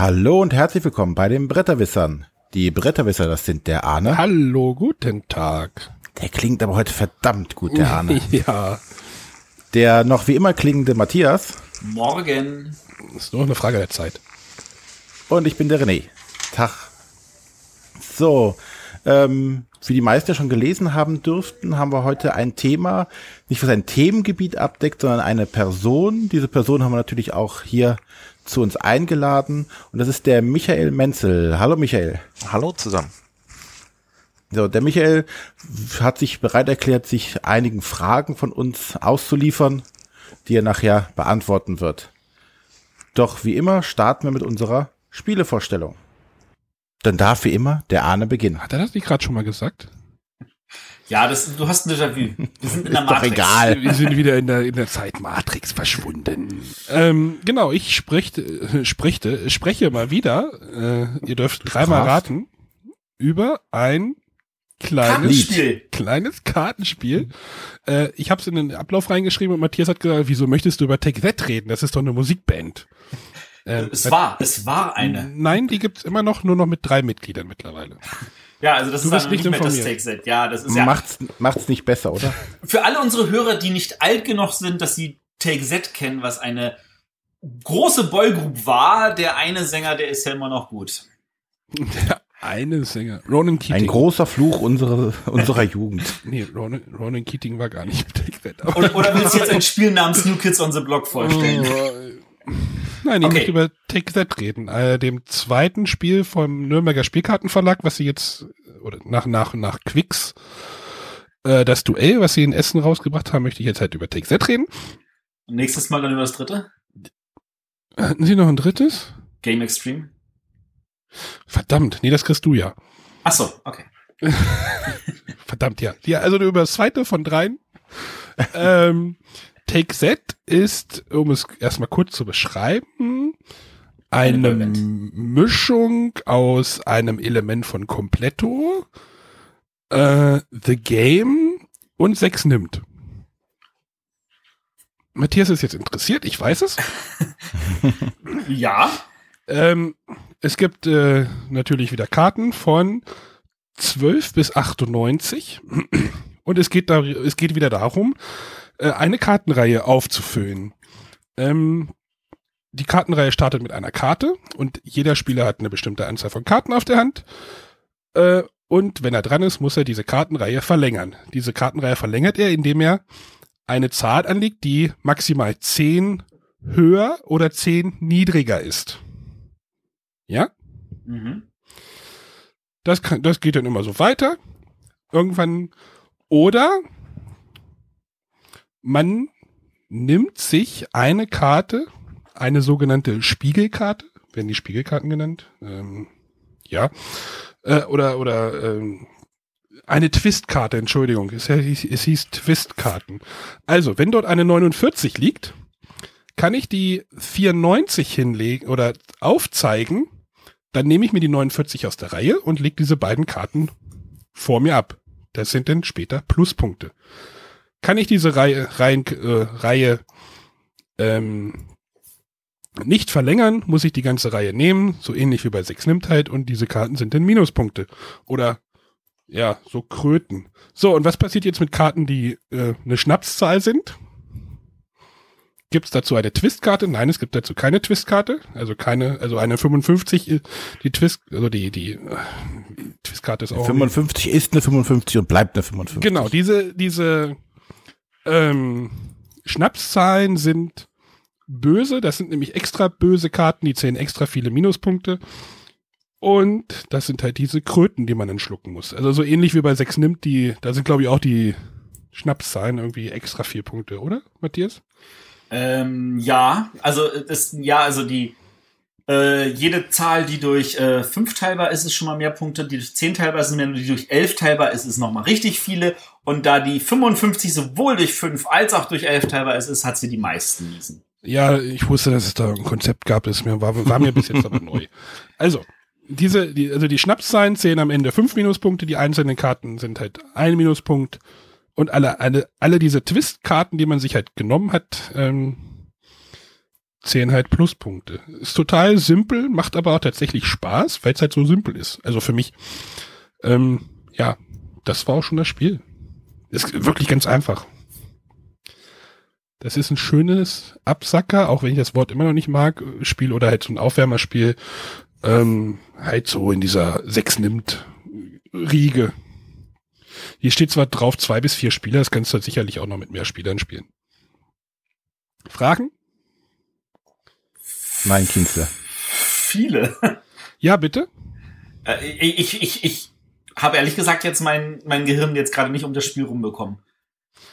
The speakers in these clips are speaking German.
Hallo und herzlich willkommen bei den Bretterwissern. Die Bretterwisser, das sind der Arne. Hallo, guten Tag. Der klingt aber heute verdammt gut, der Arne. ja. Der noch wie immer klingende Matthias. Morgen. Das ist nur eine Frage der Zeit. Und ich bin der René. Tag. So, ähm, wie die meisten schon gelesen haben dürften, haben wir heute ein Thema, nicht was ein Themengebiet abdeckt, sondern eine Person. Diese Person haben wir natürlich auch hier zu uns eingeladen und das ist der Michael Menzel. Hallo Michael. Hallo zusammen. So, der Michael hat sich bereit erklärt, sich einigen Fragen von uns auszuliefern, die er nachher beantworten wird. Doch wie immer starten wir mit unserer Spielevorstellung. Dann darf wie immer der Arne beginnen. Hat er das nicht gerade schon mal gesagt? Ja, das, du hast ein Déjà-vu. Wir sind in der Ist doch Matrix. egal. Wir sind wieder in der, in der Zeit Matrix verschwunden. Ähm, genau, ich sprechte, äh, sprechte, spreche mal wieder, äh, ihr dürft dreimal raten, über ein kleines, Kartenspiel. kleines Kartenspiel. Äh, ich habe es in den Ablauf reingeschrieben und Matthias hat gesagt, wieso möchtest du über Take That reden? Das ist doch eine Musikband. Ähm, Es war, es war eine. Nein, die gibt's immer noch, nur noch mit drei Mitgliedern mittlerweile. Ja, also das Du ist dann nicht nicht mehr das. Take-Set. Ja, das ist ja. Macht's, macht's nicht besser, oder? Für alle unsere Hörer, die nicht alt genug sind, dass sie Take Z kennen, was eine große Boygroup war, der eine Sänger, der ist ja immer noch gut. Der eine Sänger, Ronan Keating. Ein großer Fluch unserer, unserer Jugend. Nee, Ronan, Ronan Keating war gar nicht mit Take That. aber- Oder, oder willst du jetzt ein Spiel namens New Kids on the Block vorstellen? Nein, ich Okay. möchte über Take That reden, äh, dem zweiten Spiel vom Nürnberger Spielkartenverlag, was sie jetzt, oder nach, nach, nach Quicks, äh, das Duell, was sie in Essen rausgebracht haben, möchte ich jetzt halt über Take That reden. Und nächstes Mal dann über das dritte? Hatten Sie noch ein drittes? Game Extreme? Verdammt, nee, das kriegst du ja. Ach so, okay. Verdammt, ja. Ja, also über das zweite von dreien. ähm, Take That ist, um es erstmal kurz zu beschreiben, Eine. Mischung aus einem Element von Completto, äh, The Game und Sex nimmt. Matthias ist jetzt interessiert, ich weiß es. Ja. Ähm, es gibt äh, natürlich wieder Karten von 12 bis 98 und es geht, da, es geht wieder darum, äh, eine Kartenreihe aufzufüllen. Ähm, die Kartenreihe startet mit einer Karte und jeder Spieler hat eine bestimmte Anzahl von Karten auf der Hand. Äh, und wenn er dran ist, muss er diese Kartenreihe verlängern. Diese Kartenreihe verlängert er, indem er eine Zahl anlegt, die maximal 10 höher oder 10 niedriger ist. Ja? Mhm. Das, kann, das geht dann immer so weiter. Irgendwann. Oder man nimmt sich eine Karte, eine sogenannte Spiegelkarte, werden die Spiegelkarten genannt? Ähm, ja. Äh, oder oder ähm, eine Twistkarte, Entschuldigung. Es, hieß- es hieß Twistkarten. Also, wenn dort eine 49 liegt, kann ich die 94 hinlegen oder aufzeigen dann nehme ich mir die 49 aus der Reihe und lege diese beiden Karten vor mir ab. Das sind dann später Pluspunkte. Kann ich diese Reihe, Reihen, äh, Reihe ähm, nicht verlängern, muss ich die ganze Reihe nehmen, so ähnlich wie bei Sechs nimmt halt, und diese Karten sind dann Minuspunkte. Oder ja, so Kröten. So, und was passiert jetzt mit Karten, die äh, eine Schnapszahl sind? Gibt es dazu eine Twistkarte? Nein, es gibt dazu keine Twistkarte. Also keine, also eine 55, äh, die Twist, also die, die äh, Twistkarte ist auch. 55 ist eine 55 und bleibt eine 55. Genau, diese, diese ähm, Schnapszahlen sind böse. Das sind nämlich extra böse Karten, die zählen extra viele Minuspunkte. Und das sind halt diese Kröten, die man dann schlucken muss. Also so ähnlich wie bei 6 nimmt, die, da sind glaube ich auch die Schnapszahlen irgendwie extra vier Punkte, oder, Matthias? Ähm, ja, also äh, das, ja, also die äh, jede Zahl, die durch äh, teilbar ist, ist schon mal mehr Punkte. Die durch zehn teilbar sind mehr, die durch elf teilbar ist, ist noch mal richtig viele. Und da die 55 sowohl durch fünf als auch durch elf teilbar ist, hat sie die meisten Niesen. Ja, ich wusste, dass es da ein Konzept gab, das mir, war, war mir bis jetzt aber neu. Also, diese, die, also die Schnapszahlen zählen am Ende fünf Minuspunkte, die einzelnen Karten sind halt ein Minuspunkt und alle, alle, alle diese Twist-Karten, die man sich halt genommen hat, ähm, zählen halt Pluspunkte. Ist total simpel, macht aber auch tatsächlich Spaß, weil es halt so simpel ist. Also für mich, ähm, ja, das war auch schon das Spiel. Ist wirklich ganz einfach. Das ist ein schönes Absacker, auch wenn ich das Wort immer noch nicht mag, Spiel oder halt so ein Aufwärmerspiel, ähm, halt so in dieser sechs nimmt Riege. Hier steht zwar drauf zwei bis vier Spieler, das kannst du halt sicherlich auch noch mit mehr Spielern spielen. Fragen? Nein, Kinzler. Viele. Ja, bitte? Äh, ich, ich, ich habe ehrlich gesagt jetzt mein, mein Gehirn jetzt gerade nicht um das Spiel rumbekommen.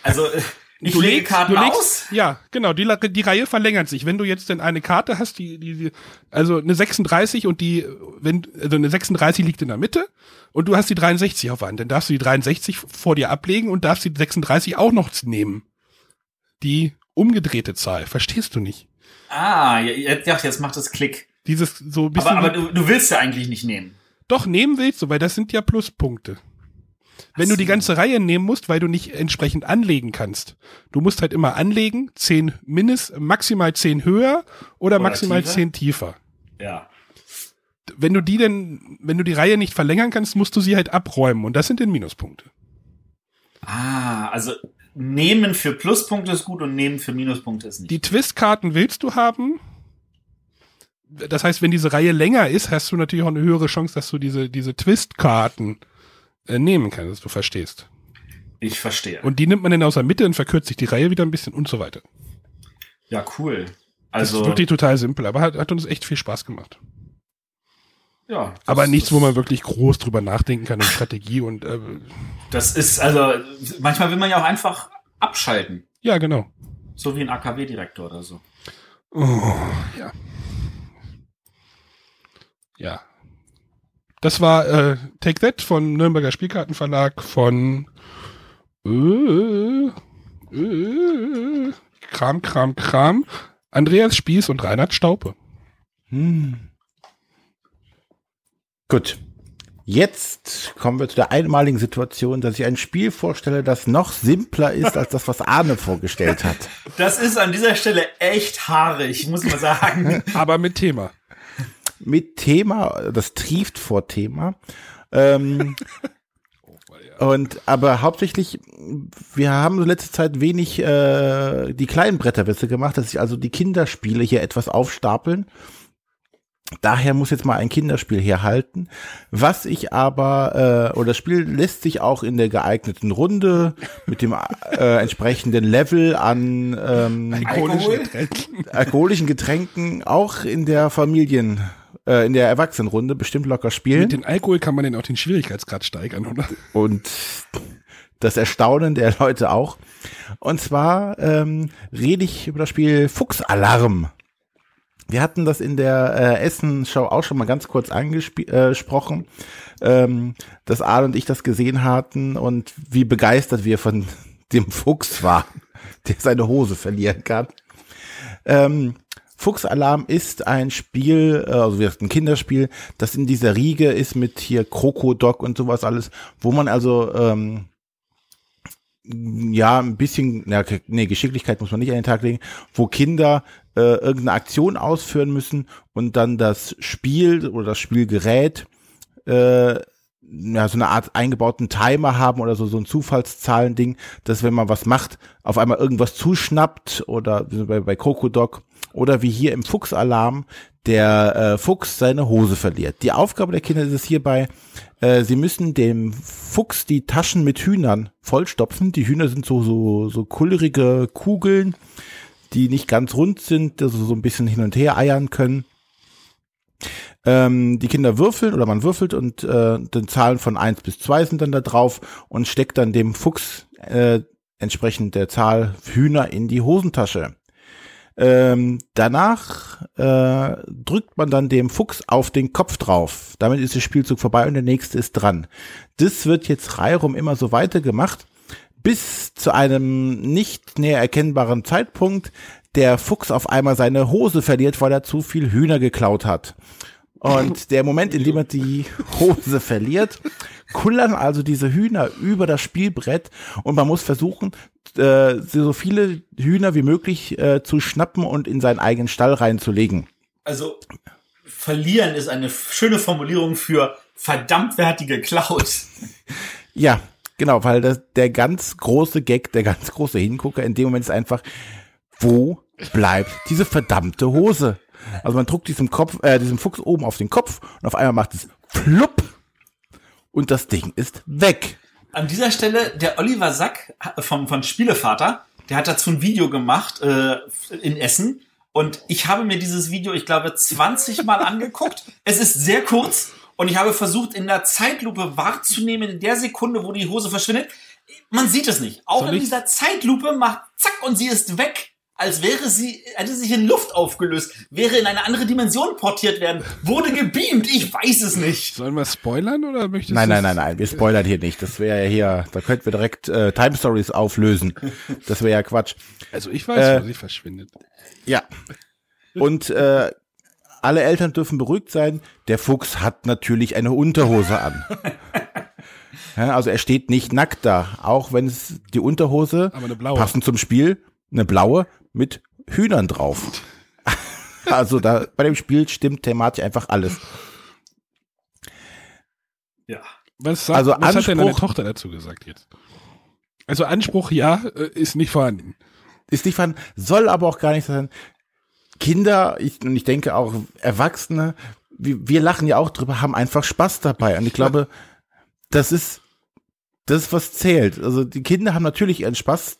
Also, äh, ich Du lege legst- Karten du legst- aus. Ja, genau. Die, die Reihe verlängert sich. Wenn du jetzt denn eine Karte hast, die, die, die also eine 36 und die, wenn, also eine 36 liegt in der Mitte und du hast die 63 auf Hand, dann darfst du die 63 vor dir ablegen und darfst die 36 auch noch nehmen. Die umgedrehte Zahl. Verstehst du nicht? Ah, jetzt, jetzt macht es Klick. Dieses so ein bisschen. Aber, aber du, du willst ja eigentlich nicht nehmen. Doch, nehmen willst du, weil das sind ja Pluspunkte. Wenn du die ganze Reihe nehmen musst, weil du nicht entsprechend anlegen kannst. Du musst halt immer anlegen, 10 mindest, maximal 10 höher oder, Oder maximal tiefer. 10 tiefer. Ja. Wenn du die denn, wenn du die Reihe nicht verlängern kannst, musst du sie halt abräumen und das sind dann Minuspunkte. Ah, also nehmen für Pluspunkte ist gut und nehmen für Minuspunkte ist nicht. Die Twistkarten willst du haben. Das heißt, wenn diese Reihe länger ist, hast du natürlich auch eine höhere Chance, dass du diese, diese Twistkarten äh, nehmen kannst, dass du verstehst. ich verstehe. Und die nimmt man dann aus der Mitte und verkürzt sich die Reihe wieder ein bisschen und so weiter. ja, cool. Das Also, ist wirklich total simpel, aber hat, hat uns echt viel Spaß gemacht. ja. das- Aber nichts, wo man wirklich groß drüber nachdenken kann und Strategie und äh, Das ist, also, manchmal will man ja auch einfach abschalten. ja, genau. So wie ein AKW-Direktor oder so. Oh, ja. Ja. Das war äh, Take That von Nürnberger Spielkartenverlag von äh, äh, Kram, Kram, Kram. Andreas Spieß und Reinhard Staupe. Hm. Gut. Jetzt kommen wir zu der einmaligen Situation, dass ich ein Spiel vorstelle, das noch simpler ist als das, was Arne vorgestellt hat. Das ist an dieser Stelle echt haarig, muss man sagen. Aber mit Thema. Mit Thema, das trieft vor Thema. Ähm, und aber hauptsächlich, wir haben in letzter Zeit wenig äh, die kleinen Bretterwitze gemacht, dass sich also die Kinderspiele hier etwas aufstapeln. Daher muss jetzt mal ein Kinderspiel herhalten. Was ich aber, äh, oder das Spiel lässt sich auch in der geeigneten Runde mit dem äh, entsprechenden Level an ähm, Alkohol? alkoholischen Getränken auch in der Familien, äh, in der Erwachsenenrunde bestimmt locker spielen. Mit dem Alkohol kann man denn auch den Schwierigkeitsgrad steigern, oder? und das Erstaunen der Leute auch. Und zwar ähm, rede ich über das Spiel Fuchsalarm. Wir hatten das in der äh, Essen-Show auch schon mal ganz kurz angesprochen, ähm, dass Al und ich das gesehen hatten und wie begeistert wir von dem Fuchs waren, der seine Hose verlieren kann. Ähm, Fuchsalarm ist ein Spiel, äh, also ein Kinderspiel, das in dieser Riege ist mit hier Krokodok und sowas alles, wo man also ähm, ja ein bisschen, ja, nee, Geschicklichkeit muss man nicht an den Tag legen, wo Kinder äh, irgendeine Aktion ausführen müssen und dann das Spiel oder das Spielgerät äh, ja, so eine Art eingebauten Timer haben oder so, so ein Zufallszahlending, dass wenn man was macht, auf einmal irgendwas zuschnappt oder bei, bei Krokodok oder wie hier im Fuchsalarm der äh, Fuchs seine Hose verliert. Die Aufgabe der Kinder ist es hierbei, äh, sie müssen dem Fuchs die Taschen mit Hühnern vollstopfen. Die Hühner sind so, so, so kullerige Kugeln, die nicht ganz rund sind, also so ein bisschen hin und her eiern können. Ähm, die Kinder würfeln oder man würfelt und äh, dann Zahlen von eins bis zwei sind dann da drauf und steckt dann dem Fuchs äh, entsprechend der Zahl Hühner in die Hosentasche. Ähm, danach äh, drückt man dann dem Fuchs auf den Kopf drauf. Damit ist der Spielzug vorbei und der nächste ist dran. Das wird jetzt reihum immer so weitergemacht, bis zu einem nicht näher erkennbaren Zeitpunkt der Fuchs auf einmal seine Hose verliert, weil er zu viel Hühner geklaut hat. Und der Moment, in dem er die Hose verliert, kullern also diese Hühner über das Spielbrett und man muss versuchen, äh, so viele Hühner wie möglich äh, zu schnappen und in seinen eigenen Stall reinzulegen. Also verlieren ist eine schöne Formulierung für verdammt wer hat die geklaut. Ja, genau, weil das, der ganz große Gag, der ganz große Hingucker in dem Moment ist einfach, wo bleibt diese verdammte Hose? Also man druckt diesem Kopf, äh, diesem Fuchs oben auf den Kopf und auf einmal macht es flupp und das Ding ist weg. An dieser Stelle der Oliver Sack vom von Spielevater, der hat dazu ein Video gemacht äh, in Essen und ich habe mir dieses Video, ich glaube, 20 Mal angeguckt. Es ist sehr kurz und ich habe versucht, in der Zeitlupe wahrzunehmen, in der Sekunde, wo die Hose verschwindet. Man sieht es nicht. Auch Soll in ich- dieser Zeitlupe macht zack und sie ist weg. Als wäre sie, hätte sich in Luft aufgelöst, wäre in eine andere Dimension portiert werden, wurde gebeamt, ich weiß es nicht. Sollen wir spoilern oder möchtest Nein, du nein, nein, nein, wir spoilern hier nicht. Das wäre ja hier, da könnten wir direkt äh, Time Stories auflösen. Das wäre ja Quatsch. Also ich weiß, Äh, wo sie verschwindet. Ja. Und äh, alle Eltern dürfen beruhigt sein. Der Fuchs hat natürlich eine Unterhose an. Ja, also er steht nicht nackt da, auch wenn es die Unterhose passend zum Spiel eine blaue mit Hühnern drauf. Also da bei dem Spiel stimmt thematisch einfach alles. Ja. Was, sagt, also was hat denn deine Anspruch- Tochter dazu gesagt jetzt? Also Anspruch ja, äh, ist nicht vorhanden. Ist nicht vorhanden, soll aber auch gar nicht sein. Kinder, ich, und ich denke auch Erwachsene, wir, wir lachen ja auch drüber, haben einfach Spaß dabei. Und ich glaube, das ist das, ist, was zählt. Also die Kinder haben natürlich ihren Spaß,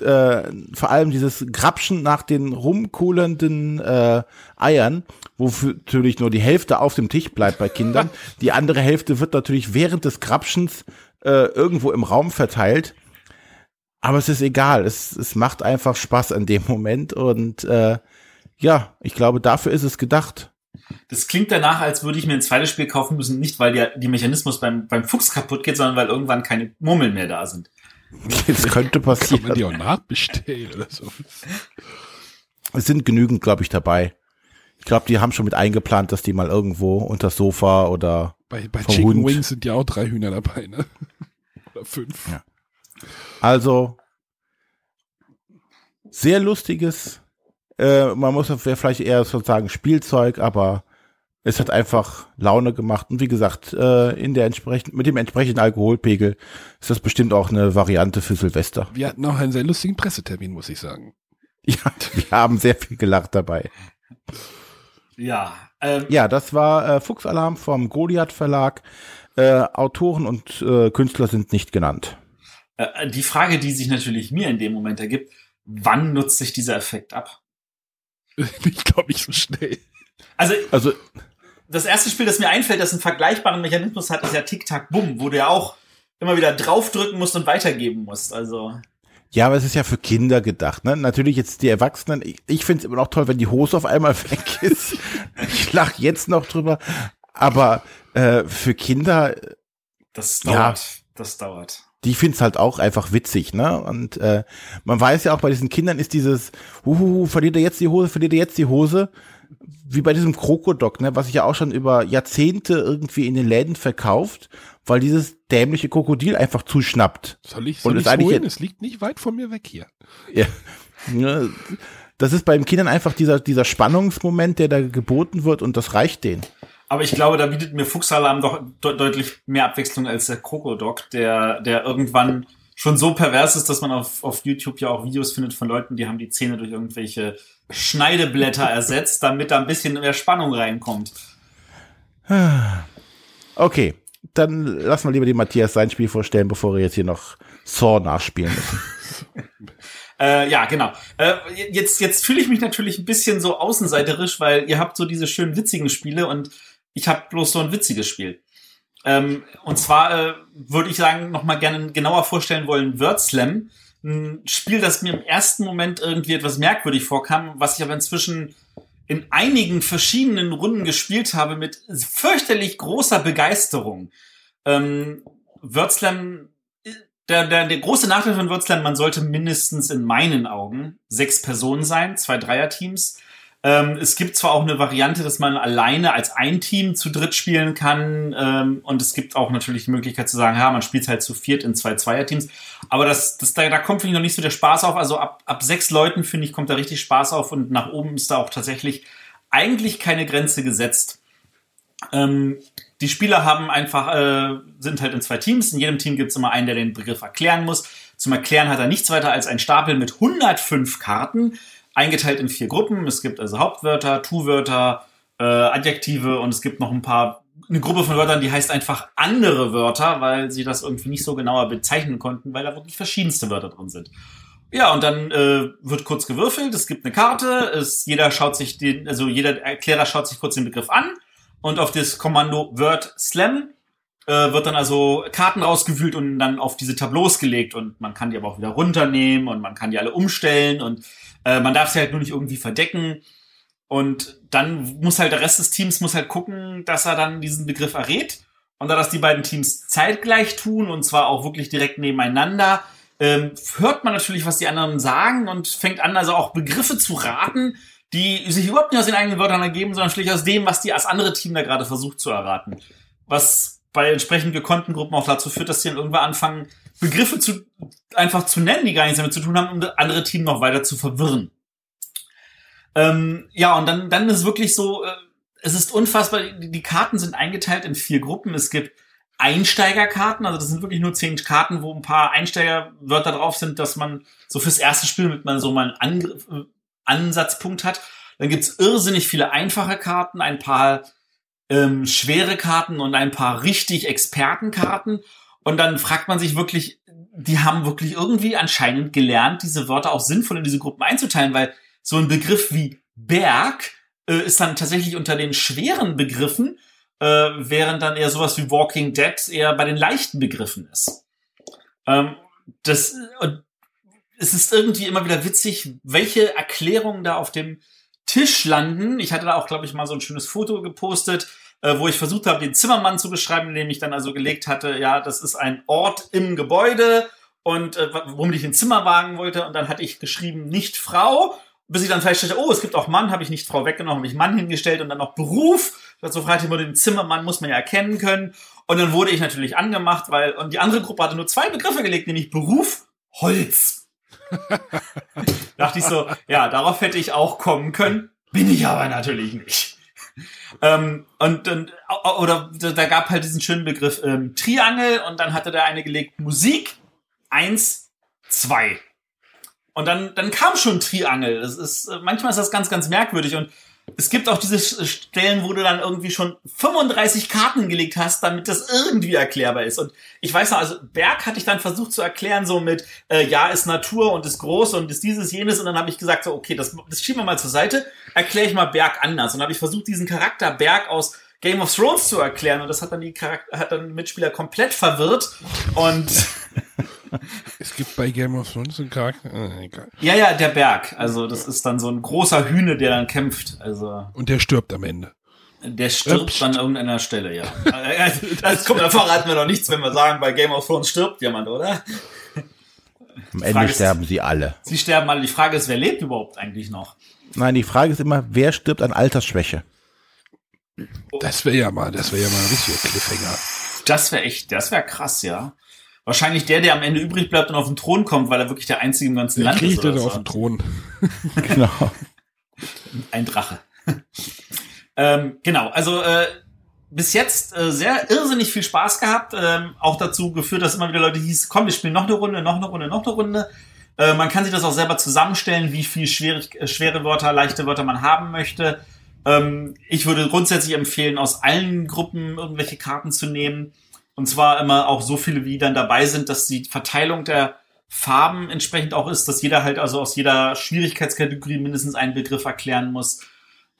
äh, vor allem dieses Grapschen nach den rumkohlenden äh, Eiern, wofür natürlich nur die Hälfte auf dem Tisch bleibt bei Kindern. Die andere Hälfte wird natürlich während des Grapschens äh, irgendwo im Raum verteilt. Aber es ist egal, es, es macht einfach Spaß in dem Moment und äh, ja, ich glaube, dafür ist es gedacht. Das klingt danach, als würde ich mir ein zweites Spiel kaufen müssen, nicht weil der die Mechanismus beim, beim Fuchs kaputt geht, sondern weil irgendwann keine Murmeln mehr da sind. Es könnte Kann man passieren. die auch nachbestellen oder so? Es sind genügend, glaube ich, dabei. Ich glaube, die haben schon mit eingeplant, dass die mal irgendwo unter das Sofa oder Bei, bei Vom Chicken Hund. Wings sind ja auch drei Hühner dabei, ne? Oder fünf. Ja. also sehr lustiges. Äh, man muss vielleicht eher sozusagen Spielzeug, aber es hat einfach Laune gemacht und wie gesagt, äh, in der entsprechend mit dem entsprechenden Alkoholpegel ist das bestimmt auch eine Variante für Silvester. Wir hatten auch einen sehr lustigen Pressetermin, muss ich sagen. Ja, wir haben sehr viel gelacht dabei. Ja. Ähm, Ja, das war äh, Fuchsalarm vom Goliath Verlag. Äh, Autoren und äh, Künstler sind nicht genannt. äh, die Frage, die sich natürlich mir in dem Moment ergibt, wann nutzt sich dieser Effekt ab? ich glaube nicht so schnell. Also Also das erste Spiel, das mir einfällt, das einen vergleichbaren Mechanismus hat, ist ja Tic-Tac-Boom, wo du ja auch immer wieder draufdrücken musst und weitergeben musst. Also ja, aber es ist ja für Kinder gedacht. Ne? Natürlich jetzt die Erwachsenen. Ich, ich finde es immer noch toll, wenn die Hose auf einmal weg ist. ich lach jetzt noch drüber. Aber äh, für Kinder, das Ja. dauert. Das dauert. die finden's halt auch einfach witzig. Ne? Und äh, man weiß ja auch bei diesen Kindern ist dieses, huhu, verliert er jetzt die Hose, verliert er jetzt die Hose. Wie bei diesem Krokodok, ne, was sich ja auch schon über Jahrzehnte irgendwie in den Läden verkauft, weil dieses dämliche Krokodil einfach zuschnappt. Soll ich, Und soll eigentlich holen? Es liegt nicht weit von mir weg hier. Ja. Ja, Das ist bei den Kindern einfach dieser, dieser Spannungsmoment, der da geboten wird und das reicht denen. Aber ich glaube, da bietet mir Fuchsalarm doch de deutlich mehr Abwechslung als der Krokodok, der, der irgendwann schon so pervers ist, dass man auf, auf YouTube ja auch Videos findet von Leuten, die haben die Zähne durch irgendwelche Schneideblätter ersetzt, damit da ein bisschen mehr Spannung reinkommt. Okay, dann lassen wir lieber den Matthias sein Spiel vorstellen, bevor wir jetzt hier noch Saw nachspielen müssen. Äh, ja, genau. Äh, jetzt jetzt fühle ich mich natürlich ein bisschen so außenseiterisch, weil ihr habt so diese schönen witzigen Spiele und ich habe bloß so ein witziges Spiel. Ähm, und zwar äh, würde ich sagen, noch mal gerne genauer vorstellen wollen, Word Slam. Ein Spiel, das mir im ersten Moment irgendwie etwas merkwürdig vorkam, was ich aber inzwischen in einigen verschiedenen Runden gespielt habe mit fürchterlich großer Begeisterung. Ähm, Wörtslam, der, der, der große Nachteil von Wörtslam, man sollte mindestens in meinen Augen sechs Personen sein, zwei Dreierteams. Ähm, es gibt zwar auch eine Variante, dass man alleine als ein Team zu dritt spielen kann. Ähm, und es gibt auch natürlich die Möglichkeit zu sagen, ja, man spielt halt zu viert in zwei Zweierteams. Aber das, das, da, da kommt, finde ich, noch nicht so der Spaß auf. Also ab, ab sechs Leuten, finde ich, kommt da richtig Spaß auf. Und nach oben ist da auch tatsächlich eigentlich keine Grenze gesetzt. Ähm, die Spieler haben einfach, äh, sind halt in zwei Teams. In jedem Team gibt es immer einen, der den Begriff erklären muss. Zum Erklären hat er nichts weiter als einen Stapel mit 105 Karten eingeteilt in vier Gruppen. Es gibt also Hauptwörter, Tu-Wörter, äh, Adjektive und es gibt noch ein paar, eine Gruppe von Wörtern, die heißt einfach andere Wörter, weil sie das irgendwie nicht so genauer bezeichnen konnten, weil da wirklich verschiedenste Wörter drin sind. Ja, und dann äh, wird kurz gewürfelt, es gibt eine Karte, es, jeder schaut sich den, also jeder Erklärer schaut sich kurz den Begriff an und auf das Kommando Word Slam äh, wird dann also Karten rausgewühlt und dann auf diese Tableaus gelegt und man kann die aber auch wieder runternehmen und man kann die alle umstellen und äh, man darf sie halt nur nicht irgendwie verdecken. Und dann muss halt der Rest des Teams muss halt gucken, dass er dann diesen Begriff errät. Und da das die beiden Teams zeitgleich tun, und zwar auch wirklich direkt nebeneinander, ähm, hört man natürlich, was die anderen sagen und fängt an, also auch Begriffe zu raten, die sich überhaupt nicht aus den eigenen Wörtern ergeben, sondern schlicht aus dem, was die als andere Team da gerade versucht zu erraten. Was bei entsprechend gekonnten Gruppen auch dazu führt, dass sie dann irgendwann anfangen, Begriffe zu, einfach zu nennen, die gar nichts damit zu tun haben, um andere Team noch weiter zu verwirren. Ähm, ja, und dann, dann ist wirklich so, äh, es ist unfassbar, die, die Karten sind eingeteilt in vier Gruppen. Es gibt Einsteigerkarten, also das sind wirklich nur zehn Karten, wo ein paar Einsteigerwörter drauf sind, dass man so fürs erste Spiel mit man so mal einen Angriff, äh, Ansatzpunkt hat. Dann gibt's irrsinnig viele einfache Karten, ein paar ähm, schwere Karten und ein paar richtig Expertenkarten. Und dann fragt man sich wirklich, die haben wirklich irgendwie anscheinend gelernt, diese Wörter auch sinnvoll in diese Gruppen einzuteilen, weil so ein Begriff wie Berg äh, ist dann tatsächlich unter den schweren Begriffen, äh, während dann eher sowas wie Walking Dead eher bei den leichten Begriffen ist. Ähm, das, und es ist irgendwie immer wieder witzig, welche Erklärungen da auf dem Tisch landen. Ich hatte da auch, glaube ich, mal so ein schönes Foto gepostet, äh, wo ich versucht habe, den Zimmermann zu beschreiben, indem ich dann also gelegt hatte, ja, das ist ein Ort im Gebäude und äh, womit ich ein Zimmer wagen wollte. Und dann hatte ich geschrieben, nicht Frau, bis ich dann feststellte, oh, es gibt auch Mann, habe ich nicht Frau weggenommen, habe ich Mann hingestellt und dann noch Beruf. Dazu fragte ich immer, den Zimmermann muss man ja erkennen können. Und dann wurde ich natürlich angemacht, weil, und die andere Gruppe hatte nur zwei Begriffe gelegt, nämlich Beruf, Holz. Dachte ich so, ja, darauf hätte ich auch kommen können. Bin ich aber natürlich nicht. Ähm, und, und oder da gab halt diesen schönen Begriff ähm, Triangel und dann hatte der eine gelegt Musik eins zwei und dann dann kam schon Triangel. Das ist manchmal ist das ganz ganz merkwürdig und es gibt auch diese Stellen, wo du dann irgendwie schon 35 Karten gelegt hast, damit das irgendwie erklärbar ist. Und ich weiß noch, also Berg hatte ich dann versucht zu erklären, so mit, äh, ja, ist Natur und ist groß und ist dieses, jenes. Und dann habe ich gesagt, so, okay, das, das schieben wir mal zur Seite, erkläre ich mal Berg anders. Und habe ich versucht, diesen Charakter Berg aus Game of Thrones zu erklären. Und das hat dann die Charakter, hat dann Mitspieler komplett verwirrt. Und es gibt bei Game of Thrones einen Charakter. Äh, egal. Ja, ja, der Berg. Also das ist dann so ein großer Hühne, der dann kämpft. Also und der stirbt am Ende. Der stirbt Öpst. an irgendeiner Stelle, ja. das kommt, da verraten wir noch nichts, wenn wir sagen, bei Game of Thrones stirbt jemand, oder? Am Ende sterben ist, sie alle. Sie sterben alle. Die Frage ist, wer lebt überhaupt eigentlich noch? Nein, die Frage ist immer, wer stirbt an Altersschwäche? Das wäre ja mal, das wäre ja mal ein richtiger Cliffhanger. Das wäre echt, das wäre krass, ja. Wahrscheinlich der, der am Ende übrig bleibt und auf den Thron kommt, weil er wirklich der einzige im ganzen der Land ist. Oder so. auf den Thron. genau. Ein Drache. ähm, genau, also äh, bis jetzt äh, sehr irrsinnig viel Spaß gehabt. Ähm, auch dazu geführt, dass immer wieder Leute hieß, komm, wir spielen noch eine Runde, noch eine Runde, noch eine Runde. Äh, man kann sich das auch selber zusammenstellen, wie viel schwere, äh, schwere Wörter, leichte Wörter man haben möchte. Ähm, ich würde grundsätzlich empfehlen, aus allen Gruppen irgendwelche Karten zu nehmen und zwar immer auch so viele, wie dann dabei sind, dass die Verteilung der Farben entsprechend auch ist, dass jeder halt also aus jeder Schwierigkeitskategorie mindestens einen Begriff erklären muss.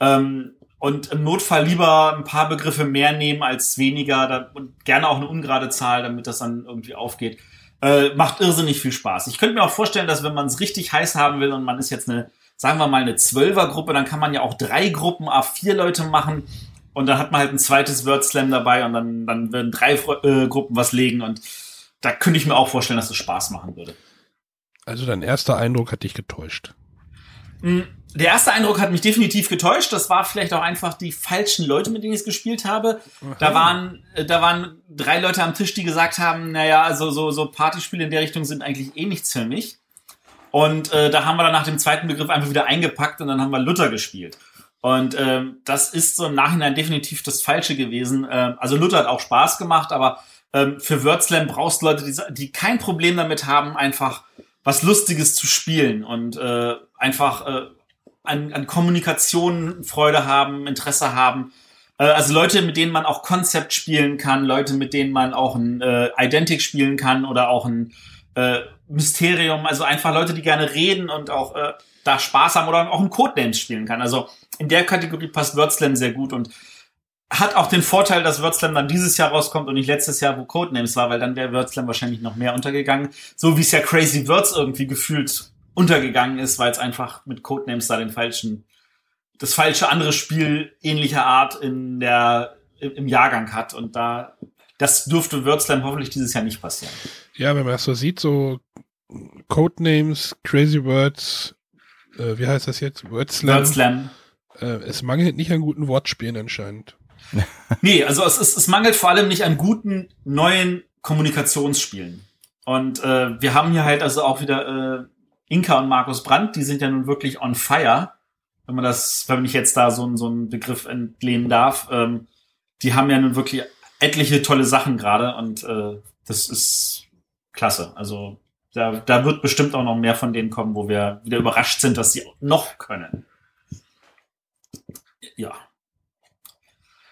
Ähm, und im Notfall lieber ein paar Begriffe mehr nehmen als weniger da, und gerne auch eine ungerade Zahl, damit das dann irgendwie aufgeht. Äh, macht irrsinnig viel Spaß. Ich könnte mir auch vorstellen, dass wenn man es richtig heiß haben will und man ist jetzt eine, sagen wir mal, eine Zwölfergruppe, dann kann man ja auch drei Gruppen A4 Leute machen und dann hat man halt ein zweites Word Slam dabei und dann, dann werden drei äh, Gruppen was legen und da könnte ich mir auch vorstellen, dass es Spaß machen würde. Also dein erster Eindruck hat dich getäuscht. Hm, der erste Eindruck hat mich definitiv getäuscht. Das war vielleicht auch einfach die falschen Leute, mit denen ich es gespielt habe. Da waren, äh, da waren drei Leute am Tisch, die gesagt haben, naja, also so, so Partyspiele in der Richtung sind eigentlich eh nichts für mich. Und äh, da haben wir dann nach dem zweiten Begriff einfach wieder eingepackt und dann haben wir Luther gespielt. Und ähm, das ist so im Nachhinein definitiv das Falsche gewesen. Ähm, also Luther hat auch Spaß gemacht, aber ähm, für Wörtslam brauchst du Leute, die, die kein Problem damit haben, einfach was Lustiges zu spielen und äh, einfach äh, an, an Kommunikation Freude haben, Interesse haben. Äh, also Leute, mit denen man auch Konzept spielen kann, Leute, mit denen man auch ein äh, Identic spielen kann oder auch ein äh, Mysterium, also einfach Leute, die gerne reden und auch äh, da Spaß haben oder auch ein Codenames spielen kann. Also in der Kategorie passt Wörtslam sehr gut und hat auch den Vorteil, dass Wörtslam dann dieses Jahr rauskommt und nicht letztes Jahr, wo Codenames war, weil dann wäre Wörtslam wahrscheinlich noch mehr untergegangen. So wie es ja Crazy Words irgendwie gefühlt untergegangen ist, weil es einfach mit Codenames da den falschen, das falsche andere Spiel ähnlicher Art in der, im Jahrgang hat und da, das dürfte Wörtslam hoffentlich dieses Jahr nicht passieren. Ja, wenn man das so sieht, so Codenames, Crazy Words, äh, wie heißt das jetzt? Wordslam. Wordslam. Äh, es mangelt nicht an guten Wortspielen anscheinend. nee, also es, es, es mangelt vor allem nicht an guten neuen Kommunikationsspielen. Und äh, wir haben hier halt also auch wieder äh, Inka und Markus Brandt, die sind ja nun wirklich on fire, wenn man das, wenn ich jetzt da so, so einen Begriff entlehnen darf. Ähm, die haben ja nun wirklich etliche tolle Sachen gerade und äh, das ist klasse. Also da, da wird bestimmt auch noch mehr von denen kommen, wo wir wieder überrascht sind, dass sie noch können. Ja.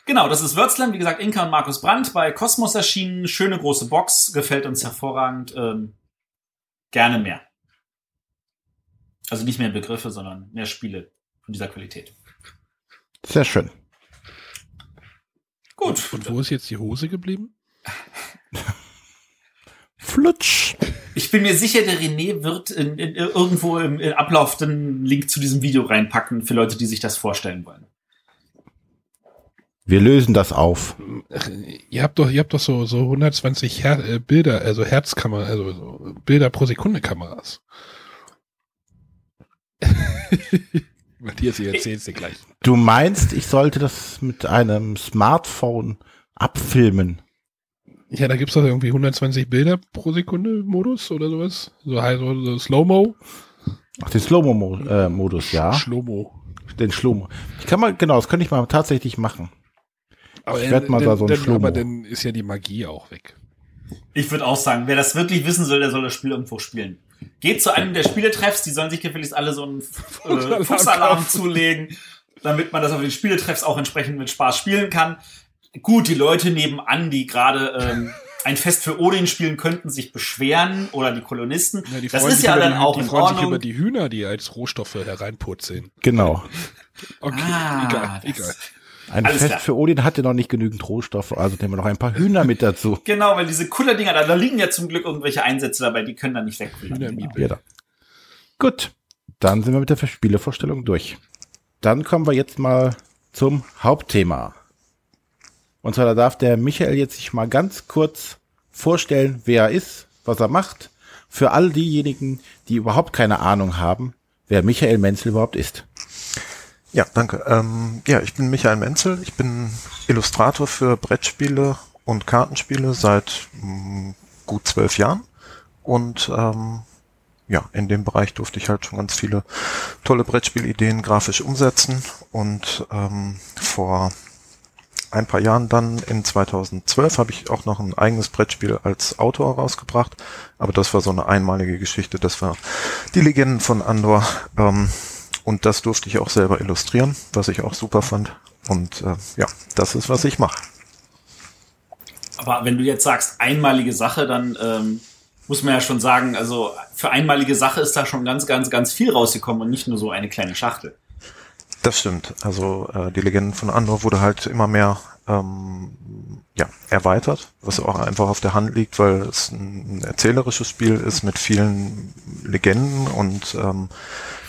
Genau, das ist Wörtslam, wie gesagt, Inka und Markus Brandt bei Kosmos erschienen. Schöne große Box, gefällt uns hervorragend. Ähm, gerne mehr. Also nicht mehr Begriffe, sondern mehr Spiele von dieser Qualität. Sehr schön. Gut. Und wo ist jetzt die Hose geblieben? Flutsch. Ich bin mir sicher, der René wird in, in, irgendwo im, im Ablauf den Link zu diesem Video reinpacken für Leute, die sich das vorstellen wollen. Wir lösen das auf. Ach, ihr habt doch, ihr habt doch so, so 120 Her äh, Bilder, also Herzkamera, also so Bilder pro Sekunde Kameras. Matthias, ihr erzählst dir gleich. Du meinst, ich sollte das mit einem Smartphone abfilmen? Ja, da gibt's doch irgendwie 120 Bilder pro Sekunde Modus oder sowas. So, so, so Slow-Mo. Ach, den Slow-Mo-Modus, äh, ja. Schlomo. Den Schlomo. Ich kann mal, genau, das könnte ich mal tatsächlich machen. Aber ich werde mal da so ein Schlomo. Aber dann ist ja die Magie auch weg. Ich würde auch sagen, wer das wirklich wissen soll, der soll das Spiel irgendwo spielen. Geht zu einem der Spieletreffs, die sollen sich gefälligst alle so einen äh, Fußalarm zulegen, damit man das auf den Spieletreffs auch entsprechend mit Spaß spielen kann gut, die Leute nebenan, die gerade ähm, ein Fest für Odin spielen könnten, sich beschweren oder die Kolonisten. Ja, die das ist ja dann die, auch die in freuen Ordnung. sich über die Hühner, die als Rohstoffe hereinputzeln. Genau. Okay, ah, egal, egal. Ein Alles Fest klar. für Odin hatte noch nicht genügend Rohstoffe, also nehmen wir noch ein paar Hühner mit dazu. Genau, weil diese Kullerdinger, da, da liegen ja zum Glück irgendwelche Einsätze dabei, die können da nicht weg. Ja, Gut, dann sind wir mit der Spielevorstellung durch. Dann kommen wir jetzt mal zum Hauptthema. Und zwar da darf der Michael jetzt sich mal ganz kurz vorstellen, wer er ist, was er macht, für all diejenigen, die überhaupt keine Ahnung haben, wer Michael Menzel überhaupt ist. Ja, danke. Ähm, ja, ich bin Michael Menzel. Ich bin Illustrator für Brettspiele und Kartenspiele seit mh, mm, gut zwölf Jahren. Und ähm, ja, in dem Bereich durfte ich halt schon ganz viele tolle Brettspielideen grafisch umsetzen. Und ähm, vor ein paar Jahren dann, in 2012, habe ich auch noch ein eigenes Brettspiel als Autor rausgebracht. Aber das war so eine einmalige Geschichte. Das war die Legenden von Andor. Ähm, und das durfte ich auch selber illustrieren, was ich auch super fand. Und äh, ja, das ist, was ich mache. Aber wenn du jetzt sagst, einmalige Sache, dann ähm, muss man ja schon sagen, also für einmalige Sache ist da schon ganz, ganz, ganz viel rausgekommen und nicht nur so eine kleine Schachtel. Das stimmt. Also äh, die Legenden von Andor wurde halt immer mehr ähm, ja, erweitert, was auch einfach auf der Hand liegt, weil es ein erzählerisches Spiel ist mit vielen Legenden und ähm,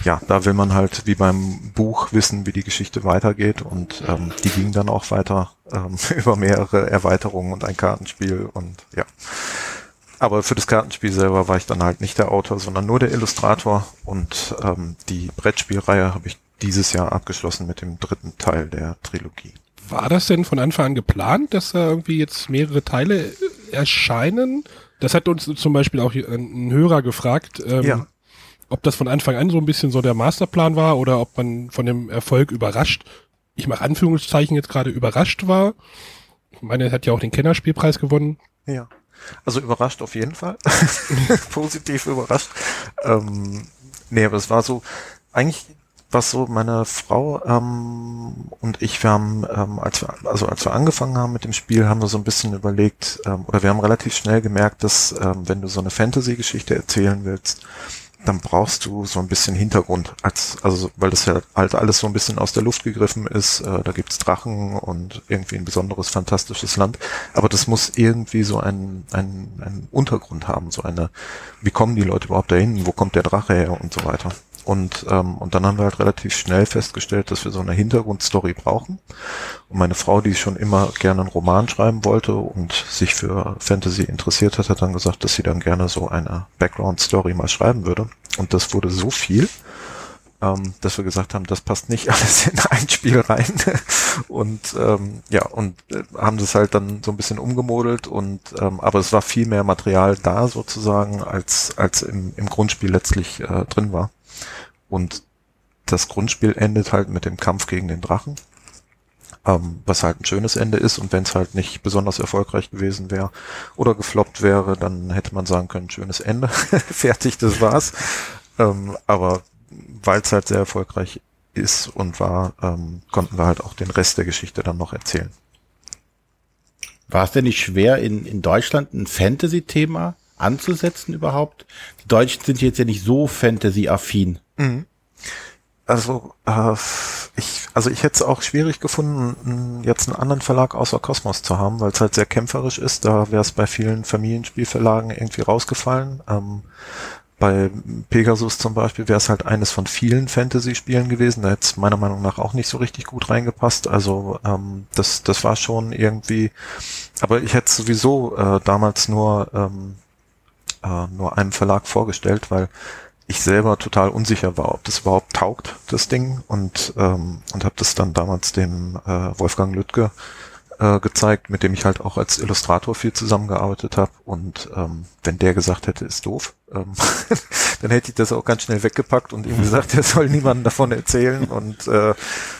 ja, da will man halt wie beim Buch wissen, wie die Geschichte weitergeht und ähm, die ging dann auch weiter ähm, über mehrere Erweiterungen und ein Kartenspiel und ja. aber für das Kartenspiel selber war ich dann halt nicht der Autor, sondern nur der Illustrator. Und ähm, die Brettspielreihe habe ich dieses Jahr abgeschlossen mit dem dritten Teil der Trilogie. War das denn von Anfang an geplant, dass da irgendwie jetzt mehrere Teile erscheinen? Das hat uns zum Beispiel auch ein Hörer gefragt, ähm, ja. ob das von Anfang an so ein bisschen so der Masterplan war oder ob man von dem Erfolg überrascht, ich mache Anführungszeichen jetzt gerade überrascht war. Ich meine, er hat ja auch den Kennerspielpreis gewonnen. Ja. Also überrascht auf jeden Fall. Positiv überrascht. Ähm, nee, aber es war so, eigentlich was so meine Frau ähm, und ich, wir haben, ähm, als wir, also als wir angefangen haben mit dem Spiel, haben wir so ein bisschen überlegt, ähm, oder wir haben relativ schnell gemerkt, dass ähm, wenn du so eine Fantasy-Geschichte erzählen willst, dann brauchst du so ein bisschen Hintergrund, als, also weil das ja halt alles so ein bisschen aus der Luft gegriffen ist. Äh, da gibt's Drachen und irgendwie ein besonderes, fantastisches Land. Aber das muss irgendwie so einen, einen, einen Untergrund haben, so eine, wie kommen die Leute überhaupt dahin, wo kommt der Drache her und so weiter. Und, ähm, und dann haben wir halt relativ schnell festgestellt, dass wir so eine Hintergrundstory brauchen. Und meine Frau, die schon immer gerne einen Roman schreiben wollte und sich für Fantasy interessiert hat, hat dann gesagt, dass sie dann gerne so eine Background-Story mal schreiben würde. Und das wurde so viel, ähm, dass wir gesagt haben, das passt nicht alles in ein Spiel rein. und ähm, ja, und äh, haben das halt dann so ein bisschen umgemodelt und ähm, aber es war viel mehr Material da sozusagen, als, als im, im Grundspiel letztlich äh, drin war. Und das Grundspiel endet halt mit dem Kampf gegen den Drachen, ähm, was halt ein schönes Ende ist. Und wenn es halt nicht besonders erfolgreich gewesen wäre oder gefloppt wäre, dann hätte man sagen können, schönes Ende, fertig, das war's. Ähm, aber weil es halt sehr erfolgreich ist und war, ähm, konnten wir halt auch den Rest der Geschichte dann noch erzählen. War es denn nicht schwer, in, in Deutschland ein Fantasy-Thema anzusetzen überhaupt? Die Deutschen sind jetzt ja nicht so Fantasy-affin. Mhm. Also äh, ich, also ich hätte es auch schwierig gefunden, jetzt einen anderen Verlag außer Kosmos zu haben, weil es halt sehr kämpferisch ist. Da wäre es bei vielen Familienspielverlagen irgendwie rausgefallen. Ähm, bei Pegasus zum Beispiel wäre es halt eines von vielen Fantasy-Spielen gewesen. Da hätte es meiner Meinung nach auch nicht so richtig gut reingepasst. Also ähm, das, das war schon irgendwie. Aber ich hätte sowieso äh, damals nur ähm, äh, nur einem Verlag vorgestellt, weil ich selber total unsicher war, ob das überhaupt taugt, das Ding. Und, ähm, und habe das dann damals dem äh, Wolfgang Lüttke äh, gezeigt, mit dem ich halt auch als Illustrator viel zusammengearbeitet habe. Und ähm, wenn der gesagt hätte, ist doof, ähm, dann hätte ich das auch ganz schnell weggepackt und ihm gesagt, er soll niemandem davon erzählen. Und äh,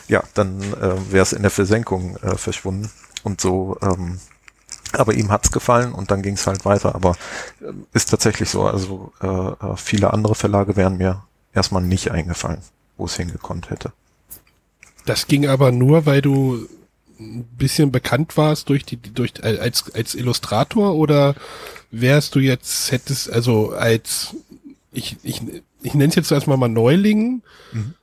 ja, dann äh, wäre es in der Versenkung äh, verschwunden. Und so ähm, aber ihm hat's gefallen und dann ging's halt weiter. Aber äh, ist tatsächlich so, also äh, äh, viele andere Verlage wären mir erstmal nicht eingefallen, wo es hingekonnt hätte. Das ging aber nur, weil du ein bisschen bekannt warst durch die durch als als Illustrator oder wärst du jetzt hättest also als ich ich ich nenne es jetzt erstmal mal Neuling mhm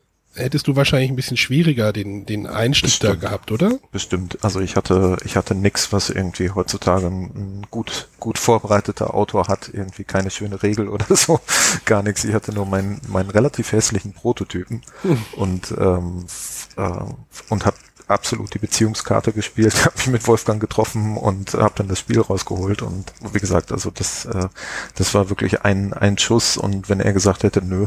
hättest du wahrscheinlich ein bisschen schwieriger den, den Einstieg Bestimmt. da gehabt, oder? Bestimmt. Also ich hatte, ich hatte nix, was irgendwie heutzutage ein gut, gut vorbereiteter Autor hat. Irgendwie keine schöne Regel oder so. Gar nichts. Ich hatte nur meinen, meinen relativ hässlichen Prototypen hm. und, ähm, äh, und habe absolut die Beziehungskarte gespielt, habe mich mit Wolfgang getroffen und habe dann das Spiel rausgeholt und wie gesagt, also das, äh, das war wirklich ein, ein Schuss und wenn er gesagt hätte, nö,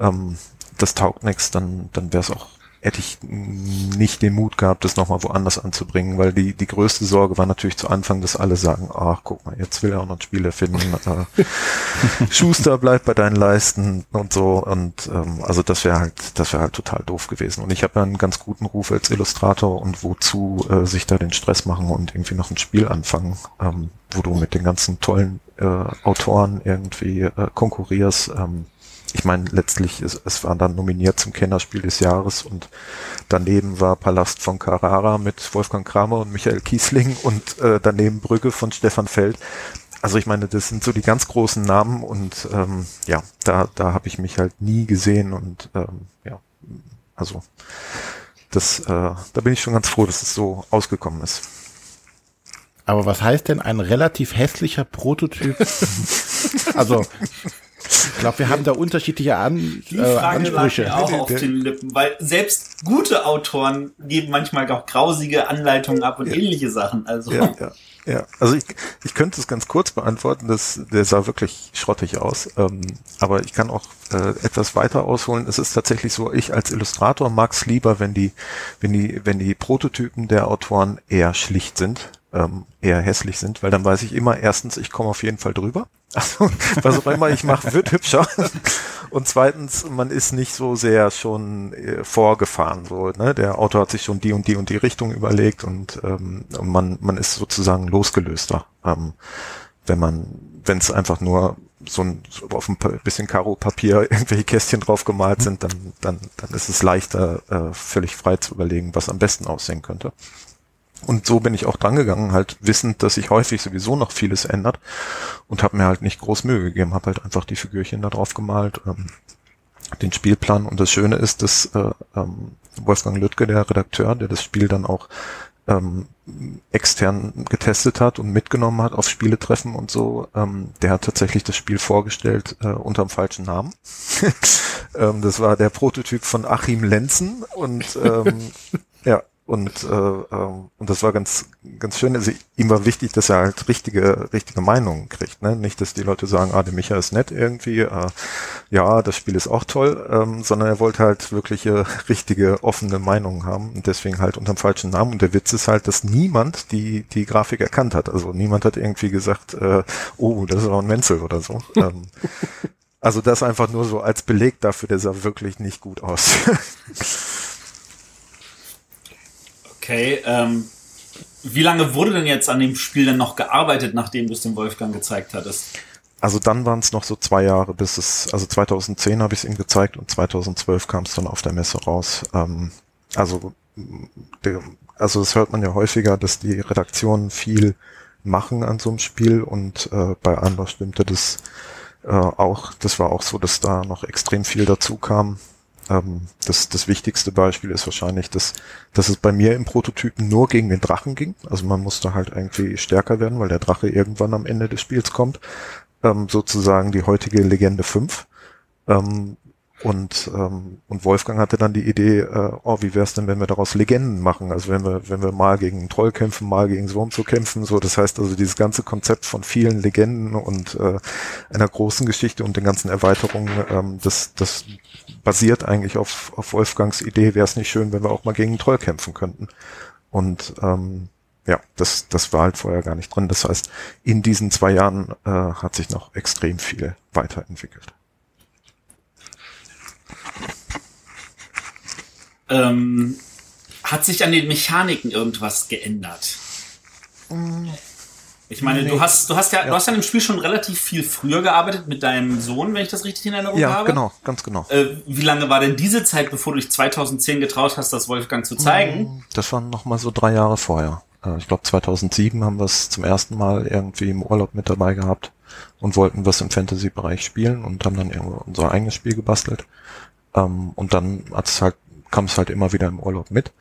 ähm, das taugt nichts, dann, dann wäre es auch, hätte ich nicht den Mut gehabt, das nochmal woanders anzubringen, weil die, die größte Sorge war natürlich zu Anfang, dass alle sagen, ach, guck mal, jetzt will er auch noch ein Spiel erfinden. Äh, Schuster bleibt bei deinen Leisten und so. Und ähm, also das wäre halt, das wäre halt total doof gewesen. Und ich habe ja einen ganz guten Ruf als Illustrator und wozu äh, sich da den Stress machen und irgendwie noch ein Spiel anfangen, ähm, wo du mit den ganzen tollen äh, Autoren irgendwie äh, konkurrierst. Ähm, ich meine, letztlich, ist, es war dann nominiert zum Kennerspiel des Jahres und daneben war Palast von Carrara mit Wolfgang Kramer und Michael Kiesling und äh, daneben Brügge von Stefan Feld. Also ich meine, das sind so die ganz großen Namen und ähm, ja, da, da habe ich mich halt nie gesehen und ähm, ja, also das, äh, da bin ich schon ganz froh, dass es so ausgekommen ist. Aber was heißt denn ein relativ hässlicher Prototyp? also ich glaube, wir haben da unterschiedliche An Die äh, Frage Ansprüche. Lag mir auch auf den Lippen, weil selbst gute Autoren geben manchmal auch grausige Anleitungen ab und ja. ähnliche Sachen. Also. Ja, ja. Ja, also ich, ich könnte es ganz kurz beantworten, das, der sah wirklich schrottig aus. Ähm, aber ich kann auch äh, etwas weiter ausholen. Es ist tatsächlich so, ich als Illustrator mag es lieber, wenn die, wenn die, wenn die Prototypen der Autoren eher schlicht sind ähm, eher hässlich sind, weil dann weiß ich immer, erstens, ich komme auf jeden Fall drüber. Also, was auch immer ich mache, wird hübscher. Und zweitens, man ist nicht so sehr schon äh, vorgefahren. So, ne? Der Autor hat sich schon die und die und die Richtung überlegt und ähm, man, man ist sozusagen losgelöster. Ähm, wenn man, wenn es einfach nur so ein so auf ein bisschen Karo-Papier irgendwelche Kästchen drauf gemalt sind, dann, dann, dann ist es leichter, äh, völlig frei zu überlegen, was am besten aussehen könnte. Und so bin ich auch drangegangen, halt wissend, dass sich häufig sowieso noch vieles ändert und habe mir halt nicht groß Mühe gegeben, habe halt einfach die Figürchen da drauf gemalt, ähm, den Spielplan. Und das Schöne ist, dass äh, ähm, Wolfgang Lüttke, der Redakteur, der das Spiel dann auch ähm, extern getestet hat und mitgenommen hat auf Spieletreffen und so, ähm, der hat tatsächlich das Spiel vorgestellt äh, unter dem falschen Namen. ähm, das war der Prototyp von Achim Lenzen und ähm, ja, und, äh, ähm, und das war ganz, ganz schön. Also ihm war wichtig, dass er halt richtige, richtige Meinungen kriegt. Ne? Nicht, dass die Leute sagen, ah, der Micha ist nett irgendwie, äh, ja, das Spiel ist auch toll, ähm, sondern er wollte halt wirkliche, richtige, offene Meinungen haben und deswegen halt unterm falschen Namen. Und der Witz ist halt, dass niemand die, die Grafik erkannt hat. Also niemand hat irgendwie gesagt, äh, oh, das ist auch ein Menzel oder so. ähm, also das einfach nur so als Beleg dafür, der sah wirklich nicht gut aus. Okay, ähm, wie lange wurde denn jetzt an dem Spiel denn noch gearbeitet, nachdem du es dem Wolfgang gezeigt hattest? Also dann waren es noch so zwei Jahre, bis es, also 2010 habe ich es ihm gezeigt und 2012 kam es dann auf der Messe raus. Ähm, also, der, also das hört man ja häufiger, dass die Redaktionen viel machen an so einem Spiel und äh, bei Andor stimmte das äh, auch, das war auch so, dass da noch extrem viel dazu kam. Ähm, das, das wichtigste Beispiel ist wahrscheinlich, dass, dass es bei mir im Prototypen nur gegen den Drachen ging. Also man musste halt irgendwie stärker werden, weil der Drache irgendwann am Ende des Spiels kommt. Ähm, sozusagen die heutige Legende 5. Ähm, und, ähm, und Wolfgang hatte dann die Idee, äh, oh, wie wär's denn, wenn wir daraus Legenden machen? Also wenn wir, wenn wir mal gegen einen Troll kämpfen, mal gegen und so kämpfen, so. Das heißt also, dieses ganze Konzept von vielen Legenden und äh, einer großen Geschichte und den ganzen Erweiterungen, ähm, das, das basiert eigentlich auf, auf Wolfgangs Idee, wäre es nicht schön, wenn wir auch mal gegen einen Troll kämpfen könnten. Und ähm, ja, das, das war halt vorher gar nicht drin. Das heißt, in diesen zwei Jahren äh, hat sich noch extrem viel weiterentwickelt. Ähm, hat sich an den Mechaniken irgendwas geändert? Ich meine, nee. du hast, du hast ja, ja, du hast ja im Spiel schon relativ viel früher gearbeitet mit deinem Sohn, wenn ich das richtig in Erinnerung ja, habe. Ja, genau, ganz genau. Äh, wie lange war denn diese Zeit, bevor du dich 2010 getraut hast, das Wolfgang zu zeigen? Mm, das waren noch mal so drei Jahre vorher. Äh, ich glaube 2007 haben wir es zum ersten Mal irgendwie im Urlaub mit dabei gehabt und wollten was im Fantasy-Bereich spielen und haben dann irgendwo unser eigenes Spiel gebastelt. Ähm, und dann hat es halt kam es halt immer wieder im Urlaub mit.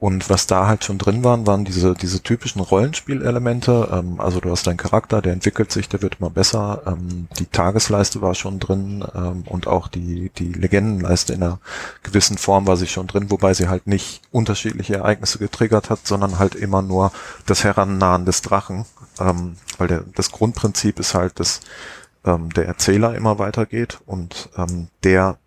Und was da halt schon drin waren, waren diese, diese typischen Rollenspielelemente. Ähm, also du hast deinen Charakter, der entwickelt sich, der wird immer besser. Ähm, die Tagesleiste war schon drin ähm, und auch die, die Legendenleiste in einer gewissen Form war sie schon drin, wobei sie halt nicht unterschiedliche Ereignisse getriggert hat, sondern halt immer nur das Herannahen des Drachen. Ähm, weil der, das Grundprinzip ist halt, dass ähm, der Erzähler immer weitergeht und ähm, der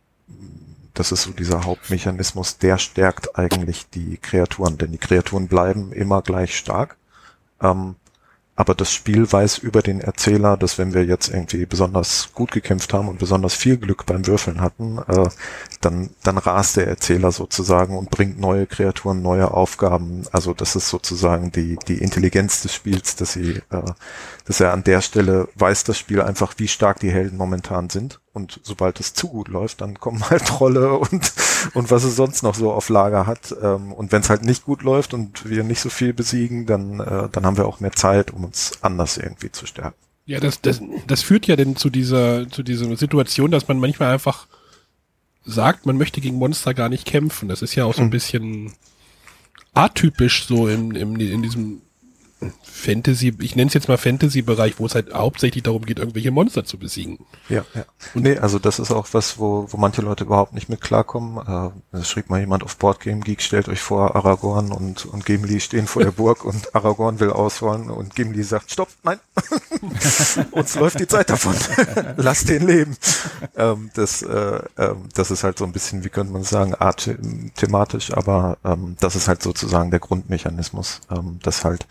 das ist so dieser Hauptmechanismus, der stärkt eigentlich die Kreaturen, denn die Kreaturen bleiben immer gleich stark. Ähm, aber das Spiel weiß über den Erzähler, dass wenn wir jetzt irgendwie besonders gut gekämpft haben und besonders viel Glück beim Würfeln hatten, äh, dann, dann rast der Erzähler sozusagen und bringt neue Kreaturen, neue Aufgaben. Also das ist sozusagen die, die Intelligenz des Spiels, dass sie, äh, dass er an der Stelle weiß das Spiel einfach, wie stark die Helden momentan sind. Und sobald es zu gut läuft, dann kommen halt Trolle und, und was es sonst noch so auf Lager hat. Ähm, und wenn es halt nicht gut läuft und wir nicht so viel besiegen, dann, äh, dann haben wir auch mehr Zeit, um uns anders irgendwie zu stärken. Ja, das, das, das führt ja denn zu dieser, zu dieser Situation, dass man manchmal einfach sagt, man möchte gegen Monster gar nicht kämpfen. Das ist ja auch so ein mhm. bisschen atypisch so in, in, in diesem Fantasy, ich nenne es jetzt mal Fantasy-Bereich, wo es halt hauptsächlich darum geht, irgendwelche Monster zu besiegen. Ja, ja. Und nee, also das ist auch was, wo, wo manche Leute überhaupt nicht mit klarkommen. Äh, schrieb mal jemand auf Boardgame Geek, stellt euch vor, Aragorn und, und Gimli stehen vor der Burg und Aragorn will ausholen und Gimli sagt, stopp, nein, uns läuft die Zeit davon, lass den leben. Ähm, das, äh, äh, das ist halt so ein bisschen, wie könnte man sagen, art thematisch, aber ähm, das ist halt sozusagen der Grundmechanismus, ähm, dass halt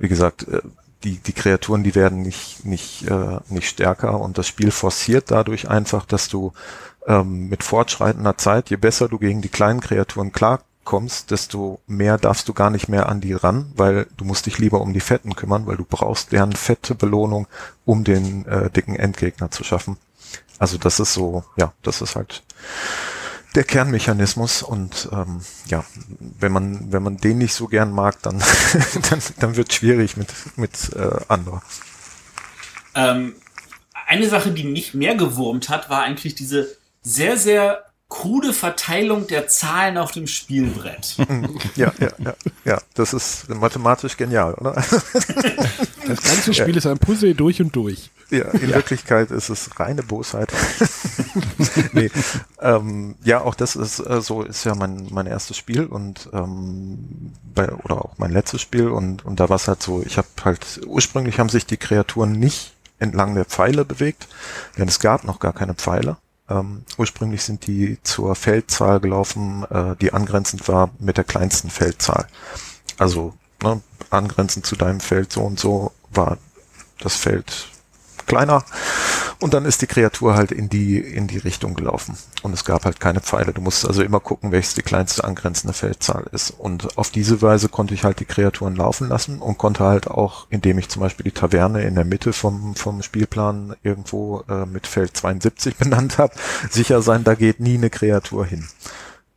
wie gesagt, äh, die, die Kreaturen, die werden nicht, nicht, äh, nicht stärker und das Spiel forciert dadurch einfach, dass du ähm, mit fortschreitender Zeit, je besser du gegen die kleinen Kreaturen klarkommst, desto mehr darfst du gar nicht mehr an die ran, weil du musst dich lieber um die Fetten kümmern, weil du brauchst deren fette Belohnung, um den äh, dicken Endgegner zu schaffen. Also das ist so, ja, das ist halt der Kernmechanismus und ähm, ja, wenn man wenn man den nicht so gern mag, dann dann, dann wird schwierig mit mit äh, Andor. Ähm, eine Sache, die mich mehr gewurmt hat, war eigentlich diese sehr sehr krude Verteilung der Zahlen auf dem Spielbrett. Ja, ja, ja, ja, das ist mathematisch genial, oder? Das ganze Spiel ja. ist ein Puzzle durch und durch. Ja, in ja. Wirklichkeit ist es reine Bosheit. nee, ähm, ja, auch das ist äh, so ist ja mein mein erstes Spiel und ähm, bei, oder auch mein letztes Spiel und und da war es halt so, ich habe halt ursprünglich haben sich die Kreaturen nicht entlang der Pfeile bewegt, denn es gab noch gar keine Pfeile. Ähm, ursprünglich sind die zur Feldzahl gelaufen, äh, die angrenzend war mit der kleinsten Feldzahl. Also ne, angrenzend zu deinem Feld so und so war das Feld kleiner. Und dann ist die Kreatur halt in die, in die Richtung gelaufen. Und es gab halt keine Pfeile. Du musst also immer gucken, welches die kleinste angrenzende Feldzahl ist. Und auf diese Weise konnte ich halt die Kreaturen laufen lassen und konnte halt auch, indem ich zum Beispiel die Taverne in der Mitte vom, vom Spielplan irgendwo äh, mit Feld 72 benannt habe, sicher sein, da geht nie eine Kreatur hin.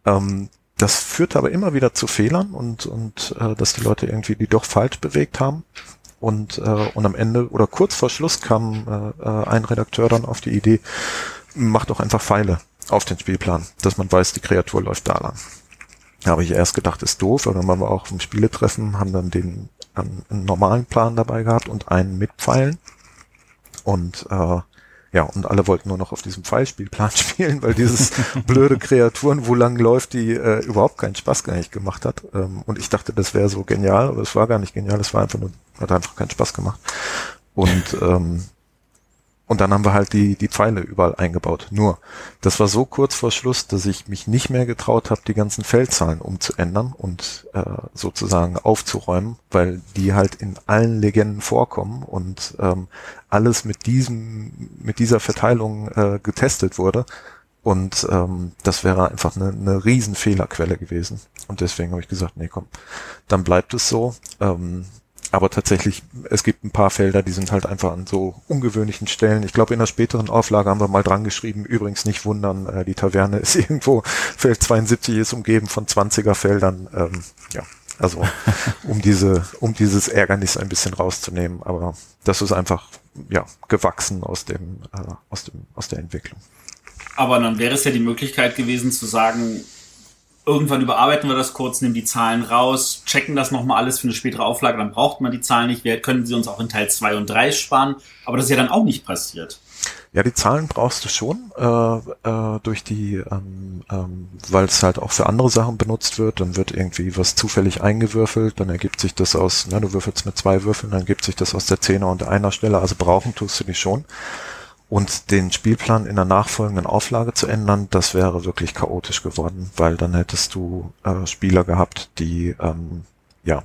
Ähm, das führt aber immer wieder zu Fehlern und, und äh, dass die Leute irgendwie die doch falsch bewegt haben. Und, äh, und am Ende oder kurz vor Schluss kam äh, äh, ein Redakteur dann auf die Idee, macht doch einfach Pfeile auf den Spielplan, dass man weiß, die Kreatur läuft da lang. Habe ich erst gedacht, ist doof, aber dann waren wir auch im Spieletreffen, haben dann den einen, einen normalen Plan dabei gehabt und einen mit Pfeilen. Und äh, ja, und alle wollten nur noch auf diesem Pfeilspielplan spielen, weil dieses blöde Kreaturen, wo lang läuft, die äh, überhaupt keinen Spaß gar nicht gemacht hat. Ähm, und ich dachte, das wäre so genial, aber es war gar nicht genial, es war einfach nur, hat einfach keinen Spaß gemacht. Und ähm, und dann haben wir halt die, die Pfeile überall eingebaut. Nur, das war so kurz vor Schluss, dass ich mich nicht mehr getraut habe, die ganzen Feldzahlen umzuändern und äh, sozusagen aufzuräumen, weil die halt in allen Legenden vorkommen und ähm, alles mit diesem, mit dieser Verteilung äh, getestet wurde. Und ähm, das wäre einfach eine, eine riesen Fehlerquelle gewesen. Und deswegen habe ich gesagt, nee, komm, dann bleibt es so. Ähm, aber tatsächlich, es gibt ein paar Felder, die sind halt einfach an so ungewöhnlichen Stellen. Ich glaube, in der späteren Auflage haben wir mal dran geschrieben, übrigens nicht wundern, äh, die Taverne ist irgendwo, Feld 72 ist umgeben von 20er Feldern. Ähm, ja, also um diese, um dieses Ärgernis ein bisschen rauszunehmen. Aber das ist einfach, ja, gewachsen aus dem, äh, aus dem, aus der Entwicklung. Aber dann wäre es ja die Möglichkeit gewesen zu sagen, irgendwann überarbeiten wir das kurz, nehmen die Zahlen raus, checken das nochmal alles für eine spätere Auflage, dann braucht man die Zahlen nicht. Wir können sie uns auch in Teil 2 und 3 sparen, aber das ist ja dann auch nicht passiert. Ja, die Zahlen brauchst du schon äh, äh, durch die, ähm, ähm, weil es halt auch für andere Sachen benutzt wird. Dann wird irgendwie was zufällig eingewürfelt, dann ergibt sich das aus, ne, du würfelst mit zwei Würfeln, dann ergibt sich das aus der Zehner und Einer Stelle. Also brauchen tust du die schon. Und den Spielplan in der nachfolgenden Auflage zu ändern, das wäre wirklich chaotisch geworden, weil dann hättest du äh, Spieler gehabt, die ähm, ja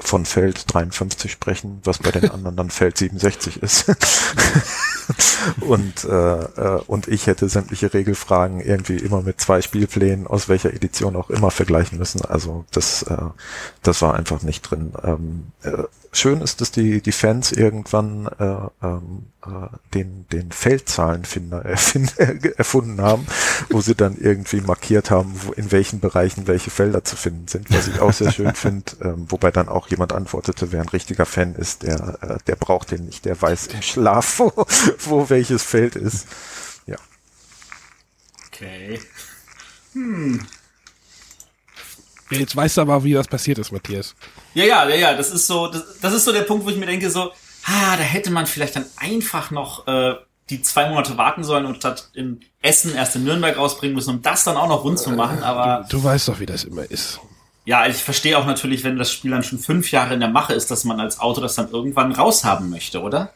von Feld 53 sprechen, was bei den anderen dann Feld 67 ist. und, äh, äh, und ich hätte sämtliche Regelfragen irgendwie immer mit zwei Spielplänen aus welcher Edition auch immer vergleichen müssen. Also das, äh, das war einfach nicht drin. Ähm, äh, schön ist, dass die, die Fans irgendwann äh, ähm, äh, den, den Feldzahlenfinder erfunden haben, wo sie dann irgendwie markiert haben, wo, in welchen Bereichen welche Felder zu finden sind, was ich auch sehr schön finde, ähm, wobei dann auch jemand antwortete, wer ein richtiger Fan ist, der, äh, der braucht den nicht, der weiß im Schlaf, wo, wo welches Feld ist. Ja. Okay. Hm. Ja, jetzt weißt du aber, wie das passiert ist, Matthias. Ja, ja, ja, ja, das ist so, das, das ist so der Punkt, wo ich mir denke, so, ah, da hätte man vielleicht dann einfach noch äh, die zwei Monate warten sollen und statt in Essen erst in Nürnberg rausbringen müssen, um das dann auch noch rund zu machen. Aber Du, du weißt doch, wie das immer ist. ja, ich verstehe auch natürlich, wenn das Spiel dann schon fünf Jahre in der Mache ist, dass man als Auto das dann irgendwann raushaben möchte, oder?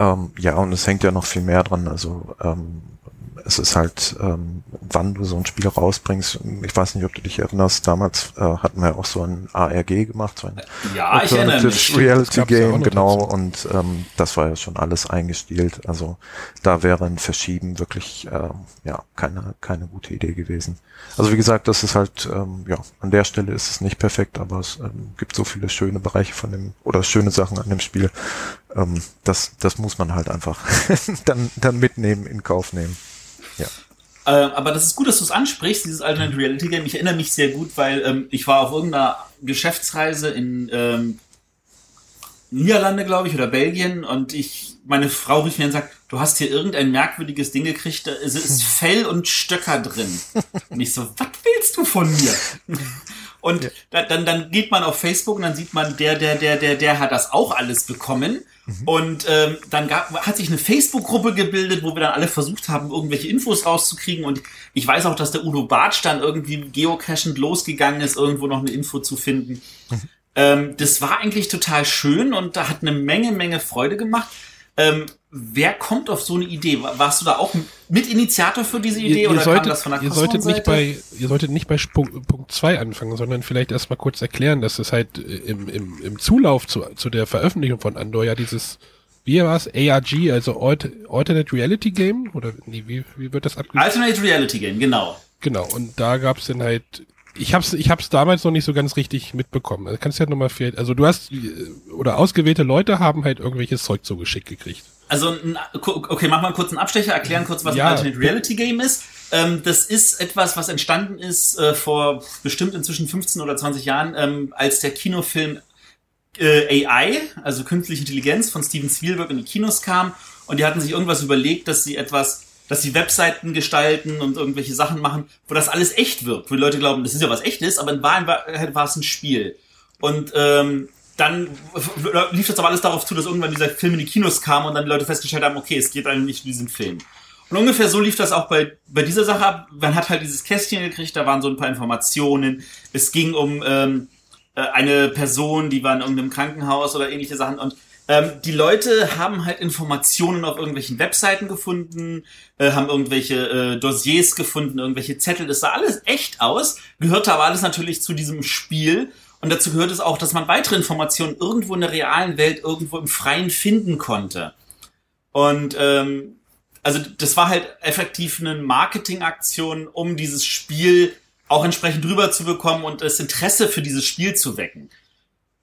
Ähm, ja, und es hängt ja noch viel mehr dran. Also ähm, es ist halt, ähm, wann du so ein Spiel rausbringst. Ich weiß nicht, ob du dich erinnerst. Damals äh, hatten wir auch so ein ARG gemacht, so ein Ja, ich erinnere mich. Alternative Reality Game, genau. Und ähm, das war ja schon alles eingestielt. Also da wäre ein Verschieben wirklich ähm, ja keine keine gute Idee gewesen. Also wie gesagt, das ist halt ähm, ja an der Stelle ist es nicht perfekt, aber es ähm, gibt so viele schöne Bereiche von dem oder schöne Sachen an dem Spiel. Ähm, das das muss man halt einfach dann dann mitnehmen in Kauf nehmen. Ja. Äh, aber das ist gut, dass du es ansprichst, dieses Alternate Reality Game. Ich erinnere mich sehr gut, weil ähm, ich war auf irgendeiner Geschäftsreise in ähm, Niederlande, glaube ich, oder Belgien und ich, meine Frau rief mir und sagt, du hast hier irgendein merkwürdiges Ding gekriegt, da ist, ist Fell und Stöcker drin. Und ich so, was willst du von mir? Und da, dann, dann geht man auf Facebook und dann sieht man, der, der, der, der, der hat das auch alles bekommen. Und ähm, dann gab, hat sich eine Facebook-Gruppe gebildet, wo wir dann alle versucht haben, irgendwelche Infos rauszukriegen. Und ich weiß auch, dass der Udo Bartsch dann irgendwie geocachend losgegangen ist, irgendwo noch eine Info zu finden. Ähm, das war eigentlich total schön und da hat eine Menge, Menge Freude gemacht. Ähm, wer kommt auf so eine Idee? War- Warst du da auch Mitinitiator für diese Idee Ihr, oder ihr, solltet, kam das von der ihr, solltet nicht bei, ihr solltet nicht bei Punkt, Punkt 2 anfangen, sondern vielleicht erstmal kurz erklären, dass es halt äh, im, im, im Zulauf zu, zu der Veröffentlichung von Andor ja dieses, wie war es, ARG, also Alt, Alternate Reality Game? Oder nee, wie, wie wird das abgeschrieben? Alternate Reality Game, genau. Genau, und da gab's dann halt, ich hab's, ich hab's damals noch nicht so ganz richtig mitbekommen. Also kannst du ja nochmal viel, also du hast, oder ausgewählte Leute haben halt irgendwelches Zeug zugeschickt gekriegt. Also, okay, mach mal einen kurzen Abstecher, erklären kurz, was Ja. ein Alternate Reality Game ist. Ähm, das ist etwas, was entstanden ist äh, vor bestimmt inzwischen 15 oder 20 Jahren, ähm, als der Kinofilm äh, AI, also künstliche Intelligenz von Steven Spielberg in die Kinos kam. Und die hatten sich irgendwas überlegt, dass sie etwas, dass sie Webseiten gestalten und irgendwelche Sachen machen, wo das alles echt wirkt. Wo die Leute glauben, das ist ja was echtes, aber in Wahrheit war es ein Spiel. Und ähm, dann lief das aber alles darauf zu, dass irgendwann dieser Film in die Kinos kam und dann die Leute festgestellt haben, okay, es geht eigentlich nicht um diesen Film. Und ungefähr so lief das auch bei, bei dieser Sache ab. Man hat halt dieses Kästchen gekriegt, da waren so ein paar Informationen. Es ging um ähm, äh, eine Person, die war in irgendeinem Krankenhaus oder ähnliche Sachen. Und ähm, die Leute haben halt Informationen auf irgendwelchen Webseiten gefunden, äh, haben irgendwelche äh, Dossiers gefunden, irgendwelche Zettel. Das sah alles echt aus, gehörte aber alles natürlich zu diesem Spiel. Und dazu gehört es auch, dass man weitere Informationen irgendwo in der realen Welt, irgendwo im Freien finden konnte. Und ähm, also das war halt effektiv eine Marketingaktion, um dieses Spiel auch entsprechend rüberzubekommen und das Interesse für dieses Spiel zu wecken.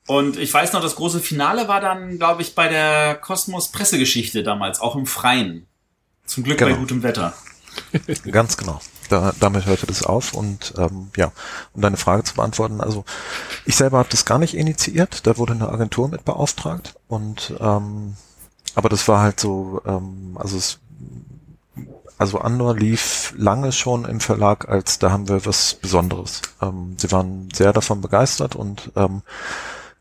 Und ich weiß noch, das große Finale war dann, glaube ich, bei der Kosmos Pressegeschichte damals, auch im Freien. Zum Glück bei Genau. gutem Wetter. Ganz genau. Da, damit hörte das auf und ähm, ja, um deine Frage zu beantworten, also ich selber habe das gar nicht initiiert, da wurde eine Agentur mit beauftragt und ähm, aber das war halt so, ähm, also es also Andor lief lange schon im Verlag, als da haben wir was Besonderes. Ähm, sie waren sehr davon begeistert und ähm,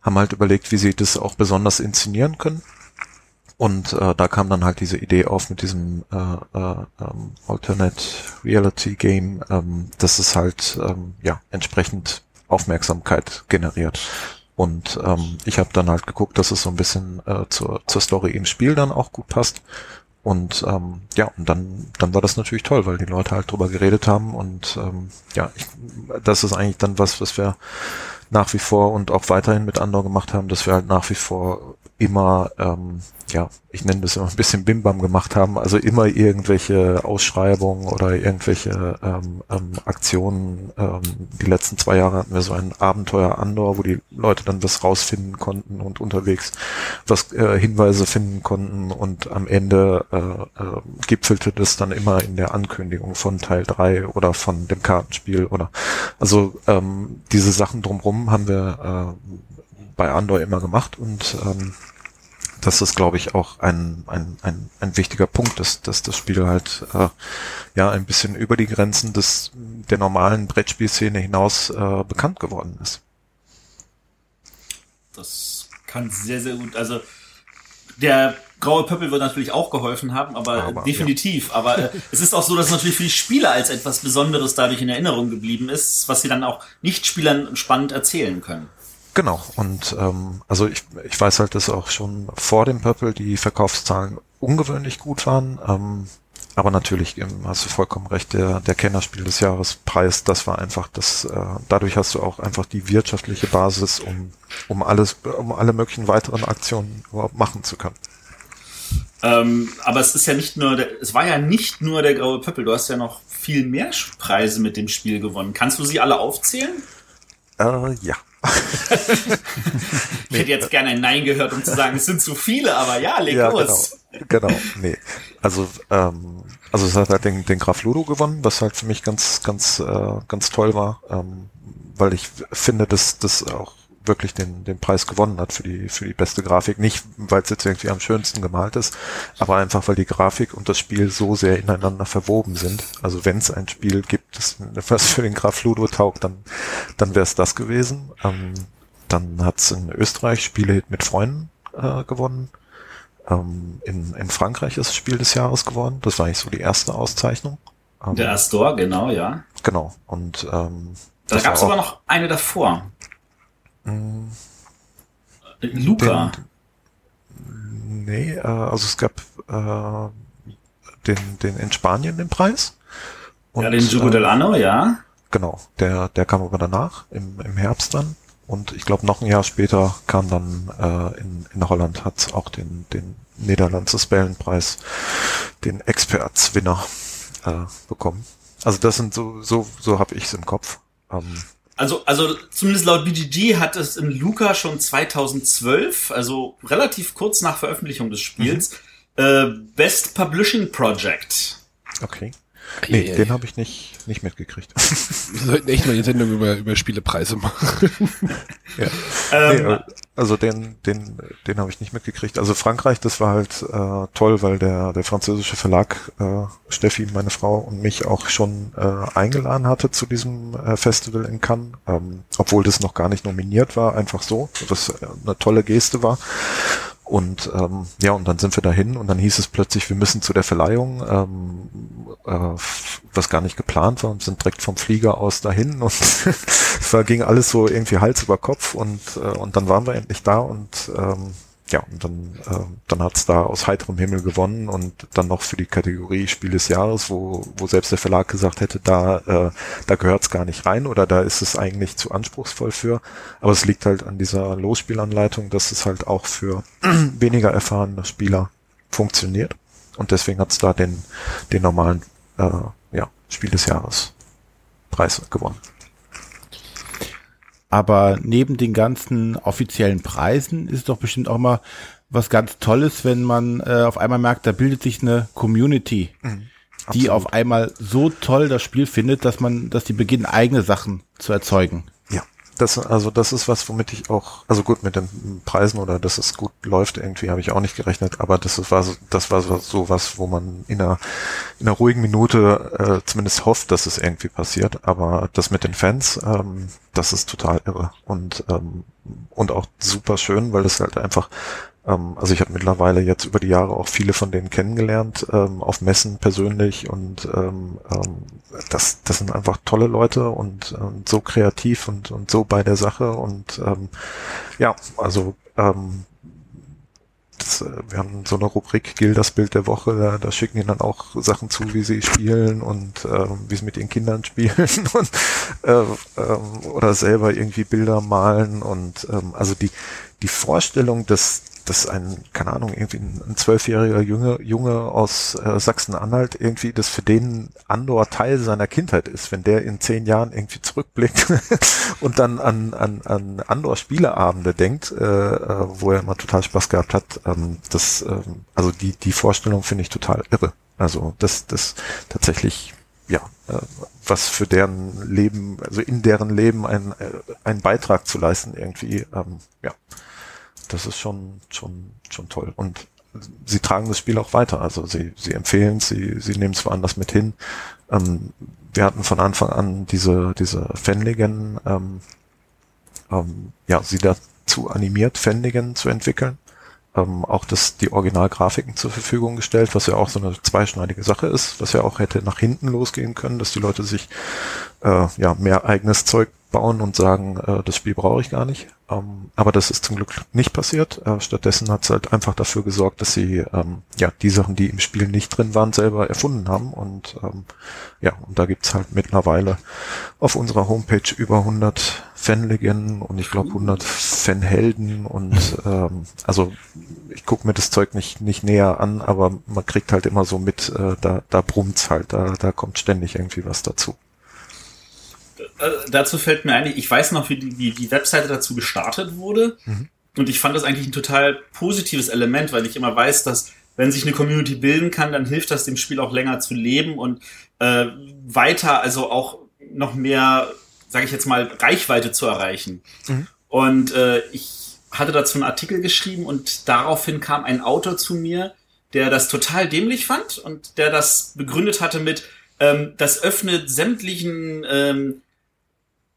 haben halt überlegt, wie sie das auch besonders inszenieren können. Und äh, da kam dann halt diese Idee auf mit diesem äh, äh, ähm, Alternate Reality Game, ähm, dass es halt ähm, ja entsprechend Aufmerksamkeit generiert. Und ähm, ich habe dann halt geguckt, dass es so ein bisschen äh, zur, zur Story im Spiel dann auch gut passt. Und ähm, ja, und dann, dann war das natürlich toll, weil die Leute halt drüber geredet haben und ähm, ja, ich, das ist eigentlich dann was, was wir nach wie vor und auch weiterhin mit Andor gemacht haben, dass wir halt nach wie vor immer, ähm, ja, ich nenne das immer ein bisschen Bimbam gemacht haben, also immer irgendwelche Ausschreibungen oder irgendwelche ähm, ähm, Aktionen. Ähm, die letzten zwei Jahre hatten wir so ein Abenteuer Andor, wo die Leute dann was rausfinden konnten und unterwegs was äh, Hinweise finden konnten und am Ende äh, äh, gipfelte das dann immer in der Ankündigung von Teil 3 oder von dem Kartenspiel oder also ähm, diese Sachen drumrum haben wir äh, bei Andor immer gemacht und ähm, das ist, glaube ich, auch ein, ein, ein, ein wichtiger Punkt, dass, dass das Spiel halt äh, ja ein bisschen über die Grenzen des der normalen Brettspielszene hinaus äh, bekannt geworden ist. Das kann sehr, sehr gut. Also der graue Pöppel wird natürlich auch geholfen haben, aber, aber definitiv. Ja. Aber äh, es ist auch so, dass es natürlich für die Spieler als etwas Besonderes dadurch in Erinnerung geblieben ist, was sie dann auch Nicht-Spielern spannend erzählen können. Genau, und ähm, also ich, ich weiß halt, dass auch schon vor dem Purple die Verkaufszahlen ungewöhnlich gut waren. Ähm, aber natürlich ähm, hast du vollkommen recht, der, der Kennerspiel des Jahres Preis, das war einfach das, äh, dadurch hast du auch einfach die wirtschaftliche Basis, um, um alles, um alle möglichen weiteren Aktionen überhaupt machen zu können. Ähm, aber es ist ja nicht nur, der, es war ja nicht nur der graue Pöppel, du hast ja noch viel mehr Preise mit dem Spiel gewonnen. Kannst du sie alle aufzählen? Äh, ja. Ich hätte jetzt gerne ein Nein gehört, um zu sagen, es sind zu viele, aber ja, leg ja, los. Genau, genau, nee. Also, ähm, also es hat halt den, den Graf Ludo gewonnen, was halt für mich ganz, ganz, äh, ganz toll war, ähm, weil ich finde, dass das auch wirklich den, den Preis gewonnen hat für die, für die beste Grafik. Nicht, weil es jetzt irgendwie am schönsten gemalt ist, aber einfach, weil die Grafik und das Spiel so sehr ineinander verwoben sind. Also wenn es ein Spiel gibt, das, was für den Graf Ludo taugt, dann, dann wäre es das gewesen. Ähm, dann hat es in Österreich Spiele mit Freunden äh, gewonnen. Ähm, in, in Frankreich ist Spiel des Jahres geworden. Das war eigentlich so die erste Auszeichnung. Ähm, Der Astor, genau, ja. Genau. Und ähm, da gab es aber noch eine davor. Luca. Den, nee, äh, also es gab äh, den, den in Spanien den Preis. Und, ja, den Jugo del Anno, ja. Genau, der, der kam aber danach, im, im Herbst dann. Und ich glaube, noch ein Jahr später kam dann äh, in, in Holland hat auch den, den Niederlandse Spellenpreis, den Experts-Winner äh, bekommen. Also das sind so, so, so habe ich es im Kopf. Ähm, also, also zumindest laut BGG hat es in Luca schon 2012, also relativ kurz nach Veröffentlichung des Spiels, mhm. äh, Best Publishing Project. Okay. Nee, den habe ich nicht, nicht mitgekriegt. Wir sollten echt mal eine Sendung über, über Spielepreise machen. ja. Ähm, nee, also den, den, den habe ich nicht mitgekriegt. Also Frankreich, das war halt äh, toll, weil der, der französische Verlag äh, Steffi, meine Frau und mich auch schon äh, eingeladen hatte zu diesem äh, Festival in Cannes, ähm, obwohl das noch gar nicht nominiert war, einfach so, was eine tolle Geste war. Und ähm, ja, und dann sind wir dahin und dann hieß es plötzlich, wir müssen zu der Verleihung, ähm, äh, was gar nicht geplant war und sind direkt vom Flieger aus dahin und es ging alles so irgendwie Hals über Kopf und, äh, und dann waren wir endlich da und ähm, ja, und dann, äh, dann hat's da aus heiterem Himmel gewonnen und dann noch für die Kategorie Spiel des Jahres, wo, wo selbst der Verlag gesagt hätte, da, äh, da gehört's gar nicht rein oder da ist es eigentlich zu anspruchsvoll für. Aber es liegt halt an dieser Losspielanleitung, dass es halt auch für weniger erfahrene Spieler funktioniert. Und deswegen hat's da den, den normalen äh, ja, Spiel des Jahres Preis gewonnen. Aber neben den ganzen offiziellen Preisen ist es doch bestimmt auch mal was ganz Tolles, wenn man äh, auf einmal merkt, da bildet sich eine Community, mhm, die auf einmal so toll das Spiel findet, dass man, dass die beginnen, eigene Sachen zu erzeugen. Das, also das ist was, womit ich auch, also gut mit den Preisen oder dass es gut läuft, irgendwie habe ich auch nicht gerechnet, aber das war so, das war so was, wo man in einer, in einer ruhigen Minute äh, zumindest hofft, dass es irgendwie passiert. Aber das mit den Fans, ähm, das ist total irre und ähm, und auch super schön, weil es halt einfach also ich habe mittlerweile jetzt über die Jahre auch viele von denen kennengelernt, ähm, auf Messen persönlich und ähm, ähm, das, das sind einfach tolle Leute und, und so kreativ und, und so bei der Sache und ähm, ja, also ähm, das, äh, wir haben so eine Rubrik Gill das Bild der Woche, da, da schicken ihnen dann auch Sachen zu, wie sie spielen und ähm, wie sie mit ihren Kindern spielen und äh, ähm, oder selber irgendwie Bilder malen und ähm, also die die Vorstellung, dass dass ein, keine Ahnung, irgendwie ein zwölfjähriger Junge, Junge aus äh, Sachsen-Anhalt irgendwie, das für den Andor Teil seiner Kindheit ist, wenn der in zehn Jahren irgendwie zurückblickt und dann an, an, an Andor Spieleabende denkt, äh, äh, wo er immer total Spaß gehabt hat, ähm, das, ähm, also die, die Vorstellung finde ich total irre. Also das, das tatsächlich, ja, äh, was für deren Leben, also in deren Leben ein, äh, einen Beitrag zu leisten irgendwie, ähm, ja das ist schon, schon, schon toll. Und sie tragen das Spiel auch weiter. Also sie, sie empfehlen es, sie, sie nehmen es woanders mit hin. Ähm, wir hatten von Anfang an diese, diese Fanligen, ähm, ähm, ja, sie dazu animiert, Fanligen zu entwickeln. Ähm, auch das, die Originalgrafiken zur Verfügung gestellt, was ja auch so eine zweischneidige Sache ist, was ja auch hätte nach hinten losgehen können, dass die Leute sich äh, ja mehr eigenes Zeug bauen und sagen, äh, das Spiel brauche ich gar nicht. Ähm, aber das ist zum Glück nicht passiert. Äh, stattdessen hat es halt einfach dafür gesorgt, dass sie ähm, ja die Sachen, die im Spiel nicht drin waren, selber erfunden haben. Und ähm, ja, und da gibt's halt mittlerweile auf unserer Homepage über 100 Fanlegenden und ich glaube 100 Fanhelden und ähm, also ich gucke mir das Zeug nicht nicht näher an, aber man kriegt halt immer so mit, äh, da da brummt's halt, da da kommt ständig irgendwie was dazu. Äh, dazu fällt mir ein, ich weiß noch, wie die, wie die Webseite dazu gestartet wurde. Mhm. Und ich fand das eigentlich ein total positives Element, weil ich immer weiß, dass wenn sich eine Community bilden kann, dann hilft das dem Spiel auch länger zu leben und äh, weiter, also auch noch mehr, sage ich jetzt mal, Reichweite zu erreichen. Mhm. Und äh, ich hatte dazu einen Artikel geschrieben und daraufhin kam ein Autor zu mir, der das total dämlich fand und der das begründet hatte mit, ähm, das öffnet sämtlichen ähm,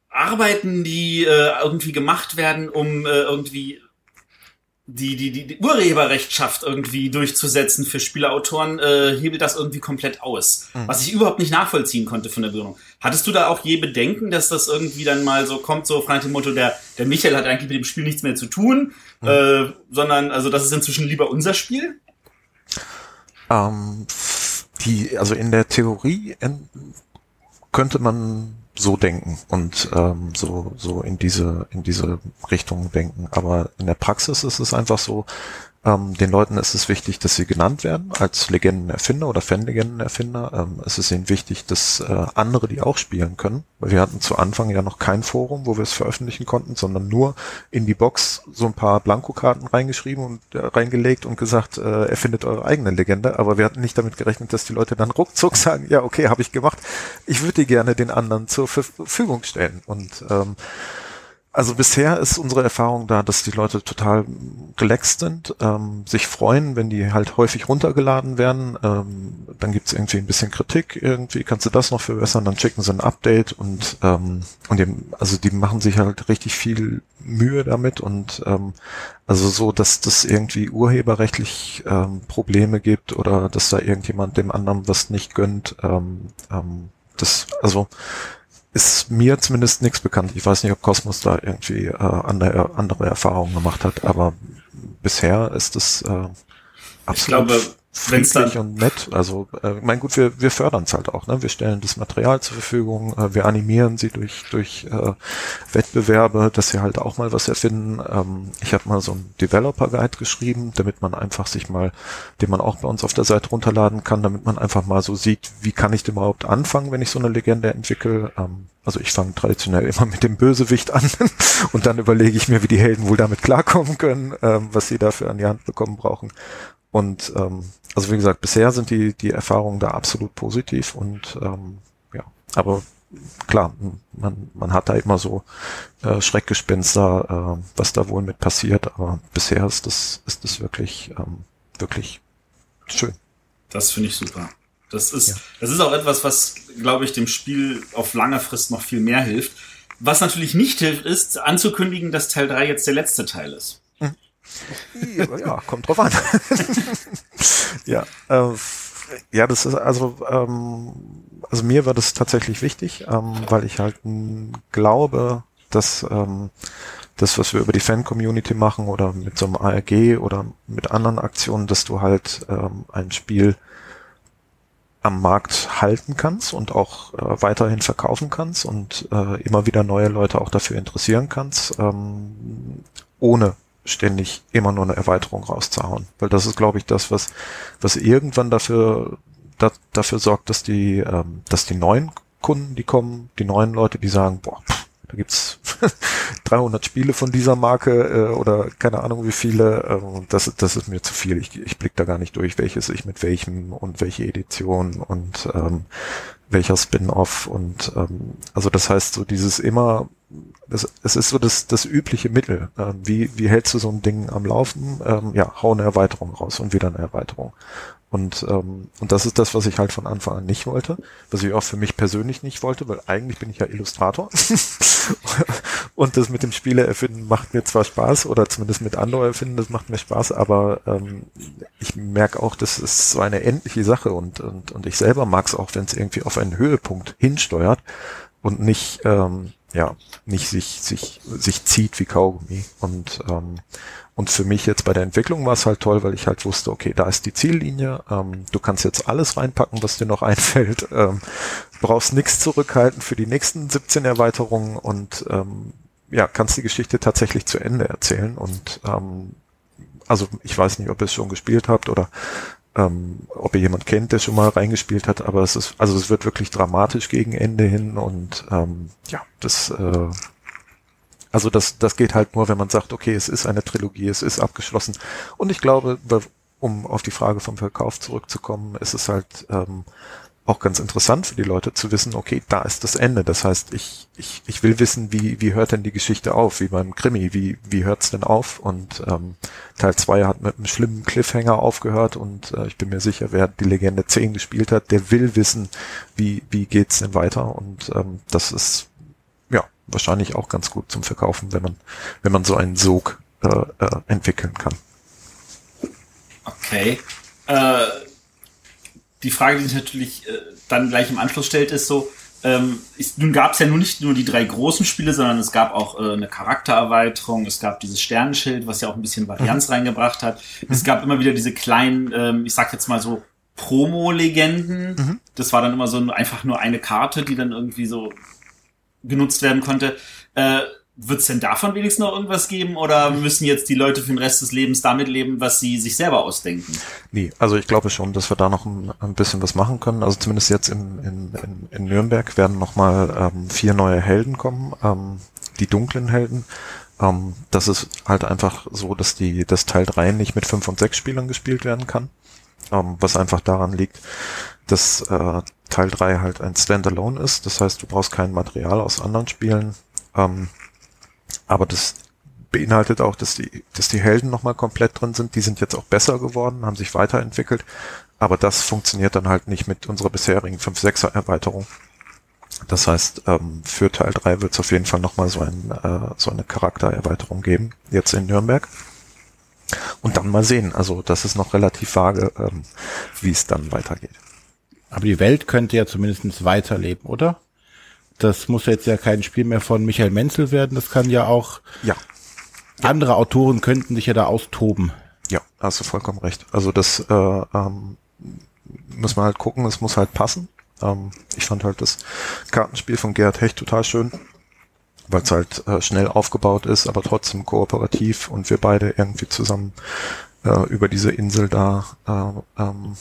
Arbeiten, die äh, irgendwie gemacht werden, um äh, irgendwie die, die, die, die Urheberrechtschaft irgendwie durchzusetzen für Spieleautoren, äh, hebelt das irgendwie komplett aus. Mhm. Was ich überhaupt nicht nachvollziehen konnte von der Begründung. Hattest du da auch je Bedenken, dass das irgendwie dann mal so kommt, so frei dem Motto, der, der Michael hat eigentlich mit dem Spiel nichts mehr zu tun, mhm. äh, sondern, also das ist inzwischen lieber unser Spiel? Ähm, die, also in der Theorie könnte man so denken und ähm, so so in diese in diese Richtung denken. Aber in der Praxis ist es einfach so, ähm, den Leuten ist es wichtig, dass sie genannt werden als Legendenerfinder oder Fanlegendenerfinder. Ähm, es ist ihnen wichtig, dass äh, andere die auch spielen können. Wir hatten zu Anfang ja noch kein Forum, wo wir es veröffentlichen konnten, sondern nur in die Box so ein paar Blankokarten reingeschrieben und äh, reingelegt und gesagt, äh, erfindet eure eigene Legende. Aber wir hatten nicht damit gerechnet, dass die Leute dann ruckzuck sagen, ja, okay, habe ich gemacht. Ich würde die gerne den anderen zur Verfügung stellen. Und ähm, also bisher ist unsere Erfahrung da, dass die Leute total relaxed sind, ähm, sich freuen, wenn die halt häufig runtergeladen werden. Ähm, dann gibt's irgendwie ein bisschen Kritik, irgendwie kannst du das noch verbessern, dann schicken sie ein Update und ähm, und die, also die machen sich halt richtig viel Mühe damit und ähm, also so, dass das irgendwie urheberrechtlich ähm, Probleme gibt oder dass da irgendjemand dem anderen was nicht gönnt. Ähm, ähm, das also ist mir zumindest nichts bekannt. Ich weiß nicht, ob Cosmos da irgendwie äh, andere, andere Erfahrungen gemacht hat, aber bisher ist es äh, absolut. Ich glaube, friedlich und nett. Also, äh, mein gut, wir, wir fördern es halt auch. Ne? Wir stellen das Material zur Verfügung, äh, wir animieren sie durch durch äh, Wettbewerbe, dass sie halt auch mal was erfinden. Ähm, ich habe mal so ein Developer Guide geschrieben, damit man einfach sich mal, den man auch bei uns auf der Seite runterladen kann, damit man einfach mal so sieht, wie kann ich denn überhaupt anfangen, wenn ich so eine Legende entwickle. Ähm, also ich fange traditionell immer mit dem Bösewicht an und dann überlege ich mir, wie die Helden wohl damit klarkommen können, ähm, was sie dafür an die Hand bekommen brauchen. Und ähm, also wie gesagt, bisher sind die, die Erfahrungen da absolut positiv und ähm, ja, aber klar, man, man hat da immer so äh, Schreckgespenster, äh, was da wohl mit passiert, aber bisher ist das, ist das wirklich, ähm, wirklich schön. Das finde ich super. Das ist, ja. das ist auch etwas, was, glaube ich, dem Spiel auf lange Frist noch viel mehr hilft. Was natürlich nicht hilft, ist anzukündigen, dass Teil 3 jetzt der letzte Teil ist. Ja, kommt drauf an. ja, äh, ja, das ist also, ähm, also mir war das tatsächlich wichtig, ähm, weil ich halt glaube, dass ähm, das, was wir über die Fan-Community machen oder mit so einem ARG oder mit anderen Aktionen, dass du halt ähm, ein Spiel am Markt halten kannst und auch äh, weiterhin verkaufen kannst und äh, immer wieder neue Leute auch dafür interessieren kannst, ähm, ohne ständig immer nur eine Erweiterung rauszuhauen. Weil das ist, glaube ich, das, was, was irgendwann dafür, da, dafür sorgt, dass die, ähm, dass die neuen Kunden, die kommen, die neuen Leute, die sagen, boah, pff, da gibt's 300 Spiele von dieser Marke äh, oder keine Ahnung wie viele. Äh, das, das ist mir zu viel. Ich, ich blick da gar nicht durch, welches ich mit welchem und welche Edition und ähm, welcher Spin-off und ähm, also das heißt so dieses immer das, es ist so das, das übliche Mittel. Ähm, wie, wie hältst du so ein Ding am Laufen? Ähm, ja, hau eine Erweiterung raus und wieder eine Erweiterung. Und, ähm, und das ist das, was ich halt von Anfang an nicht wollte, was ich auch für mich persönlich nicht wollte, weil eigentlich bin ich ja Illustrator. und das mit dem Spiele erfinden macht mir zwar Spaß, oder zumindest mit Andor erfinden, das macht mir Spaß, aber ähm, ich merke auch, das ist so eine endliche Sache und, und, und ich selber mag es auch, wenn es irgendwie auf einen Höhepunkt hinsteuert und nicht, ähm, ja, nicht sich, sich, sich zieht wie Kaugummi. Und, ähm, und für mich jetzt bei der Entwicklung war es halt toll, weil ich halt wusste, okay, da ist die Ziellinie, ähm, du kannst jetzt alles reinpacken, was dir noch einfällt, ähm, brauchst nichts zurückhalten für die nächsten 17 Erweiterungen und ähm, ja, kannst die Geschichte tatsächlich zu Ende erzählen. Und ähm, also ich weiß nicht, ob ihr es schon gespielt habt oder ähm, ob ihr jemand kennt, der schon mal reingespielt hat, aber es ist, also es wird wirklich dramatisch gegen Ende hin und ähm, ja, das, äh, also das, das geht halt nur, wenn man sagt, okay, es ist eine Trilogie, es ist abgeschlossen. Und ich glaube, um auf die Frage vom Verkauf zurückzukommen, ist es halt ähm, auch ganz interessant für die Leute zu wissen, okay, da ist das Ende. Das heißt, ich, ich, ich will wissen, wie, wie hört denn die Geschichte auf, wie beim Krimi, wie, wie hört's denn auf? Und ähm, Teil 2 hat mit einem schlimmen Cliffhanger aufgehört und äh, ich bin mir sicher, wer die Legende 10 gespielt hat, der will wissen, wie, wie geht's denn weiter? Und ähm, das ist ja wahrscheinlich auch ganz gut zum Verkaufen, wenn man, wenn man so einen Sog äh, äh, entwickeln kann. Okay. Äh die Frage, die sich natürlich äh, dann gleich im Anschluss stellt, ist so, ähm, ist, nun gab es ja nun nicht nur die drei großen Spiele, sondern es gab auch äh, eine Charaktererweiterung, es gab dieses Sternenschild, was ja auch ein bisschen Varianz mhm. reingebracht hat. Mhm. Es gab immer wieder diese kleinen, ähm, ich sag jetzt mal so, Promo-Legenden. Mhm. Das war dann immer so einfach nur eine Karte, die dann irgendwie so genutzt werden konnte. Äh, wird es denn davon wenigstens noch irgendwas geben oder müssen jetzt die Leute für den Rest des Lebens damit leben, was sie sich selber ausdenken? Nee, also ich glaube schon, dass wir da noch ein, ein bisschen was machen können. Also zumindest jetzt in, in, in, in Nürnberg werden nochmal ähm, vier neue Helden kommen, ähm, die dunklen Helden. Ähm, das ist halt einfach so, dass die das Teil 3 nicht mit fünf und sechs Spielern gespielt werden kann. Ähm, was einfach daran liegt, dass äh, Teil 3 halt ein Standalone ist. Das heißt, du brauchst kein Material aus anderen Spielen. Ähm, aber das beinhaltet auch, dass die, dass die Helden nochmal komplett drin sind. Die sind jetzt auch besser geworden, haben sich weiterentwickelt. Aber das funktioniert dann halt nicht mit unserer bisherigen 5-6er Erweiterung. Das heißt, ähm, für Teil 3 wird es auf jeden Fall nochmal so, ein, äh, so eine Charaktererweiterung geben, jetzt in Nürnberg. Und dann mal sehen. Also das ist noch relativ vage, ähm, wie es dann weitergeht. Aber die Welt könnte ja zumindest weiterleben, oder? Das muss jetzt ja kein Spiel mehr von Michael Menzel werden. Das kann ja auch. Ja. Andere Autoren könnten sich ja da austoben. Ja, hast du vollkommen recht. Also das äh, ähm, muss man halt gucken, es muss halt passen. Ähm, ich fand halt das Kartenspiel von Gerhard Hecht total schön, weil es halt äh, schnell aufgebaut ist, aber trotzdem kooperativ und wir beide irgendwie zusammen äh, über diese Insel da äh, ähm,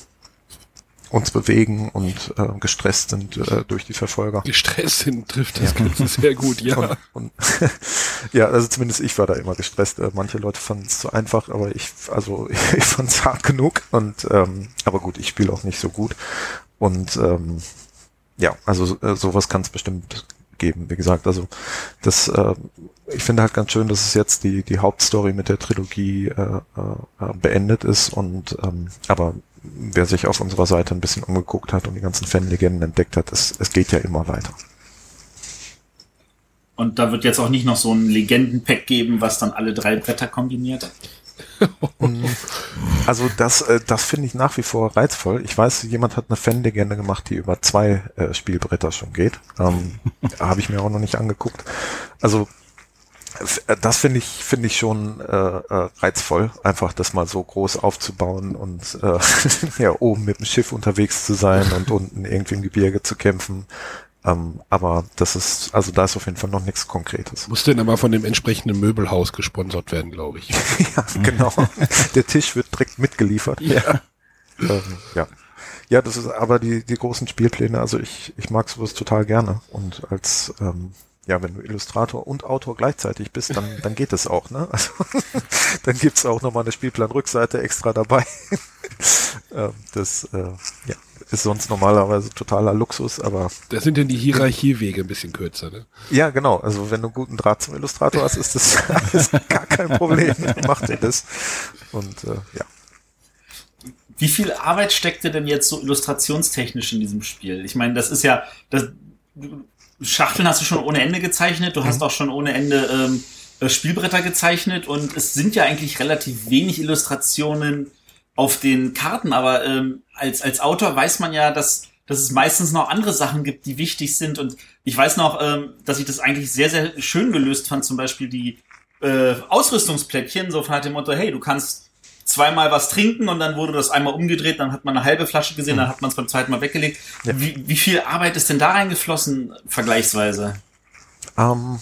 uns bewegen und äh, gestresst sind äh, durch die Verfolger. Gestresst sind trifft das ja. Ganze sehr gut, ja. Und, und ja, also zumindest ich war da immer gestresst. Äh, manche Leute fanden es zu einfach, aber ich, also ich fand es hart genug. Und ähm, aber gut, ich spiele auch nicht so gut. Und ähm, ja, also äh, sowas kann es bestimmt geben. Wie gesagt, also das, äh, ich finde halt ganz schön, dass es jetzt die die Hauptstory mit der Trilogie äh, äh, beendet ist und ähm, aber wer sich auf unserer Seite ein bisschen umgeguckt hat und die ganzen Fanlegenden entdeckt hat, es, es geht ja immer weiter. Und da wird jetzt auch nicht noch so ein Legendenpack geben, was dann alle drei Bretter kombiniert. Also das, äh, das finde ich nach wie vor reizvoll. Ich weiß, jemand hat eine Fanlegende gemacht, die über zwei äh, Spielbretter schon geht. Ähm, Habe ich mir auch noch nicht angeguckt. Also das finde ich finde ich schon äh, äh, reizvoll, einfach das mal so groß aufzubauen und äh, ja oben mit dem Schiff unterwegs zu sein und unten irgendwie im Gebirge zu kämpfen. Ähm, aber das ist also da ist auf jeden Fall noch nichts Konkretes. Muss denn aber von dem entsprechenden Möbelhaus gesponsert werden, glaube ich. ja, genau. Der Tisch wird direkt mitgeliefert. Ja. Ähm, ja. Ja, das ist aber die, die großen Spielpläne, also ich, ich mag sowas total gerne. Und als ähm, ja, wenn du Illustrator und Autor gleichzeitig bist, dann, dann geht es auch, ne? Also, dann gibt's auch nochmal eine Spielplanrückseite extra dabei. Ähm, das, äh, ja, ist sonst normalerweise totaler Luxus, aber. Da sind denn die Hierarchiewege ein bisschen kürzer, ne? Ja, genau. Also wenn du einen guten Draht zum Illustrator hast, ist das alles gar kein Problem. Macht er das. Und äh, ja. Wie viel Arbeit steckte denn jetzt so illustrationstechnisch in diesem Spiel? Ich meine, das ist ja, das, Schachteln hast du schon ohne Ende gezeichnet, du mhm. hast auch schon ohne Ende ähm, äh, Spielbretter gezeichnet. Und es sind ja eigentlich relativ wenig Illustrationen auf den Karten, aber ähm, als, als Autor weiß man ja, dass, dass es meistens noch andere Sachen gibt, die wichtig sind. Und ich weiß noch, ähm, dass ich das eigentlich sehr, sehr schön gelöst fand, zum Beispiel die äh, Ausrüstungsplättchen, so nach dem Motto, hey, du kannst zweimal was trinken und dann wurde das einmal umgedreht, dann hat man eine halbe Flasche gesehen, dann hat man es beim zweiten Mal weggelegt. Ja. Wie, wie viel Arbeit ist denn da reingeflossen, vergleichsweise? Ähm,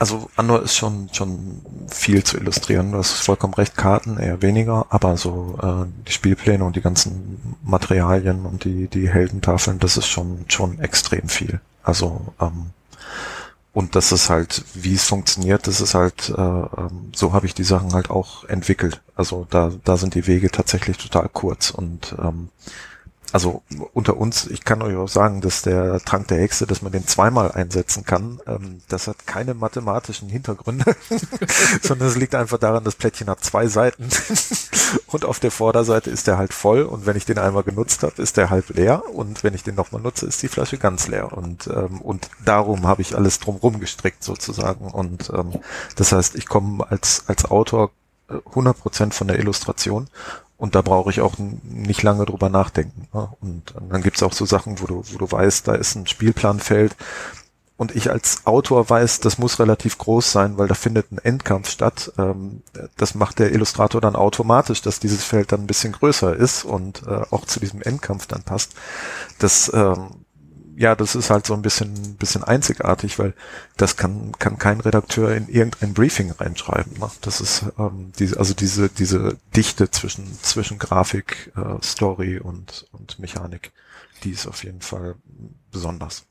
also Andor ist schon schon viel zu illustrieren. Du hast vollkommen recht, Karten eher weniger, aber so äh, die Spielpläne und die ganzen Materialien und die die Heldentafeln, das ist schon schon extrem viel. Also ähm, und das ist halt, wie es funktioniert, das ist halt, äh, ähm, so habe ich die Sachen halt auch entwickelt. Also da, da sind die Wege tatsächlich total kurz und ähm, also unter uns, ich kann euch auch sagen, dass der Trank der Hexe, dass man den zweimal einsetzen kann, ähm, das hat keine mathematischen Hintergründe, sondern es liegt einfach daran, das Plättchen hat zwei Seiten und auf der Vorderseite ist der halt voll und wenn ich den einmal genutzt habe, ist der halb leer und wenn ich den nochmal nutze, ist die Flasche ganz leer und ähm, und darum habe ich alles drumrum gestrickt sozusagen und ähm, das heißt, ich komme als als Autor 100% von der Illustration und da brauche ich auch nicht lange drüber nachdenken. Ne? Und dann gibt's auch so Sachen, wo du, wo du weißt, da ist ein Spielplanfeld. Und ich als Autor weiß, das muss relativ groß sein, weil da findet ein Endkampf statt. Ähm, das macht der Illustrator dann automatisch, dass dieses Feld dann ein bisschen größer ist und äh, auch zu diesem Endkampf dann passt. Das ähm, ja, das ist halt so ein bisschen, bisschen einzigartig, weil das kann, kann kein Redakteur in irgendein Briefing reinschreiben. Ne? Das ist ähm, diese, also diese, diese Dichte zwischen, zwischen Grafik, äh, Story und, und Mechanik, die ist auf jeden Fall besonders.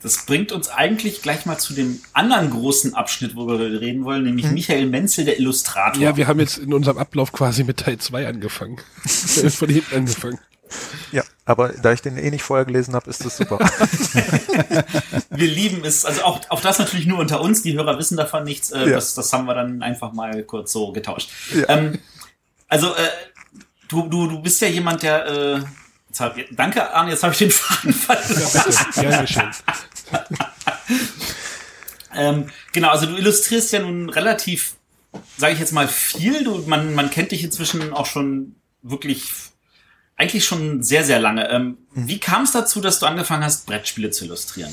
Das bringt uns eigentlich gleich mal zu dem anderen großen Abschnitt, worüber wir reden wollen, nämlich hm. Michael Menzel, der Illustrator. Ja, wir haben jetzt in unserem Ablauf quasi mit Teil 2 angefangen. Von hinten angefangen. Ja, aber da ich den eh nicht vorher gelesen habe, ist das super. wir lieben es. Also auch, auch das natürlich nur unter uns. Die Hörer wissen davon nichts. Äh, ja. das, das haben wir dann einfach mal kurz so getauscht. Ja. Ähm, also äh, du, du, du bist ja jemand, der... Äh, hab, danke, Arne, jetzt habe ich den Faden verloren. Ja, schön. ähm, genau, also du illustrierst ja nun relativ, sage ich jetzt mal, viel. Du, man, man kennt dich inzwischen auch schon wirklich eigentlich schon sehr, sehr lange. Ähm, mhm. Wie kam es dazu, dass du angefangen hast, Brettspiele zu illustrieren?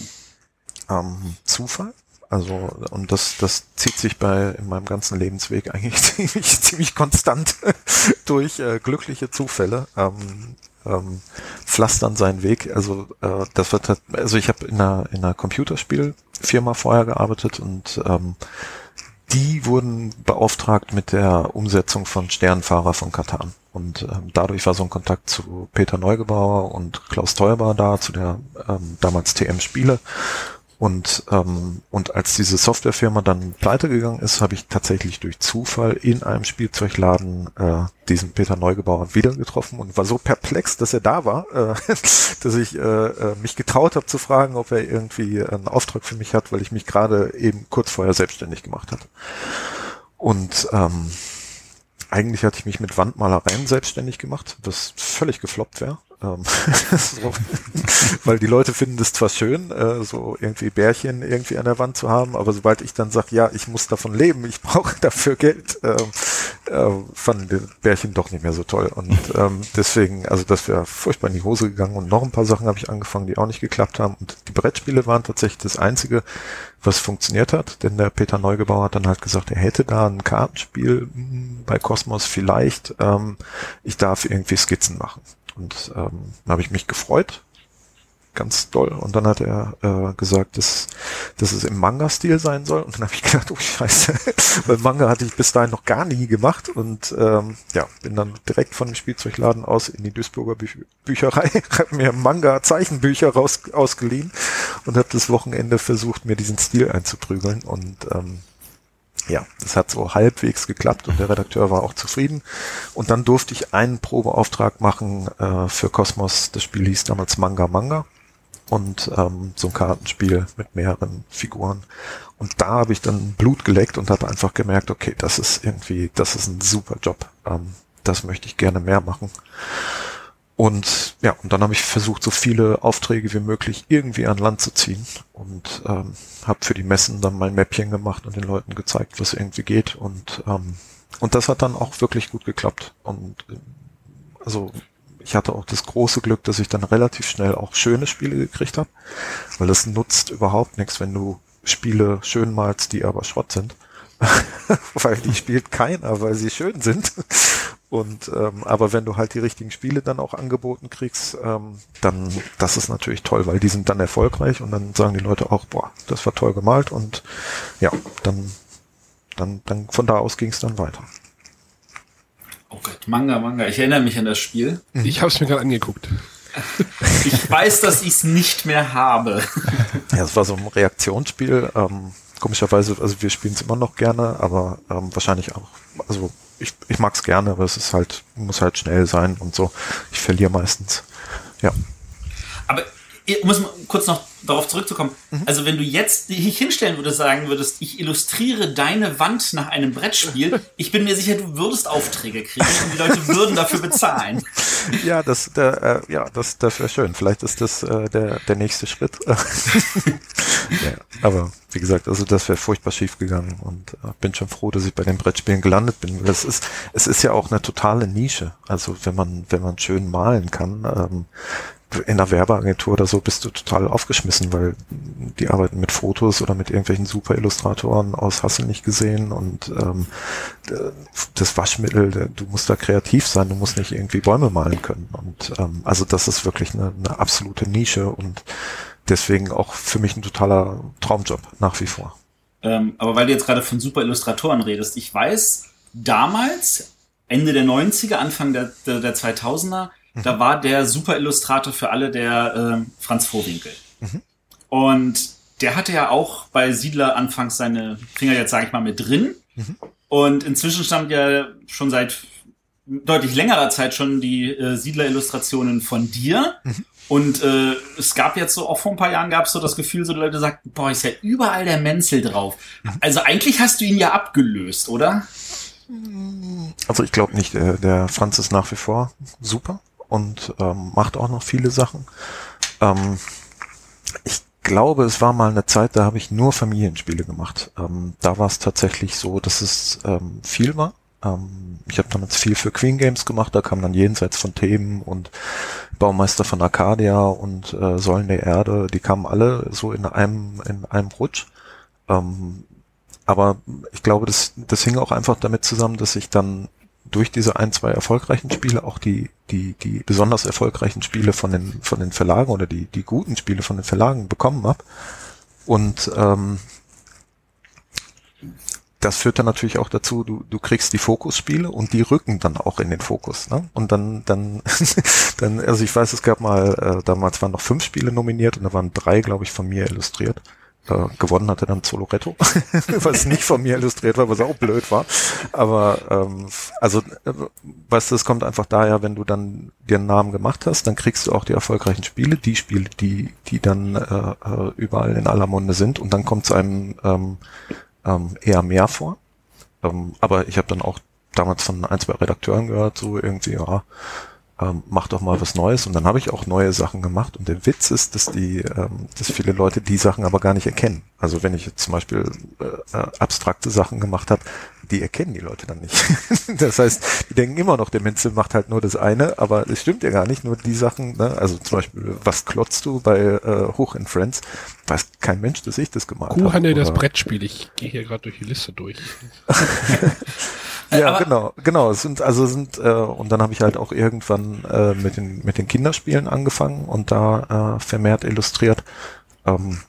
Ähm, Zufall. Also, und das, das zieht sich bei in meinem ganzen Lebensweg eigentlich ziemlich, ziemlich konstant durch äh, glückliche Zufälle. Ähm, ähm, pflastern seinen Weg. Also äh, das wird halt, also ich habe in einer in einer Computerspielfirma vorher gearbeitet und ähm, die wurden beauftragt mit der Umsetzung von Sternfahrer von Katan. Und ähm, dadurch war so ein Kontakt zu Peter Neugebauer und Klaus Teuber da, zu der ähm, damals TM Spiele. Und, ähm, und als diese Softwarefirma dann pleite gegangen ist, habe ich tatsächlich durch Zufall in einem Spielzeugladen äh, diesen Peter Neugebauer wieder getroffen und war so perplex, dass er da war, äh, dass ich äh, äh, mich getraut habe zu fragen, ob er irgendwie einen Auftrag für mich hat, weil ich mich gerade eben kurz vorher selbstständig gemacht hatte. Und ähm, eigentlich hatte ich mich mit Wandmalereien selbstständig gemacht, was völlig gefloppt wäre. Ähm, so, weil die Leute finden das zwar schön, äh, so irgendwie Bärchen irgendwie an der Wand zu haben, aber sobald ich dann sage, ja, ich muss davon leben, ich brauche dafür Geld, äh, äh, fanden die Bärchen doch nicht mehr so toll. Und ähm, deswegen, also das wäre furchtbar in die Hose gegangen und noch ein paar Sachen habe ich angefangen, die auch nicht geklappt haben. Und die Brettspiele waren tatsächlich das Einzige, was funktioniert hat, denn der Peter Neugebauer hat dann halt gesagt, er hätte da ein Kartenspiel hm, bei Cosmos vielleicht, ähm, ich darf irgendwie Skizzen machen. Und ähm, da habe ich mich gefreut, ganz doll. Und dann hat er äh, gesagt, dass, dass es im Manga-Stil sein soll. Und dann habe ich gedacht, oh Scheiße, weil Manga hatte ich bis dahin noch gar nie gemacht. Und ähm, ja, bin dann direkt von dem Spielzeugladen aus in die Duisburger Bü Bücherei, habe mir Manga-Zeichenbücher raus ausgeliehen und habe das Wochenende versucht, mir diesen Stil einzuprügeln. Und ähm, ja, das hat so halbwegs geklappt und der Redakteur war auch zufrieden. Und dann durfte ich einen Probeauftrag machen äh, für Cosmos. Das Spiel hieß damals Manga Manga und ähm, so ein Kartenspiel mit mehreren Figuren. Und da habe ich dann Blut geleckt und habe einfach gemerkt, okay, das ist irgendwie, das ist ein super Job. Ähm, das möchte ich gerne mehr machen. Und ja, und dann habe ich versucht, so viele Aufträge wie möglich irgendwie an Land zu ziehen und ähm, habe für die Messen dann mein Mäppchen gemacht und den Leuten gezeigt, was irgendwie geht. Und ähm, und das hat dann auch wirklich gut geklappt. Und äh, also ich hatte auch das große Glück, dass ich dann relativ schnell auch schöne Spiele gekriegt habe, weil es nutzt überhaupt nichts, wenn du Spiele schön malst, die aber Schrott sind. weil die spielt keiner, weil sie schön sind. Und ähm, aber wenn du halt die richtigen Spiele dann auch angeboten kriegst, ähm, dann das ist natürlich toll, weil die sind dann erfolgreich und dann sagen die Leute auch, boah, das war toll gemalt und ja, dann dann dann von da aus ging es dann weiter. Oh Gott, Manga, Manga. Ich erinnere mich an das Spiel. Ich habe es mir gerade angeguckt. Ich weiß, dass ich es nicht mehr habe. Ja, es war so ein Reaktionsspiel. Ähm, komischerweise, also wir spielen es immer noch gerne, aber ähm, wahrscheinlich auch, also ich, ich mag es gerne, aber es ist halt, muss halt schnell sein und so. Ich verliere meistens. Ja. Aber um es kurz noch darauf zurückzukommen, mhm. also wenn du jetzt dich hinstellen würdest, sagen würdest, ich illustriere deine Wand nach einem Brettspiel, ich bin mir sicher, du würdest Aufträge kriegen und die Leute würden dafür bezahlen. Ja, das, der, äh, ja, das, das wäre schön. Vielleicht ist das äh, der, der nächste Schritt. ja, aber wie gesagt, also das wäre furchtbar schief gegangen und äh, bin schon froh, dass ich bei den Brettspielen gelandet bin. Es ist, es ist ja auch eine totale Nische. Also wenn man, wenn man schön malen kann, ähm, in der Werbeagentur oder so bist du total aufgeschmissen, weil die arbeiten mit Fotos oder mit irgendwelchen super Illustratoren aus Hassel nicht gesehen und ähm, das Waschmittel, du musst da kreativ sein, du musst nicht irgendwie Bäume malen können. Und ähm, also das ist wirklich eine, eine absolute Nische und deswegen auch für mich ein totaler Traumjob nach wie vor. Ähm, aber weil du jetzt gerade von super Illustratoren redest, ich weiß, damals, Ende der 90er, Anfang der, der, der 2000er, da war der super Illustrator für alle der äh, Franz Vorwinkel. Mhm. Und der hatte ja auch bei Siedler anfangs seine Finger jetzt, sage ich mal, mit drin. Mhm. Und inzwischen stammt ja schon seit deutlich längerer Zeit schon die äh, Siedler-Illustrationen von dir. Mhm. Und äh, es gab jetzt so, auch vor ein paar Jahren gab es so das Gefühl, so die Leute sagten, boah, ist ja überall der Menzel drauf. Mhm. Also eigentlich hast du ihn ja abgelöst, oder? Also ich glaube nicht, der, der Franz ist nach wie vor super und ähm, macht auch noch viele Sachen. Ähm, ich glaube, es war mal eine Zeit, da habe ich nur Familienspiele gemacht. Ähm, da war es tatsächlich so, dass es ähm, viel war. Ähm, ich habe damals viel für Queen Games gemacht, da kam dann jenseits von Themen und Baumeister von Arcadia und äh, Säulen der Erde, die kamen alle so in einem, in einem Rutsch. Ähm, aber ich glaube, das, das hing auch einfach damit zusammen, dass ich dann durch diese ein, zwei erfolgreichen Spiele auch die, die, die besonders erfolgreichen Spiele von den, von den Verlagen oder die, die guten Spiele von den Verlagen bekommen habe. Und ähm, das führt dann natürlich auch dazu, du, du kriegst die Fokusspiele und die rücken dann auch in den Fokus. Ne? Und dann, dann, dann, also ich weiß, es gab mal, äh, damals waren noch fünf Spiele nominiert und da waren drei, glaube ich, von mir illustriert. Äh, gewonnen hatte dann Zoloretto, was nicht von mir illustriert war, was auch blöd war. Aber ähm, also, äh, weißt du, es kommt einfach daher, wenn du dann dir einen Namen gemacht hast, dann kriegst du auch die erfolgreichen Spiele, die Spiele, die die dann äh, äh überall in aller Munde sind und dann kommt es einem ähm, ähm, eher mehr vor. Ähm, aber ich habe dann auch damals von ein, zwei Redakteuren gehört, so irgendwie, ja, ähm, mach doch mal was Neues. Und dann habe ich auch neue Sachen gemacht. Und der Witz ist, dass die, ähm, dass viele Leute die Sachen aber gar nicht erkennen. Also wenn ich jetzt zum Beispiel äh, äh abstrakte Sachen gemacht habe, die erkennen die Leute dann nicht. das heißt, die denken immer noch, der Menzel macht halt nur das eine, aber es stimmt ja gar nicht. Nur die Sachen, ne? also zum Beispiel, was klotzt du bei äh, Hoch in Friends? Weiß kein Mensch, dass ich das gemacht habe. Kuhhandel, das Brettspiel. Ich gehe hier gerade durch die Liste durch. ja, genau, genau. Es sind also sind äh, und dann habe ich halt auch irgendwann äh, mit den mit den Kinderspielen angefangen und da äh, vermehrt illustriert. Ähm,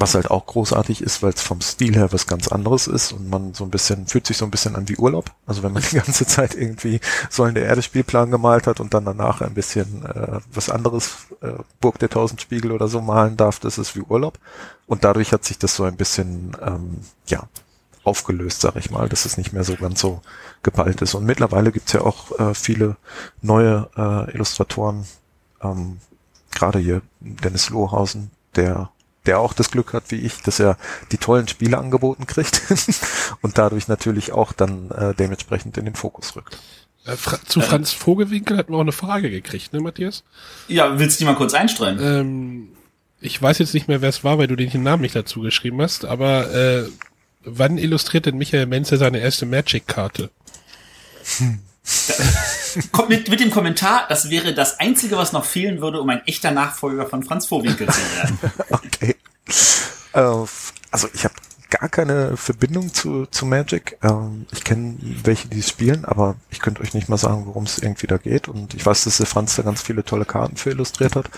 was halt auch großartig ist, weil es vom Stil her was ganz anderes ist und man so ein bisschen, fühlt sich so ein bisschen an wie Urlaub. Also wenn man die ganze Zeit irgendwie so der Erde Spielplan gemalt hat und dann danach ein bisschen äh, was anderes, äh, Burg der Tausend Spiegel oder so malen darf, das ist wie Urlaub. Und dadurch hat sich das so ein bisschen, ähm, ja, aufgelöst, sag ich mal, dass es nicht mehr so ganz so geballt ist. Und mittlerweile gibt's ja auch äh, viele neue äh, Illustratoren, ähm, gerade hier Dennis Lohausen, der der auch das Glück hat, wie ich, dass er die tollen Spiele angeboten kriegt und dadurch natürlich auch dann äh, dementsprechend in den Fokus rückt. Äh, Fra zu Franz Vogelwinkel hatten wir auch eine Frage gekriegt, ne, Matthias? Ja, willst du die mal kurz einstreuen? Ähm, ich weiß jetzt nicht mehr, wer es war, weil du den Namen nicht dazu geschrieben hast, aber äh, wann illustriert denn Michael Menzel seine erste Magic-Karte? Hm. Kommt mit, mit dem Kommentar, das wäre das Einzige, was noch fehlen würde, um ein echter Nachfolger von Franz Vorwinkel zu werden. okay. Äh, also ich habe gar keine Verbindung zu, zu Magic. Ähm, ich kenne welche, die es spielen, aber ich könnte euch nicht mal sagen, worum es irgendwie da geht. Und ich weiß, dass der Franz da ganz viele tolle Karten für illustriert hat.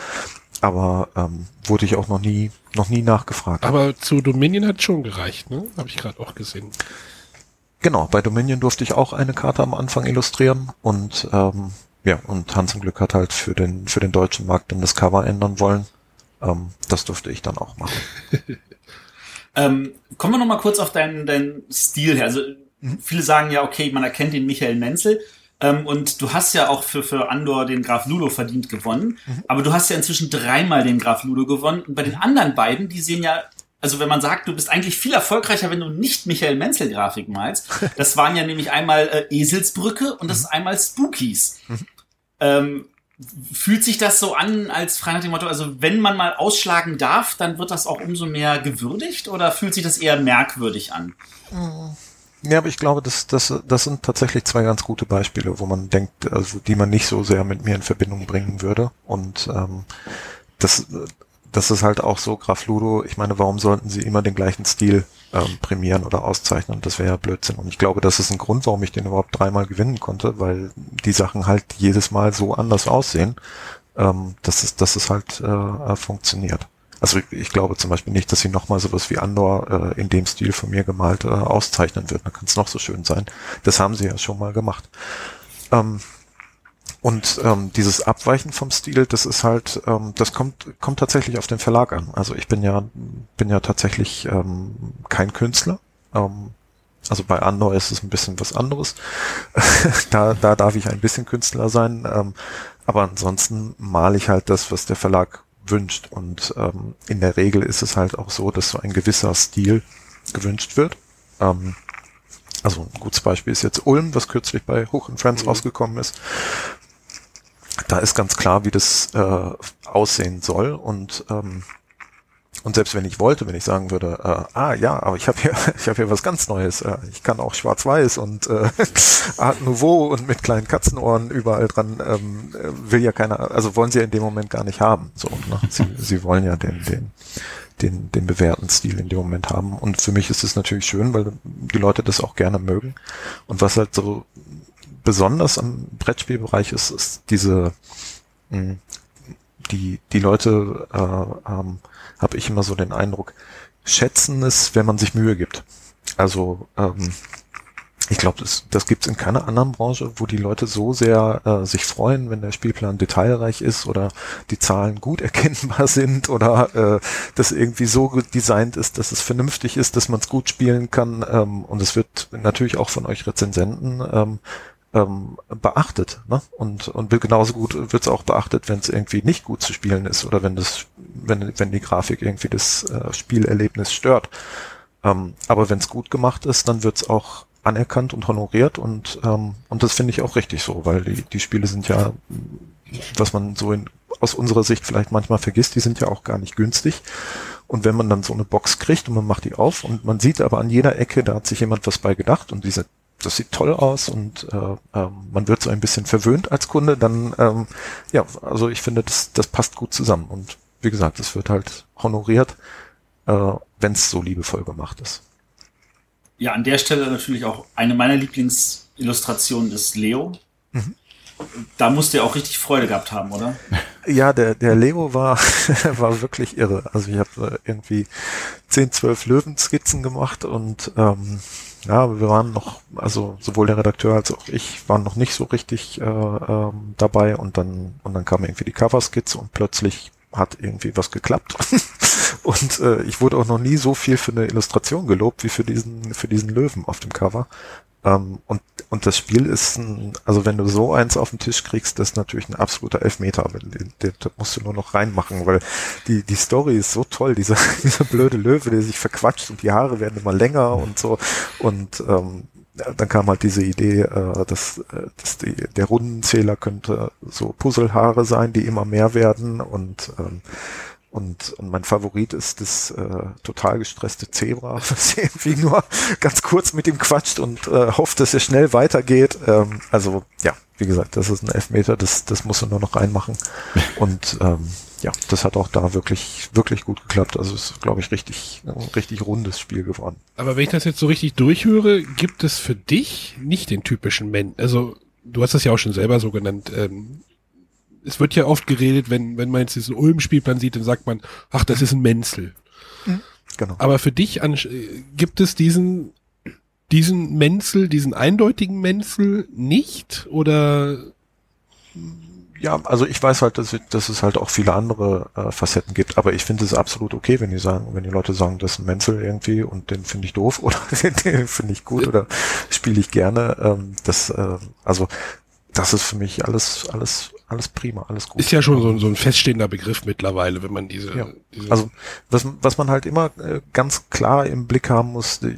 Aber ähm, wurde ich auch noch nie, noch nie nachgefragt. Aber zu Dominion hat schon gereicht, ne? Habe ich gerade auch gesehen. Genau, bei Dominion durfte ich auch eine Karte am Anfang illustrieren und ähm, ja, und Hans im Glück hat halt für den, für den deutschen Markt dann das Cover ändern wollen. Ähm, das durfte ich dann auch machen. ähm, kommen wir noch mal kurz auf deinen, deinen Stil her. Also mhm. viele sagen ja, okay, man erkennt den Michael Menzel. Ähm, und du hast ja auch für, für Andor den Graf Ludo verdient gewonnen. Mhm. Aber du hast ja inzwischen dreimal den Graf Ludo gewonnen. Und bei den anderen beiden, die sehen ja also wenn man sagt, du bist eigentlich viel erfolgreicher, wenn du nicht Michael Menzel Grafik malst. Das waren ja nämlich einmal äh, Eselsbrücke und das mhm. einmal Spookies. Mhm. Ähm, fühlt sich das so an, als frei nach dem Motto, also wenn man mal ausschlagen darf, dann wird das auch umso mehr gewürdigt oder fühlt sich das eher merkwürdig an? Ja, aber ich glaube, das, das, das sind tatsächlich zwei ganz gute Beispiele, wo man denkt, also die man nicht so sehr mit mir in Verbindung bringen würde. Und ähm, das, das ist halt auch so, Graf Ludo, ich meine, warum sollten sie immer den gleichen Stil ähm, prämieren oder auszeichnen? Das wäre ja Blödsinn. Und ich glaube, das ist ein Grund, warum ich den überhaupt dreimal gewinnen konnte, weil die Sachen halt jedes Mal so anders aussehen, ähm, dass, es, dass es halt äh, funktioniert. Also ich, glaube zum Beispiel nicht, dass sie nochmal sowas wie Andor äh, in dem Stil von mir gemalt äh, auszeichnen wird. Da kann es noch so schön sein. Das haben sie ja schon mal gemacht. Ähm, und ähm, dieses Abweichen vom Stil, das ist halt, ähm, das kommt, kommt tatsächlich auf den Verlag an. Also ich bin ja, bin ja tatsächlich ähm, kein Künstler. Ähm, also bei Andor ist es ein bisschen was anderes. da, da darf ich ein bisschen Künstler sein. Ähm, aber ansonsten male ich halt das, was der Verlag wünscht. Und ähm, in der Regel ist es halt auch so, dass so ein gewisser Stil gewünscht wird. Ähm, also ein gutes Beispiel ist jetzt Ulm, was kürzlich bei Hoch and Friends mhm. rausgekommen ist da ist ganz klar, wie das äh, aussehen soll und ähm, und selbst wenn ich wollte, wenn ich sagen würde, äh, ah ja, aber ich habe hier, ich habe hier was ganz Neues. Äh, ich kann auch Schwarz-Weiß und äh, Art Nouveau und mit kleinen Katzenohren überall dran. Ähm, will ja keiner, also wollen sie ja in dem Moment gar nicht haben. So, ne? sie, sie wollen ja den, den, den, den bewährten Stil in dem Moment haben. Und für mich ist es natürlich schön, weil die Leute das auch gerne mögen. Und was halt so besonders am Brettspielbereich ist, ist diese, mh, hm, die, die Leute, äh, ähm, habe ich immer so den Eindruck, schätzen es, wenn man sich Mühe gibt. Also ähm, ich glaube, das, das gibt in keiner anderen Branche, wo die Leute so sehr äh, sich freuen, wenn der Spielplan detailreich ist oder die Zahlen gut erkennbar sind oder äh, das irgendwie so designt ist, dass es vernünftig ist, dass man es gut spielen kann. Ähm, und es wird natürlich auch von euch Rezensenten ähm, ähm, beachtet. Ne? Und, und genauso gut wird es auch beachtet, wenn es irgendwie nicht gut zu spielen ist oder wenn das, wenn, wenn die Grafik irgendwie das äh, Spielerlebnis stört. Ähm, aber wenn es gut gemacht ist, dann wird es auch anerkannt und honoriert und, ähm, und das finde ich auch richtig so, weil die, die Spiele sind ja, was man so in, aus unserer Sicht vielleicht manchmal vergisst, die sind ja auch gar nicht günstig. Und wenn man dann so eine Box kriegt und man macht die auf und man sieht aber an jeder Ecke, da hat sich jemand was bei gedacht und diese das sieht toll aus und äh, ähm, man wird so ein bisschen verwöhnt als Kunde, dann ähm, ja, also ich finde, das, das passt gut zusammen. Und wie gesagt, es wird halt honoriert, äh, wenn es so liebevoll gemacht ist. Ja, an der Stelle natürlich auch eine meiner Lieblingsillustrationen ist Leo. Mhm. Da musst du ja auch richtig Freude gehabt haben, oder? Ja, der, der Leo war, war wirklich irre. Also ich habe äh, irgendwie 10, 12 Löwenskizzen gemacht und ähm, ja, wir waren noch, also sowohl der Redakteur als auch ich waren noch nicht so richtig äh, ähm, dabei und dann und dann kam irgendwie die Coverskizze und plötzlich hat irgendwie was geklappt. und äh, ich wurde auch noch nie so viel für eine Illustration gelobt wie für diesen, für diesen Löwen auf dem Cover. Ähm, und, und das Spiel ist ein, also wenn du so eins auf den Tisch kriegst, das ist natürlich ein absoluter Elfmeter. Den, den, musst du nur noch reinmachen, weil die, die Story ist so toll. Dieser, dieser blöde Löwe, der sich verquatscht und die Haare werden immer länger und so. Und ähm, dann kam halt diese Idee, äh, dass, äh, dass die, der Rundenzähler könnte so Puzzlehaare sein, die immer mehr werden und ähm, und, und mein Favorit ist das äh, total gestresste Zebra, das irgendwie nur ganz kurz mit ihm quatscht und äh, hofft, dass er schnell weitergeht. Ähm, also ja, wie gesagt, das ist ein Elfmeter, das, das muss er nur noch reinmachen. Und ähm, ja, das hat auch da wirklich, wirklich gut geklappt. Also es ist, glaube ich, richtig, ein richtig rundes Spiel geworden. Aber wenn ich das jetzt so richtig durchhöre, gibt es für dich nicht den typischen Men. Also du hast das ja auch schon selber so genannt. Ähm, es wird ja oft geredet, wenn, wenn man jetzt diesen Ulm-Spielplan sieht, dann sagt man, ach, das ist ein Menzel. Mhm, genau. Aber für dich an, gibt es diesen, diesen Menzel, diesen eindeutigen Menzel nicht? Oder? Ja, also ich weiß halt, dass, dass es halt auch viele andere äh, Facetten gibt, aber ich finde es absolut okay, wenn die sagen, wenn die Leute sagen, das ist ein Menzel irgendwie und den finde ich doof oder den finde ich gut oder spiele ich gerne. Ähm, das, äh, also das ist für mich alles, alles alles prima, alles gut. Ist ja schon so, ein so ein feststehender Begriff mittlerweile, wenn man diese, ja. diese Also was, was man halt immer äh, ganz klar im Blick haben muss, äh,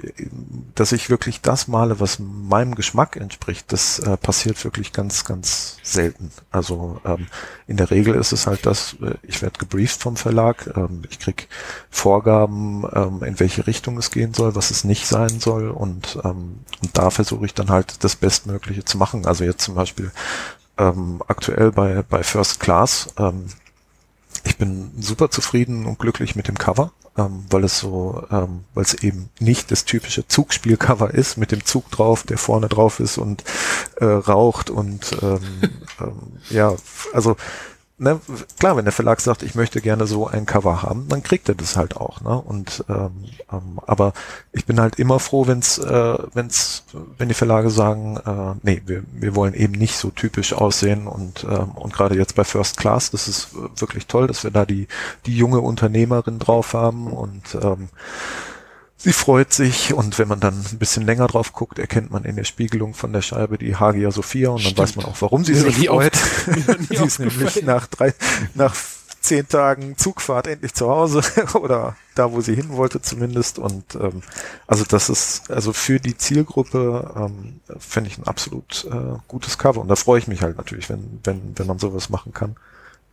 dass ich wirklich das male, was meinem Geschmack entspricht, das äh, passiert wirklich ganz, ganz selten. Also ähm, in der Regel ist es halt das, äh, ich werde gebrieft vom Verlag, ähm, ich krieg Vorgaben, ähm, in welche Richtung es gehen soll, was es nicht sein soll und, ähm, und da versuche ich dann halt das Bestmögliche zu machen. Also jetzt zum Beispiel ähm, aktuell bei, bei First Class. Ähm, ich bin super zufrieden und glücklich mit dem Cover, ähm, weil es so, ähm, weil es eben nicht das typische Zugspielcover ist mit dem Zug drauf, der vorne drauf ist und äh, raucht und ähm, ähm, ja, also ne, klar, wenn der Verlag sagt, ich möchte gerne so ein Cover haben, dann kriegt er das halt auch. Ne? Und ähm, ähm, aber ich bin halt immer froh, wenn's, äh, wenn's, wenn die Verlage sagen, äh, nee, wir, wir wollen eben nicht so typisch aussehen und ähm, und gerade jetzt bei First Class, das ist wirklich toll, dass wir da die die junge Unternehmerin drauf haben und ähm, Sie freut sich und wenn man dann ein bisschen länger drauf guckt, erkennt man in der Spiegelung von der Scheibe die Hagia Sophia und dann Stimmt. weiß man auch, warum sie sich freut. sie ist nämlich nach drei, nach zehn Tagen Zugfahrt endlich zu Hause oder da, wo sie hin wollte zumindest. Und ähm, also das ist also für die Zielgruppe ähm, finde ich ein absolut äh, gutes Cover und da freue ich mich halt natürlich, wenn wenn wenn man sowas machen kann.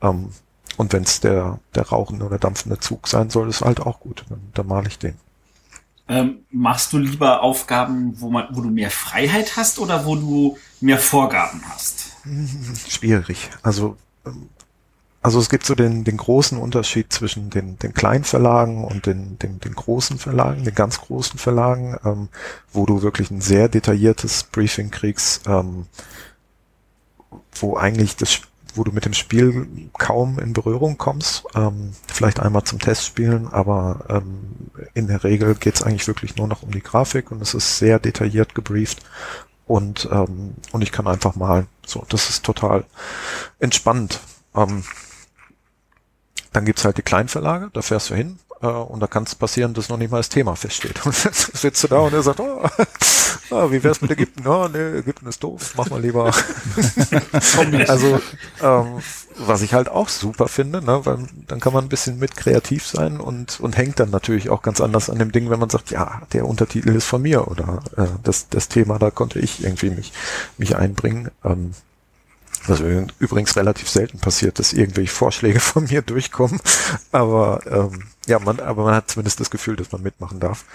Ähm, und wenn es der der rauchende oder dampfende Zug sein soll, ist halt auch gut. Dann, dann male ich den. Ähm, machst du lieber Aufgaben, wo man, wo du mehr Freiheit hast oder wo du mehr Vorgaben hast? Schwierig. Also, ähm, also es gibt so den, den großen Unterschied zwischen den, den kleinen Verlagen und den, den, den großen Verlagen, den ganz großen Verlagen, ähm, wo du wirklich ein sehr detailliertes Briefing kriegst, ähm, wo eigentlich das wo du mit dem Spiel kaum in Berührung kommst. Ähm, vielleicht einmal zum Testspielen, aber ähm, in der Regel geht es eigentlich wirklich nur noch um die Grafik und es ist sehr detailliert gebrieft und ähm, und ich kann einfach mal so, das ist total entspannt. Ähm, dann gibt's halt die Kleinverlage, da fährst du hin, äh, und da kann es passieren, dass noch nicht mal das Thema feststeht. Und dann sitzt du da und er sagt, oh, oh wie wär's mit Ägypten? Oh, nee, Ägypten ist doof, mach mal lieber. also, ähm, was ich halt auch super finde, ne, weil dann kann man ein bisschen mit kreativ sein und, und hängt dann natürlich auch ganz anders an dem Ding, wenn man sagt, ja, der Untertitel ist von mir oder äh, das, das Thema, da konnte ich irgendwie mich, mich einbringen. Ähm, was übrigens relativ selten passiert, dass irgendwelche Vorschläge von mir durchkommen. Aber ähm, ja, man, aber man hat zumindest das Gefühl, dass man mitmachen darf.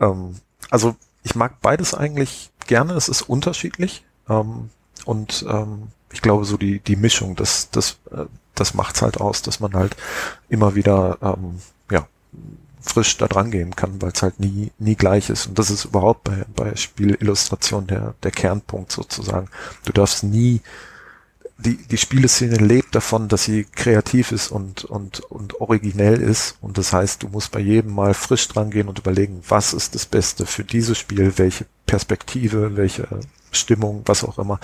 Ähm, also ich mag beides eigentlich gerne. Es ist unterschiedlich ähm, und ähm, ich glaube so die die Mischung, das das äh, das macht's halt aus, dass man halt immer wieder ähm, ja frisch da dran gehen kann, weil es halt nie nie gleich ist und das ist überhaupt bei bei Spielillustration der der Kernpunkt sozusagen. Du darfst nie die, die Spieleszene lebt davon, dass sie kreativ ist und, und, und originell ist. Und das heißt, du musst bei jedem Mal frisch dran gehen und überlegen, was ist das Beste für dieses Spiel, welche Perspektive, welche Stimmung, was auch immer,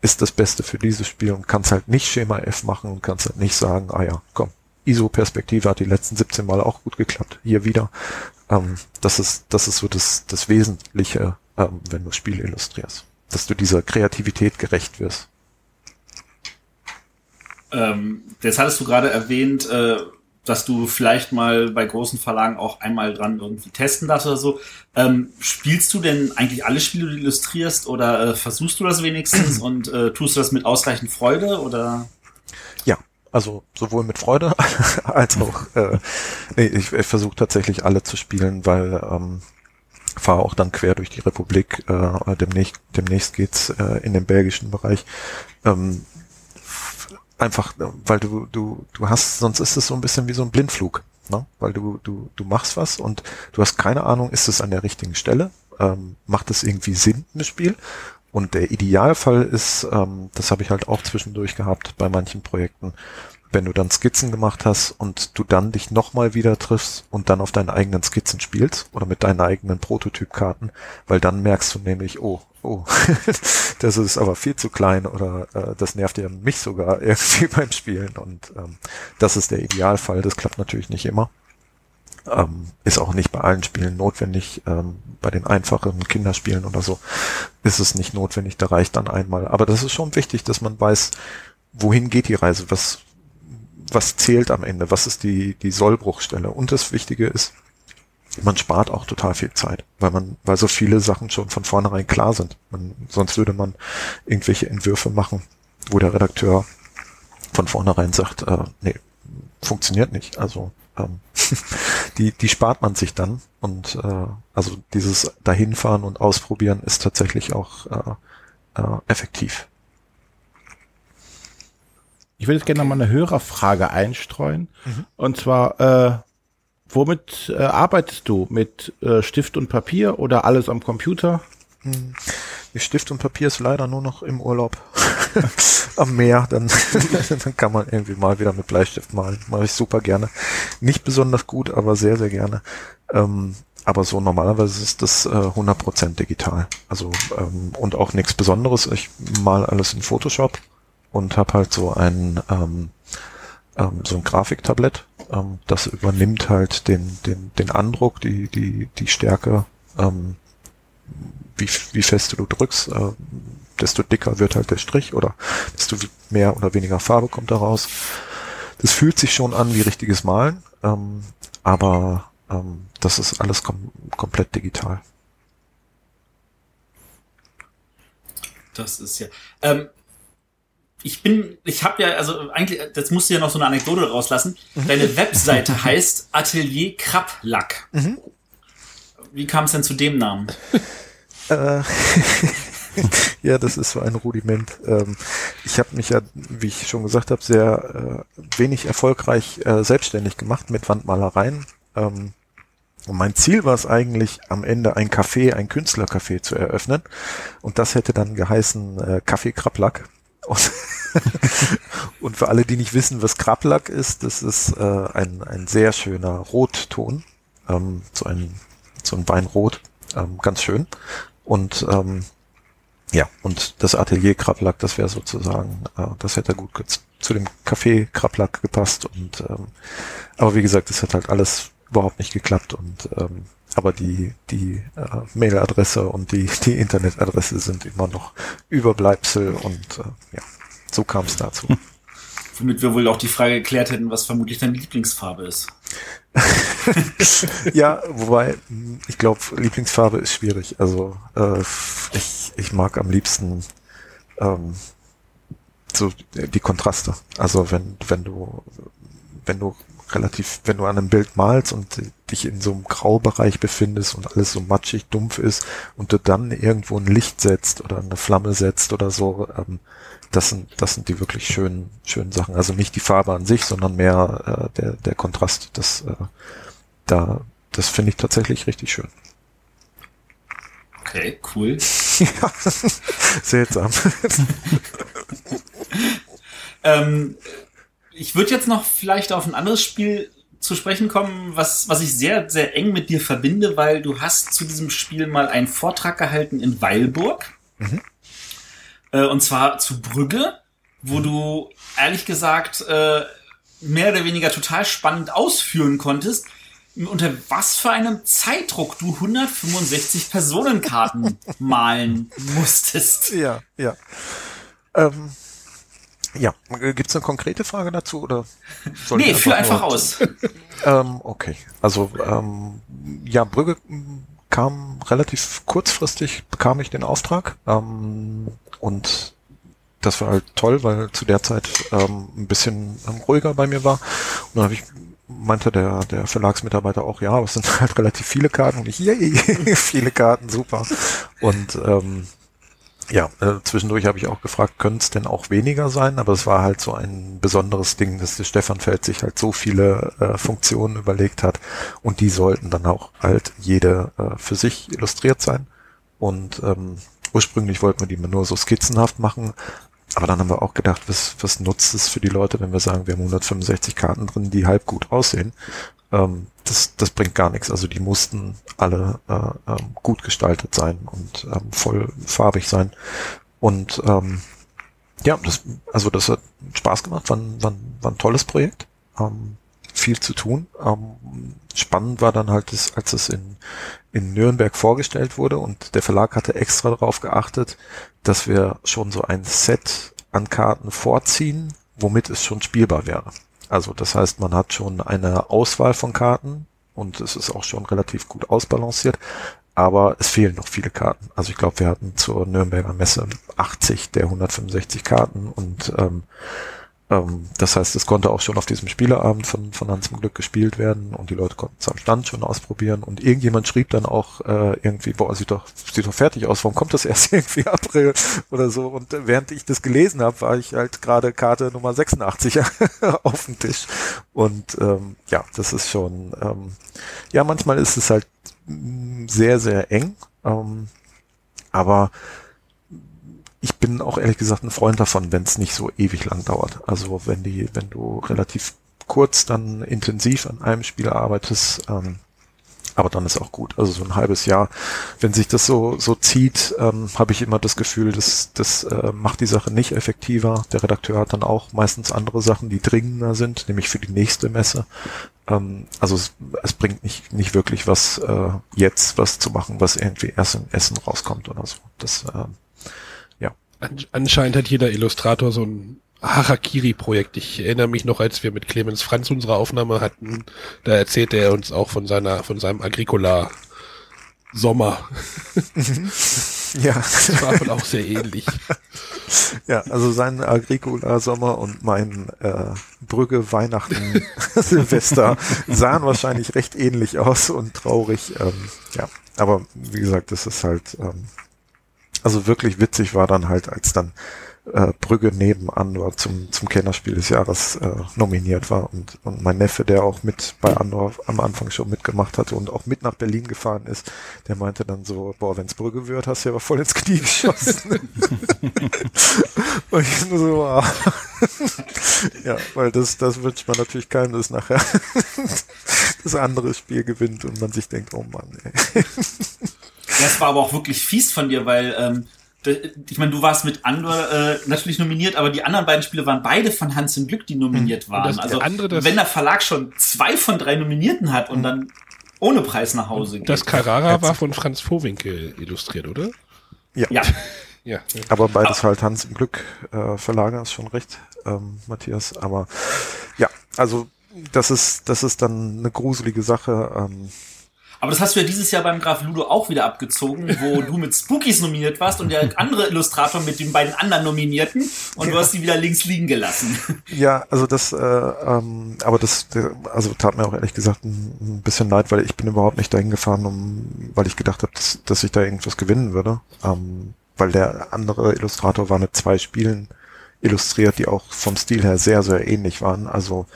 ist das Beste für dieses Spiel und kannst halt nicht Schema F machen und kannst halt nicht sagen, ah ja, komm, ISO-Perspektive hat die letzten 17 Mal auch gut geklappt. Hier wieder. Ähm, das ist, das ist so das, das Wesentliche, ähm, wenn du Spiele illustrierst. Dass du dieser Kreativität gerecht wirst. Ähm, das hattest du gerade erwähnt, äh, dass du vielleicht mal bei großen Verlagen auch einmal dran irgendwie testen darfst oder so. Ähm, spielst du denn eigentlich alle Spiele, die du illustrierst oder äh, versuchst du das wenigstens und äh, tust du das mit ausreichend Freude oder? Ja, also sowohl mit Freude als auch äh, nee, ich, ich versuche tatsächlich alle zu spielen, weil ähm, fahre auch dann quer durch die Republik. Äh, demnächst, demnächst geht's äh, in den belgischen Bereich. Ähm, einfach, weil du, du, du hast, sonst ist es so ein bisschen wie so ein Blindflug, ne? Weil du, du, du machst was und du hast keine Ahnung, ist es an der richtigen Stelle? Ähm, macht es irgendwie Sinn, ein Spiel? Und der Idealfall ist, ähm, das habe ich halt auch zwischendurch gehabt bei manchen Projekten, wenn du dann Skizzen gemacht hast und du dann dich nochmal wieder triffst und dann auf deinen eigenen Skizzen spielst oder mit deinen eigenen Prototypkarten, weil dann merkst du nämlich, oh, oh, das ist aber viel zu klein oder äh, das nervt ja mich sogar irgendwie beim Spielen und ähm, das ist der Idealfall. Das klappt natürlich nicht immer. Ähm, ist auch nicht bei allen Spielen notwendig. Ähm, bei den einfachen Kinderspielen oder so ist es nicht notwendig. Da reicht dann einmal. Aber das ist schon wichtig, dass man weiß, wohin geht die Reise, was was zählt am Ende, was ist die die Sollbruchstelle. Und das Wichtige ist, man spart auch total viel Zeit, weil man, weil so viele Sachen schon von vornherein klar sind. Man, sonst würde man irgendwelche Entwürfe machen, wo der Redakteur von vornherein sagt, äh, nee, funktioniert nicht. Also ähm, die, die spart man sich dann und äh, also dieses dahinfahren und ausprobieren ist tatsächlich auch äh, äh, effektiv. Ich würde jetzt gerne noch mal eine Hörerfrage einstreuen. Mhm. Und zwar, äh, womit äh, arbeitest du? Mit äh, Stift und Papier oder alles am Computer? Hm. Stift und Papier ist leider nur noch im Urlaub am Meer. Dann, dann kann man irgendwie mal wieder mit Bleistift malen. Mache ich super gerne. Nicht besonders gut, aber sehr, sehr gerne. Ähm, aber so normalerweise ist das äh, 100% digital. Also ähm, und auch nichts Besonderes. Ich mal alles in Photoshop und habe halt so ein ähm, ähm, so ein Grafiktablett. Ähm, das übernimmt halt den, den, den Andruck, die, die, die Stärke, ähm, wie, wie fest du drückst, äh, desto dicker wird halt der Strich oder desto mehr oder weniger Farbe kommt daraus. Das fühlt sich schon an wie richtiges Malen, ähm, aber ähm, das ist alles kom komplett digital. Das ist ja. Ähm, ich bin, ich habe ja, also eigentlich, das musst du ja noch so eine Anekdote rauslassen. Mhm. Deine Webseite heißt Atelier Krablack. Mhm. Wie kam es denn zu dem Namen? Äh, ja, das ist so ein Rudiment. Ähm, ich habe mich ja, wie ich schon gesagt habe, sehr äh, wenig erfolgreich äh, selbstständig gemacht mit Wandmalereien. Ähm, und mein Ziel war es eigentlich, am Ende ein Café, ein Künstlercafé zu eröffnen. Und das hätte dann geheißen äh, Kaffee Krablack. Und, für alle, die nicht wissen, was Krablack ist, das ist ein, ein sehr schöner Rotton, ähm, so ein so ein Weinrot, ähm, ganz schön. Und ähm, ja, und das Atelier Krablack, das wäre sozusagen, äh, das hätte gut zu dem Café Krablack gepasst. Und ähm, aber wie gesagt, das hat halt alles überhaupt nicht geklappt und ähm, aber die, die äh, Mailadresse und die, die Internetadresse sind immer noch Überbleibsel und äh, ja, so kam es dazu. Womit wir wohl auch die Frage geklärt hätten, was vermutlich deine Lieblingsfarbe ist. ja, wobei, ich glaube, Lieblingsfarbe ist schwierig. Also äh, ich, ich mag am liebsten ähm, so die Kontraste. Also wenn, wenn du, wenn du relativ, wenn du an einem Bild malst und dich in so einem Graubereich befindest und alles so matschig, dumpf ist und du dann irgendwo ein Licht setzt oder eine Flamme setzt oder so, ähm, das sind, das sind die wirklich schönen, schönen Sachen. Also nicht die Farbe an sich, sondern mehr äh, der, der Kontrast. Das, äh, da, das finde ich tatsächlich richtig schön. Okay, cool. ja, seltsam. ähm, ich würde jetzt noch vielleicht auf ein anderes Spiel zu sprechen kommen, was, was ich sehr, sehr eng mit dir verbinde, weil du hast zu diesem Spiel mal einen Vortrag gehalten in Weilburg. Mhm. Äh, und zwar zu Brügge, wo mhm. du ehrlich gesagt äh, mehr oder weniger total spannend ausführen konntest, unter was für einem Zeitdruck du 165 Personenkarten malen musstest. Ja, ja. Ähm, ja, gibt's eine konkrete Frage dazu oder? Soll nee, führ einfach aus. ähm, okay, also ähm, ja, Brügge kam relativ kurzfristig, bekam ich den Auftrag ähm, und das war halt toll, weil zu der Zeit ähm, ein bisschen ähm, ruhiger bei mir war. Und dann habe ich meinte der, der Verlagsmitarbeiter auch, ja, es sind halt relativ viele Karten und ich, yay, viele Karten, super. Und ähm, ja, äh, zwischendurch habe ich auch gefragt, können es denn auch weniger sein? Aber es war halt so ein besonderes Ding, dass der Stefan Feld sich halt so viele äh, Funktionen überlegt hat und die sollten dann auch halt jede äh, für sich illustriert sein. Und ähm, ursprünglich wollten wir die nur so skizzenhaft machen, aber dann haben wir auch gedacht, was, was nutzt es für die Leute, wenn wir sagen, wir haben 165 Karten drin, die halb gut aussehen. Ähm, das, das bringt gar nichts. Also die mussten alle äh, ähm, gut gestaltet sein und ähm, voll farbig sein. Und ähm, ja, das, also das hat Spaß gemacht, war, war, war ein tolles Projekt. Ähm, viel zu tun. Ähm, spannend war dann halt, das, als es in, in Nürnberg vorgestellt wurde und der Verlag hatte extra darauf geachtet, dass wir schon so ein Set an Karten vorziehen, womit es schon spielbar wäre. Also das heißt, man hat schon eine Auswahl von Karten und es ist auch schon relativ gut ausbalanciert, aber es fehlen noch viele Karten. Also ich glaube, wir hatten zur Nürnberger Messe 80 der 165 Karten und ähm, ähm, das heißt, es konnte auch schon auf diesem Spieleabend von, von Hans im Glück gespielt werden und die Leute konnten es am Stand schon ausprobieren. Und irgendjemand schrieb dann auch äh, irgendwie, boah, sieht doch, sieht doch fertig aus, warum kommt das erst irgendwie April oder so? Und äh, während ich das gelesen habe, war ich halt gerade Karte Nummer 86 auf dem Tisch. Und ähm, ja, das ist schon, ähm, ja, manchmal ist es halt mm, sehr, sehr eng, ähm, aber ich bin auch ehrlich gesagt ein Freund davon, wenn es nicht so ewig lang dauert. Also wenn die, wenn du relativ kurz dann intensiv an einem Spiel arbeitest, ähm, aber dann ist auch gut. Also so ein halbes Jahr, wenn sich das so so zieht, ähm, habe ich immer das Gefühl, dass das äh, macht die Sache nicht effektiver. Der Redakteur hat dann auch meistens andere Sachen, die dringender sind, nämlich für die nächste Messe. Ähm, also es, es, bringt nicht nicht wirklich was äh, jetzt was zu machen, was irgendwie erst in Essen rauskommt oder so. Das äh, anscheinend hat jeder Illustrator so ein Harakiri-Projekt. Ich erinnere mich noch, als wir mit Clemens Franz unsere Aufnahme hatten, da erzählte er uns auch von seiner, von seinem Agricola Sommer. ja. Das war wohl auch sehr ähnlich. Ja, also sein Agricola Sommer und mein äh, Brügge Weihnachten Silvester sahen wahrscheinlich recht ähnlich aus und traurig. Ähm, ja, aber wie gesagt, das ist halt ähm, also wirklich witzig war dann halt, als dann äh, Brügge nebenan war zum, zum Kennerspiel des Jahres äh, nominiert war und, und mein Neffe, der auch mit bei Andor am Anfang schon mitgemacht hatte und auch mit nach Berlin gefahren ist, der meinte dann so, boah, wenn's Brügge wird, hast du ja aber voll ins Knie geschossen. und ich nur so, wow. ja, weil das, das wünscht man natürlich keinem, dass nachher das andere Spiel gewinnt und man sich denkt, oh Mann, ey. Das war aber auch wirklich fies von dir, weil ähm, ich meine, du warst mit Andor äh, natürlich nominiert, aber die anderen beiden Spiele waren beide von Hans im Glück, die nominiert hm. waren. also andere, wenn der Verlag schon zwei von drei Nominierten hat und hm. dann ohne Preis nach Hause geht. Das Carrara war von Franz Vohwinkel illustriert, oder? Ja. ja. ja. Aber beides halt Hans im Glück äh, Verlage ist schon recht, ähm, Matthias. Aber ja, also das ist das ist dann eine gruselige Sache. Ähm, aber das hast du ja dieses Jahr beim Graf Ludo auch wieder abgezogen, wo du mit Spookies nominiert warst und der andere Illustrator mit den beiden anderen Nominierten und ja. du hast die wieder links liegen gelassen. Ja, also das, äh, ähm, aber das, also tat mir auch ehrlich gesagt ein, ein bisschen leid, weil ich bin überhaupt nicht dahin gefahren, um, weil ich gedacht habe, dass, dass ich da irgendwas gewinnen würde. Ähm, weil der andere Illustrator war mit zwei Spielen illustriert, die auch vom Stil her sehr, sehr ähnlich waren. Also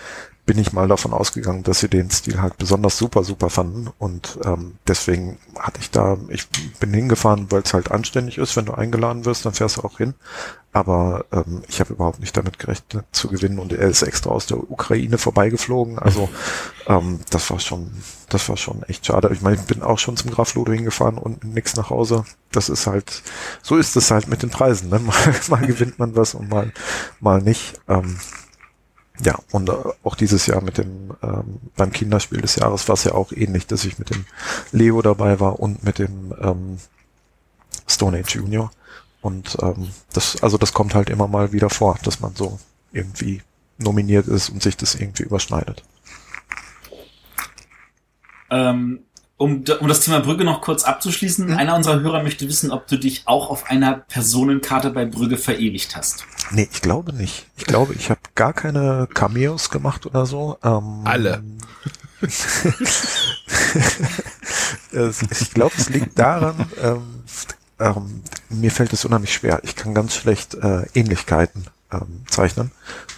bin ich mal davon ausgegangen, dass sie den Stil halt besonders super, super fanden. Und ähm, deswegen hatte ich da, ich bin hingefahren, weil es halt anständig ist, wenn du eingeladen wirst, dann fährst du auch hin. Aber ähm, ich habe überhaupt nicht damit gerechnet zu gewinnen und er ist extra aus der Ukraine vorbeigeflogen. Also ähm, das war schon, das war schon echt schade. Ich meine, ich bin auch schon zum Graf Ludo hingefahren und nix nach Hause. Das ist halt, so ist es halt mit den Preisen. Ne? Mal, mal gewinnt man was und mal, mal nicht. Ähm, ja, und äh, auch dieses Jahr mit dem, ähm, beim Kinderspiel des Jahres war es ja auch ähnlich, dass ich mit dem Leo dabei war und mit dem ähm, Stone Age Junior. Und ähm, das, also das kommt halt immer mal wieder vor, dass man so irgendwie nominiert ist und sich das irgendwie überschneidet. Ähm, um, um das Thema Brügge noch kurz abzuschließen, mhm. einer unserer Hörer möchte wissen, ob du dich auch auf einer Personenkarte bei Brügge verewigt hast. Nee, ich glaube nicht. Ich glaube, ich habe gar keine Cameos gemacht oder so. Ähm, Alle. ich glaube, es liegt daran, ähm, ähm, mir fällt es unheimlich schwer. Ich kann ganz schlecht äh, Ähnlichkeiten ähm, zeichnen.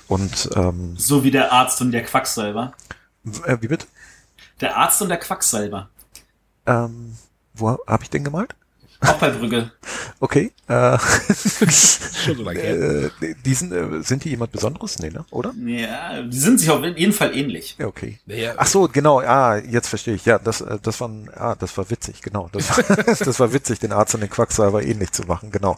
Und ähm, so wie der Arzt und der Quacksalber. Äh, wie bitte? Der Arzt und der Quacksalber. Ähm, wo habe ich den gemalt? Auch bei Brügge. Okay. Äh, Schon so lange her. Äh, die sind, äh, sind die jemand Besonderes? Nee, ne? oder? Ja, die sind sich auf jeden Fall ähnlich. Ja, okay. Naja, Ach so, genau. Ah, jetzt verstehe ich. Ja, das, äh, das war, ah, das war witzig. Genau. Das war, das war witzig, den Arzt und den Quacksalber ähnlich zu machen. Genau.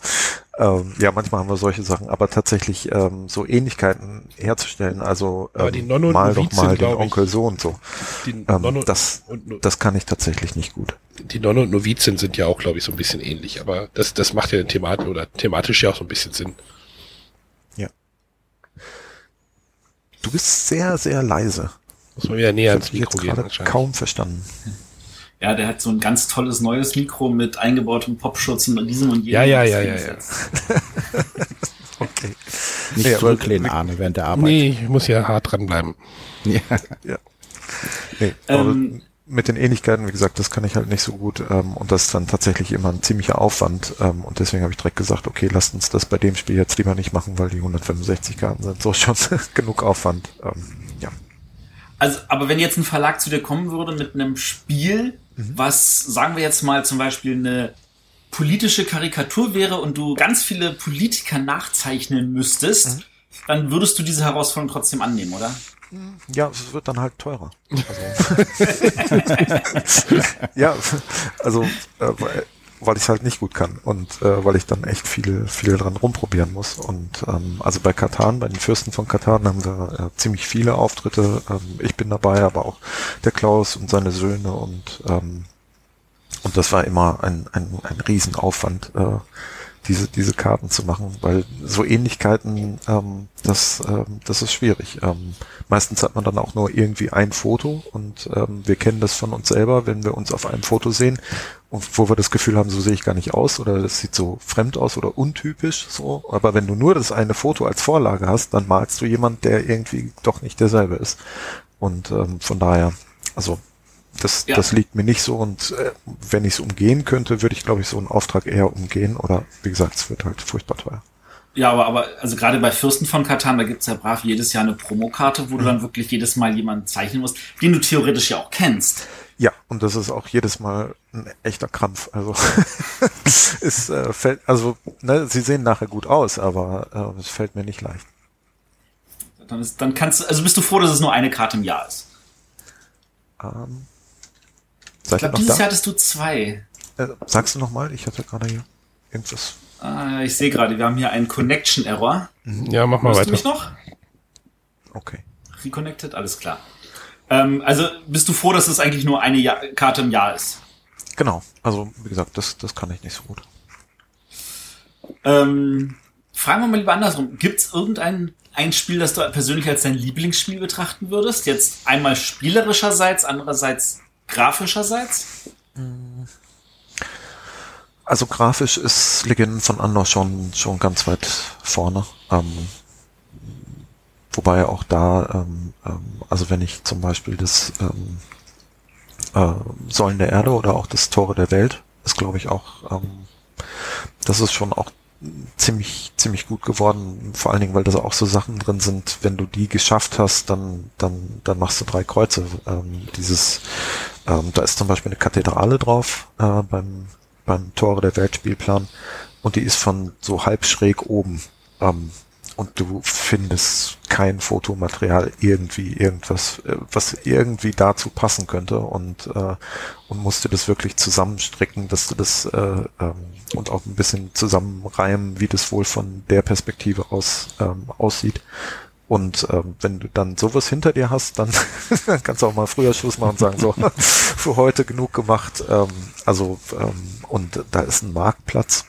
Ähm, ja, manchmal haben wir solche Sachen, aber tatsächlich ähm, so Ähnlichkeiten herzustellen. Also ähm, mal doch mal den Onkel so und so. Die ähm, das, das kann ich tatsächlich nicht gut die Nonne und Novizin sind ja auch, glaube ich, so ein bisschen ähnlich, aber das, das macht ja thematisch oder thematisch ja auch so ein bisschen Sinn. Ja. Du bist sehr, sehr leise. Muss man wieder näher ans Mikro gehen. Kaum verstanden. Ja, der hat so ein ganz tolles neues Mikro mit eingebautem Popschutz und diesem und jenem. Ja, ja, ja, ja, ja. okay. Nicht ja, zurücklehnen, Arne, während der Arbeit. Nee, ich muss ja hart dranbleiben. Ja. ja. Nee, ähm, mit den Ähnlichkeiten, wie gesagt, das kann ich halt nicht so gut ähm, und das ist dann tatsächlich immer ein ziemlicher Aufwand ähm, und deswegen habe ich direkt gesagt, okay, lasst uns das bei dem Spiel jetzt lieber nicht machen, weil die 165 Karten sind so schon genug Aufwand. Ähm, ja. Also, aber wenn jetzt ein Verlag zu dir kommen würde mit einem Spiel, mhm. was, sagen wir jetzt mal zum Beispiel eine politische Karikatur wäre und du ganz viele Politiker nachzeichnen müsstest, mhm. dann würdest du diese Herausforderung trotzdem annehmen, oder? Ja, es wird dann halt teurer. Also, ja, also äh, weil, ich halt nicht gut kann und äh, weil ich dann echt viel, viel dran rumprobieren muss. Und ähm, also bei Katan, bei den Fürsten von Katan haben wir äh, ziemlich viele Auftritte. Ähm, ich bin dabei, aber auch der Klaus und seine Söhne und ähm, und das war immer ein, ein, ein Riesenaufwand. Äh, diese, diese Karten zu machen, weil so Ähnlichkeiten, ähm, das, ähm, das ist schwierig. Ähm, meistens hat man dann auch nur irgendwie ein Foto und ähm, wir kennen das von uns selber, wenn wir uns auf einem Foto sehen wo wir das Gefühl haben, so sehe ich gar nicht aus oder das sieht so fremd aus oder untypisch so. Aber wenn du nur das eine Foto als Vorlage hast, dann malst du jemand, der irgendwie doch nicht derselbe ist. Und ähm, von daher, also das, ja. das liegt mir nicht so und äh, wenn ich es umgehen könnte, würde ich, glaube ich, so einen Auftrag eher umgehen oder wie gesagt, es wird halt furchtbar teuer. Ja, aber, aber also gerade bei Fürsten von Katan, da gibt's ja brav jedes Jahr eine Promokarte, wo mhm. du dann wirklich jedes Mal jemanden zeichnen musst, den du theoretisch ja auch kennst. Ja, und das ist auch jedes Mal ein echter Krampf. Also es äh, fällt, also ne, sie sehen nachher gut aus, aber äh, es fällt mir nicht leicht. Dann, ist, dann kannst du, also bist du froh, dass es nur eine Karte im Jahr ist? Ähm, ich glaube, dieses da? Jahr hattest du zwei. Äh, sagst du nochmal? Ich hatte gerade hier irgendwas. Ah, ich sehe gerade, wir haben hier einen Connection-Error. Mhm. Ja, mach mal Hörst weiter. Du mich noch? Okay. Reconnected, alles klar. Ähm, also bist du froh, dass es eigentlich nur eine Jahr Karte im Jahr ist? Genau. Also, wie gesagt, das, das kann ich nicht so gut. Ähm, fragen wir mal lieber andersrum. Gibt es irgendein ein Spiel, das du persönlich als dein Lieblingsspiel betrachten würdest? Jetzt einmal spielerischerseits, andererseits grafischerseits? Also grafisch ist Legenden von Andor schon, schon ganz weit vorne. Ähm, wobei auch da, ähm, ähm, also wenn ich zum Beispiel das ähm, äh, Säulen der Erde oder auch das Tore der Welt, ist glaube ich auch, ähm, das ist schon auch ziemlich, ziemlich gut geworden. Vor allen Dingen, weil da auch so Sachen drin sind, wenn du die geschafft hast, dann, dann, dann machst du drei Kreuze. Ähm, dieses, ähm, da ist zum Beispiel eine Kathedrale drauf äh, beim, beim Tore der Weltspielplan und die ist von so halb schräg oben. Ähm, und du findest kein Fotomaterial irgendwie irgendwas, äh, was irgendwie dazu passen könnte und äh, und musste das wirklich zusammenstricken, dass du das äh, ähm, und auch ein bisschen zusammenreimen, wie das wohl von der Perspektive aus ähm, aussieht. Und ähm, wenn du dann sowas hinter dir hast, dann kannst du auch mal früher Schluss machen und sagen, so, für heute genug gemacht. Ähm, also, ähm, und da ist ein Marktplatz.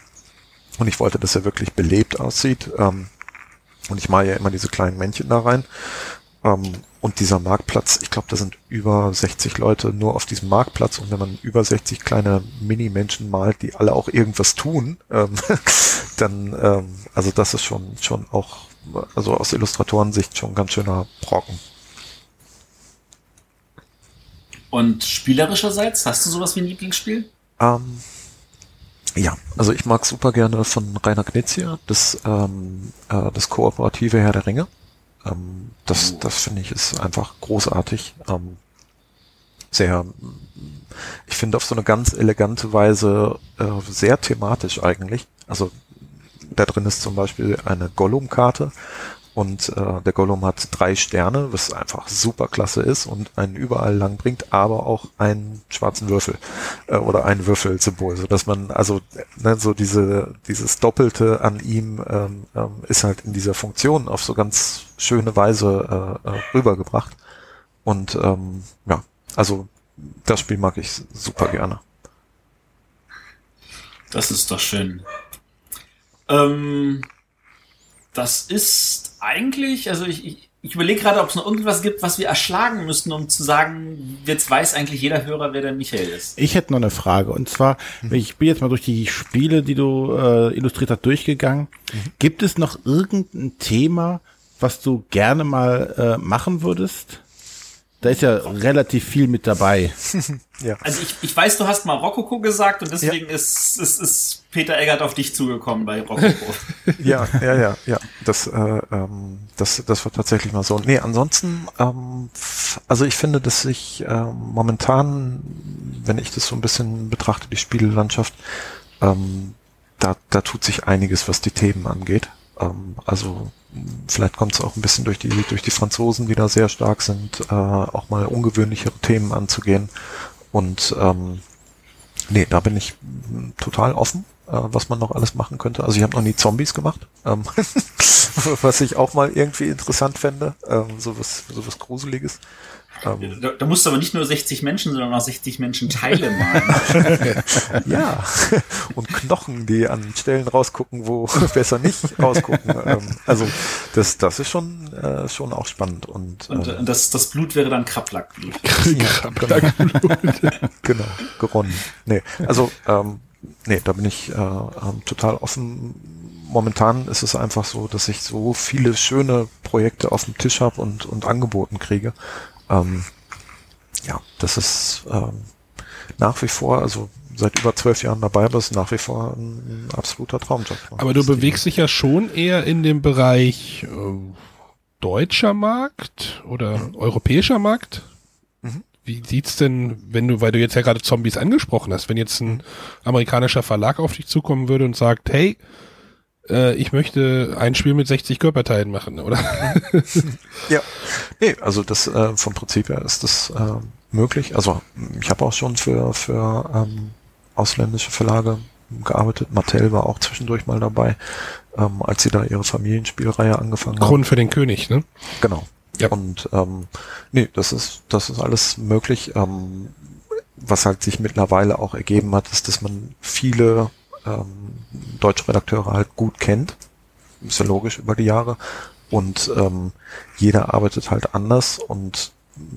Und ich wollte, dass er wirklich belebt aussieht. Ähm, und ich mache ja immer diese kleinen Männchen da rein. Ähm, und dieser Marktplatz, ich glaube, da sind über 60 Leute nur auf diesem Marktplatz. Und wenn man über 60 kleine Mini-Menschen malt, die alle auch irgendwas tun, ähm, dann, ähm, also das ist schon, schon auch, also aus Illustratorensicht schon ein ganz schöner Brocken. Und spielerischerseits, hast du sowas wie ein Lieblingsspiel? Ähm, ja, also ich mag super gerne von Rainer Knizia das, ähm, äh, das kooperative Herr der Ringe. Ähm, das, das finde ich ist einfach großartig. Ähm, sehr, ich finde auf so eine ganz elegante Weise äh, sehr thematisch eigentlich. Also da drin ist zum Beispiel eine Gollum-Karte und äh, der Gollum hat drei Sterne, was einfach super klasse ist und einen überall lang bringt, aber auch einen schwarzen Würfel äh, oder ein Würfelsymbol, so dass man also ne, so diese dieses Doppelte an ihm ähm, ähm, ist halt in dieser Funktion auf so ganz schöne Weise äh, äh, rübergebracht und ähm, ja, also das Spiel mag ich super gerne. Das ist doch schön. Ähm, das ist eigentlich, also ich, ich, ich überlege gerade, ob es noch irgendwas gibt, was wir erschlagen müssten, um zu sagen, jetzt weiß eigentlich jeder Hörer, wer der Michael ist. Ich hätte noch eine Frage. Und zwar, mhm. ich bin jetzt mal durch die Spiele, die du äh, illustriert hast, durchgegangen. Mhm. Gibt es noch irgendein Thema, was du gerne mal äh, machen würdest? Da ist ja relativ viel mit dabei. ja. Also ich, ich weiß, du hast mal Rokoko gesagt und deswegen ja. ist, ist, ist Peter Eggert auf dich zugekommen bei Rokoko. ja, ja, ja, ja. Das, äh, ähm, das, das war tatsächlich mal so. Nee, ansonsten, ähm, also ich finde, dass ich äh, momentan, wenn ich das so ein bisschen betrachte, die Spielelandschaft, ähm, da, da tut sich einiges, was die Themen angeht. Ähm, also vielleicht kommt es auch ein bisschen durch die, durch die Franzosen, die da sehr stark sind, äh, auch mal ungewöhnlichere Themen anzugehen. Und ähm, nee, da bin ich total offen, äh, was man noch alles machen könnte. Also ich habe noch nie Zombies gemacht, ähm, was ich auch mal irgendwie interessant fände, ähm, sowas, sowas Gruseliges. Ähm, da, da musst du aber nicht nur 60 Menschen, sondern auch 60 Menschen Teile malen. ja, und Knochen, die an Stellen rausgucken, wo besser nicht rausgucken. Ähm, also das, das ist schon, äh, schon auch spannend. Und, und ähm, das, das Blut wäre dann Krablackblut. Krablackblut. genau, geronnen. Nee, also ähm, nee, da bin ich äh, total offen momentan ist es einfach so, dass ich so viele schöne Projekte auf dem Tisch habe und, und angeboten kriege, ähm, ja, das ist ähm, nach wie vor, also seit über zwölf Jahren dabei bist, nach wie vor ein, ein absoluter Traumjob. Aber du bewegst dich ja schon eher in dem Bereich äh, deutscher Markt oder mhm. europäischer Markt. Mhm. Wie sieht's denn, wenn du, weil du jetzt ja gerade Zombies angesprochen hast, wenn jetzt ein amerikanischer Verlag auf dich zukommen würde und sagt, hey, äh, ich möchte ein Spiel mit 60 Körperteilen machen, oder? ja. Nee, also das äh, vom Prinzip her ist das äh, möglich. Also ich habe auch schon für, für ähm, ausländische Verlage gearbeitet. Mattel war auch zwischendurch mal dabei, ähm, als sie da ihre Familienspielreihe angefangen Grund haben. Grund für den König, ne? Genau. Ja. Und ähm, nee, das ist, das ist alles möglich. Ähm, was halt sich mittlerweile auch ergeben hat, ist, dass man viele ähm, deutsche Redakteure halt gut kennt. Ist ja logisch über die Jahre. Und ähm, jeder arbeitet halt anders und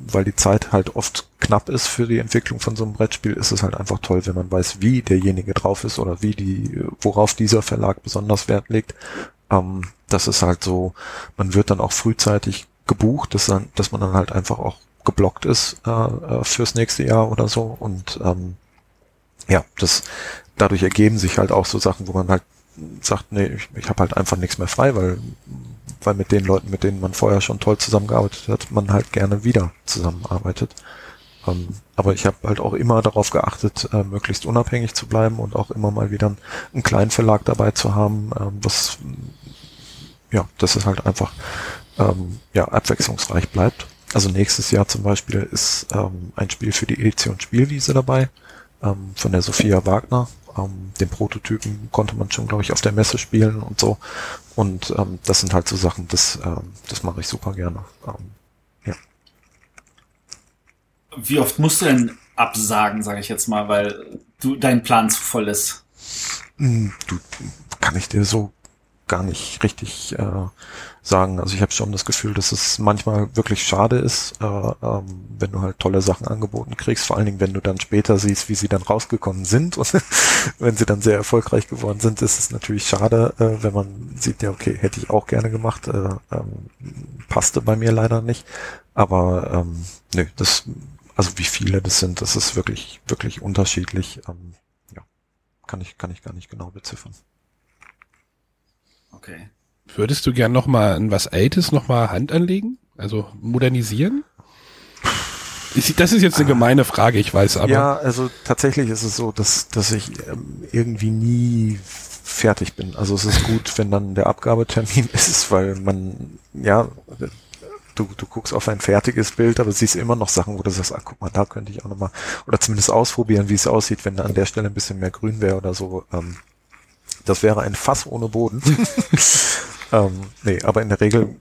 weil die Zeit halt oft knapp ist für die Entwicklung von so einem Brettspiel, ist es halt einfach toll, wenn man weiß, wie derjenige drauf ist oder wie die, worauf dieser Verlag besonders Wert legt. Ähm, das ist halt so, man wird dann auch frühzeitig gebucht, dass, dann, dass man dann halt einfach auch geblockt ist äh, äh fürs nächste Jahr oder so. Und ähm, ja, das dadurch ergeben sich halt auch so Sachen, wo man halt sagt, nee, ich, ich habe halt einfach nichts mehr frei, weil, weil mit den Leuten, mit denen man vorher schon toll zusammengearbeitet hat, man halt gerne wieder zusammenarbeitet. Ähm, aber ich habe halt auch immer darauf geachtet, äh, möglichst unabhängig zu bleiben und auch immer mal wieder einen, einen kleinen Verlag dabei zu haben, ähm, was ja, dass es halt einfach ähm, ja, abwechslungsreich bleibt. Also nächstes Jahr zum Beispiel ist ähm, ein Spiel für die Edition Spielwiese dabei ähm, von der Sophia Wagner. Ähm, den Prototypen konnte man schon, glaube ich, auf der Messe spielen und so. Und ähm, das sind halt so Sachen, das, ähm, das mache ich super gerne. Ähm, ja. Wie oft musst du denn absagen, sage ich jetzt mal, weil du dein Plan zu voll ist? Hm, du, kann ich dir so gar nicht richtig äh, sagen. Also ich habe schon das Gefühl, dass es manchmal wirklich schade ist, äh, ähm, wenn du halt tolle Sachen angeboten kriegst, vor allen Dingen, wenn du dann später siehst, wie sie dann rausgekommen sind und wenn sie dann sehr erfolgreich geworden sind, ist es natürlich schade, äh, wenn man sieht, ja, okay, hätte ich auch gerne gemacht, äh, ähm, passte bei mir leider nicht. Aber ähm, nö, das, also wie viele das sind, das ist wirklich, wirklich unterschiedlich. Ähm, ja, kann ich, kann ich gar nicht genau beziffern. Okay. Würdest du gern noch mal an was Altes noch mal Hand anlegen? Also modernisieren? Das ist jetzt eine gemeine Frage, ich weiß, aber. Ja, also tatsächlich ist es so, dass, dass ich ähm, irgendwie nie fertig bin. Also es ist gut, wenn dann der Abgabetermin ist, weil man, ja, du, du guckst auf ein fertiges Bild, aber siehst immer noch Sachen, wo du sagst, ah, guck mal, da könnte ich auch nochmal, oder zumindest ausprobieren, wie es aussieht, wenn da an der Stelle ein bisschen mehr grün wäre oder so. Ähm, das wäre ein Fass ohne Boden. ähm, nee, aber in der Regel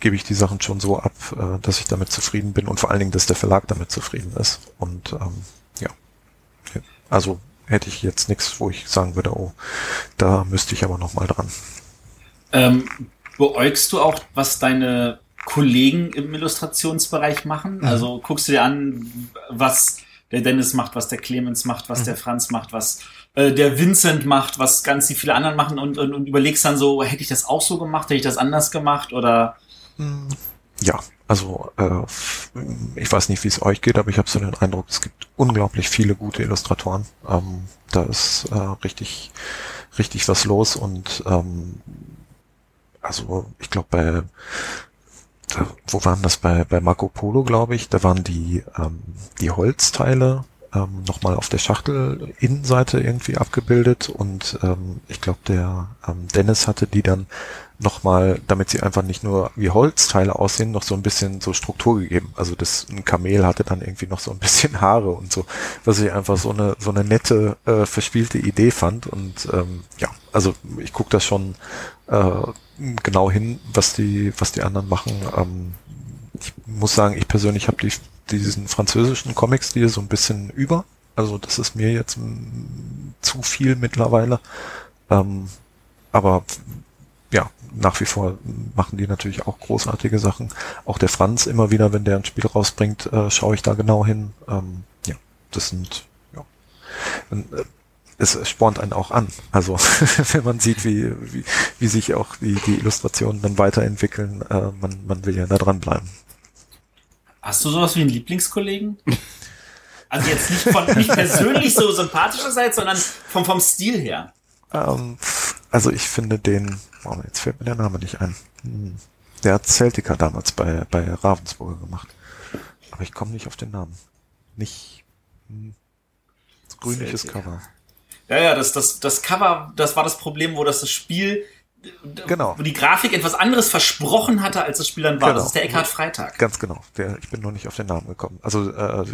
gebe ich die Sachen schon so ab, äh, dass ich damit zufrieden bin und vor allen Dingen, dass der Verlag damit zufrieden ist. Und ähm, ja, also hätte ich jetzt nichts, wo ich sagen würde, oh, da müsste ich aber noch mal dran. Ähm, beäugst du auch, was deine Kollegen im Illustrationsbereich machen? Mhm. Also guckst du dir an, was der Dennis macht, was der Clemens macht, was mhm. der Franz macht, was äh, der Vincent macht, was ganz viele anderen machen und, und, und überlegst dann so, hätte ich das auch so gemacht, hätte ich das anders gemacht? Oder? Ja, also äh, ich weiß nicht, wie es euch geht, aber ich habe so den Eindruck, es gibt unglaublich viele gute Illustratoren. Ähm, da ist äh, richtig, richtig was los und ähm, also ich glaube bei wo waren das? Bei bei Marco Polo, glaube ich, da waren die ähm, die Holzteile ähm, nochmal auf der Schachtel-Innenseite irgendwie abgebildet und ähm, ich glaube, der ähm, Dennis hatte die dann nochmal, damit sie einfach nicht nur wie Holzteile aussehen, noch so ein bisschen so Struktur gegeben. Also das ein Kamel hatte dann irgendwie noch so ein bisschen Haare und so, was ich einfach so eine so eine nette äh, verspielte Idee fand und ähm, ja, also ich gucke das schon äh, genau hin, was die was die anderen machen. Ähm, ich muss sagen, ich persönlich habe die diesen französischen Comic-Stil so ein bisschen über. Also das ist mir jetzt zu viel mittlerweile. Ähm, aber ja, nach wie vor machen die natürlich auch großartige Sachen. Auch der Franz immer wieder, wenn der ein Spiel rausbringt, äh, schaue ich da genau hin. Ähm, ja, das sind ja. Und, äh, es spornt einen auch an. Also wenn man sieht, wie, wie, wie sich auch die, die Illustrationen dann weiterentwickeln, äh, man, man will ja da dranbleiben. Hast du sowas wie einen Lieblingskollegen? Also jetzt nicht von nicht persönlich so sympathischerseits, sondern vom, vom Stil her. Ähm, also ich finde den, oh, jetzt fällt mir der Name nicht ein. Hm. Der hat Celtica damals bei, bei Ravensburger gemacht. Aber ich komme nicht auf den Namen. Nicht hm, grünliches Cover. Ja, ja, das, das, das Cover, das war das Problem, wo das, das Spiel genau. wo die Grafik etwas anderes versprochen hatte, als das Spiel dann war. Genau. Das ist der Eckhard Freitag. Ganz genau. Der, ich bin noch nicht auf den Namen gekommen. Also äh,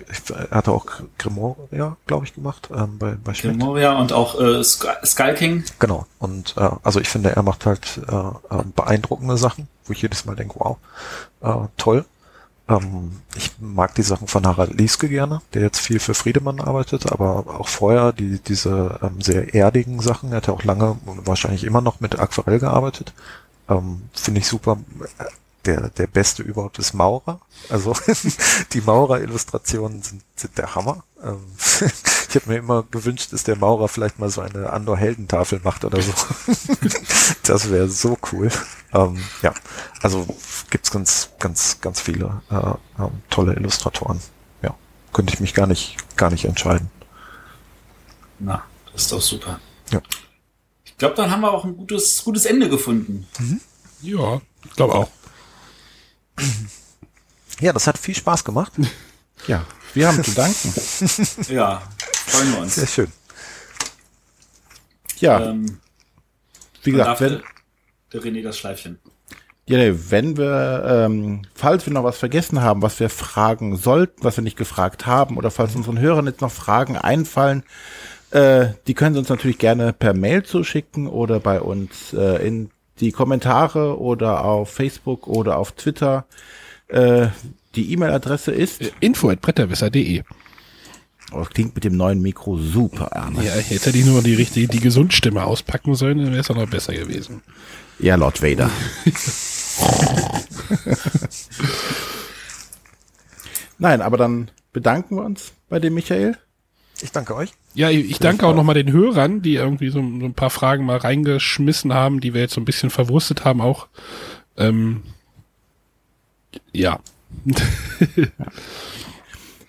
er hatte auch Grimoria, glaube ich, gemacht ähm, bei, bei Schmidt. Grimoria und auch äh, Skull King. Genau. Und äh, also ich finde, er macht halt äh, äh beeindruckende Sachen, wo ich jedes Mal denke, wow, äh, toll. Ähm, ich mag die Sachen von Harald Lieske gerne, der jetzt viel für Friedemann arbeitet, aber auch vorher die, diese ähm, sehr erdigen Sachen. Er hat ja auch lange und wahrscheinlich immer noch mit Aquarell gearbeitet. Ähm, Finde ich super. Der, der beste überhaupt ist Maurer. Also die Maurer-Illustrationen sind, sind der Hammer. Ähm, ich hätte mir immer gewünscht, dass der Maurer vielleicht mal so eine Andor-Heldentafel macht oder so. das wäre so cool. Ähm, ja, also gibt's ganz, ganz, ganz viele äh, äh, tolle Illustratoren. Ja, könnte ich mich gar nicht, gar nicht entscheiden. Na, das ist doch super. Ja. Ich glaube, dann haben wir auch ein gutes, gutes Ende gefunden. Mhm. Ja, ich glaube auch. Ja, das hat viel Spaß gemacht. Ja, wir haben zu danken. ja, freuen wir uns. Sehr schön. Ja, ähm, wie gesagt, wenn, der René das Schleifchen. Ja, nee, wenn wir, ähm, falls wir noch was vergessen haben, was wir fragen sollten, was wir nicht gefragt haben, oder falls unseren Hörern jetzt noch Fragen einfallen, äh, die können Sie uns natürlich gerne per Mail zuschicken oder bei uns äh, in die Kommentare oder auf Facebook oder auf Twitter. Äh, die E-Mail-Adresse ist, Äh, Info at bretterwisser.de. oh, das klingt mit dem neuen Mikro super, Ernst. Ja, jetzt hätte ich nur die richtige, die Gesundstimme auspacken sollen, dann wäre es auch noch besser gewesen. Ja, Lord Vader. Nein, aber dann bedanken wir uns bei dem Michael. Ich danke euch. Ja, ich ich danke auch nochmal den Hörern, die irgendwie so, so ein paar Fragen mal reingeschmissen haben, die wir jetzt so ein bisschen verwurstet haben auch. Ähm, ja.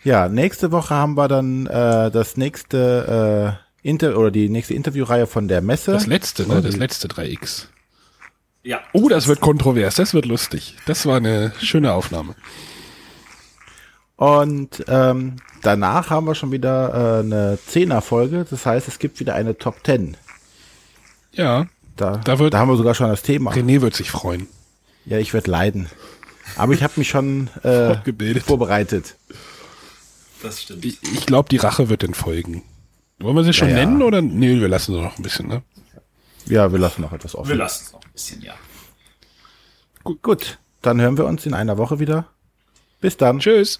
Ja, nächste Woche haben wir dann äh, das nächste äh, Inter oder die nächste Interviewreihe von der Messe. Das letzte, ne? Das letzte 3X. Ja. Oh, das wird kontrovers, das wird lustig. Das war eine schöne Aufnahme. Und ähm, danach haben wir schon wieder äh, eine Zehner-Folge. Das heißt, es gibt wieder eine Top Ten. Ja, Da, Da wird- da haben wir sogar schon das Thema. René wird sich freuen. Ja, ich werde leiden. Aber ich habe mich schon äh, vorbereitet. Das stimmt. Ich, ich glaube, die Rache wird dann folgen. Wollen wir sie schon Ja, ja. nennen oder? Nee, wir lassen sie noch ein bisschen, ne? Ja, wir lassen noch etwas Wir offen. lassen es noch ein bisschen, ja. Gut, gut, dann hören wir uns in einer Woche wieder. Bis dann. Tschüss.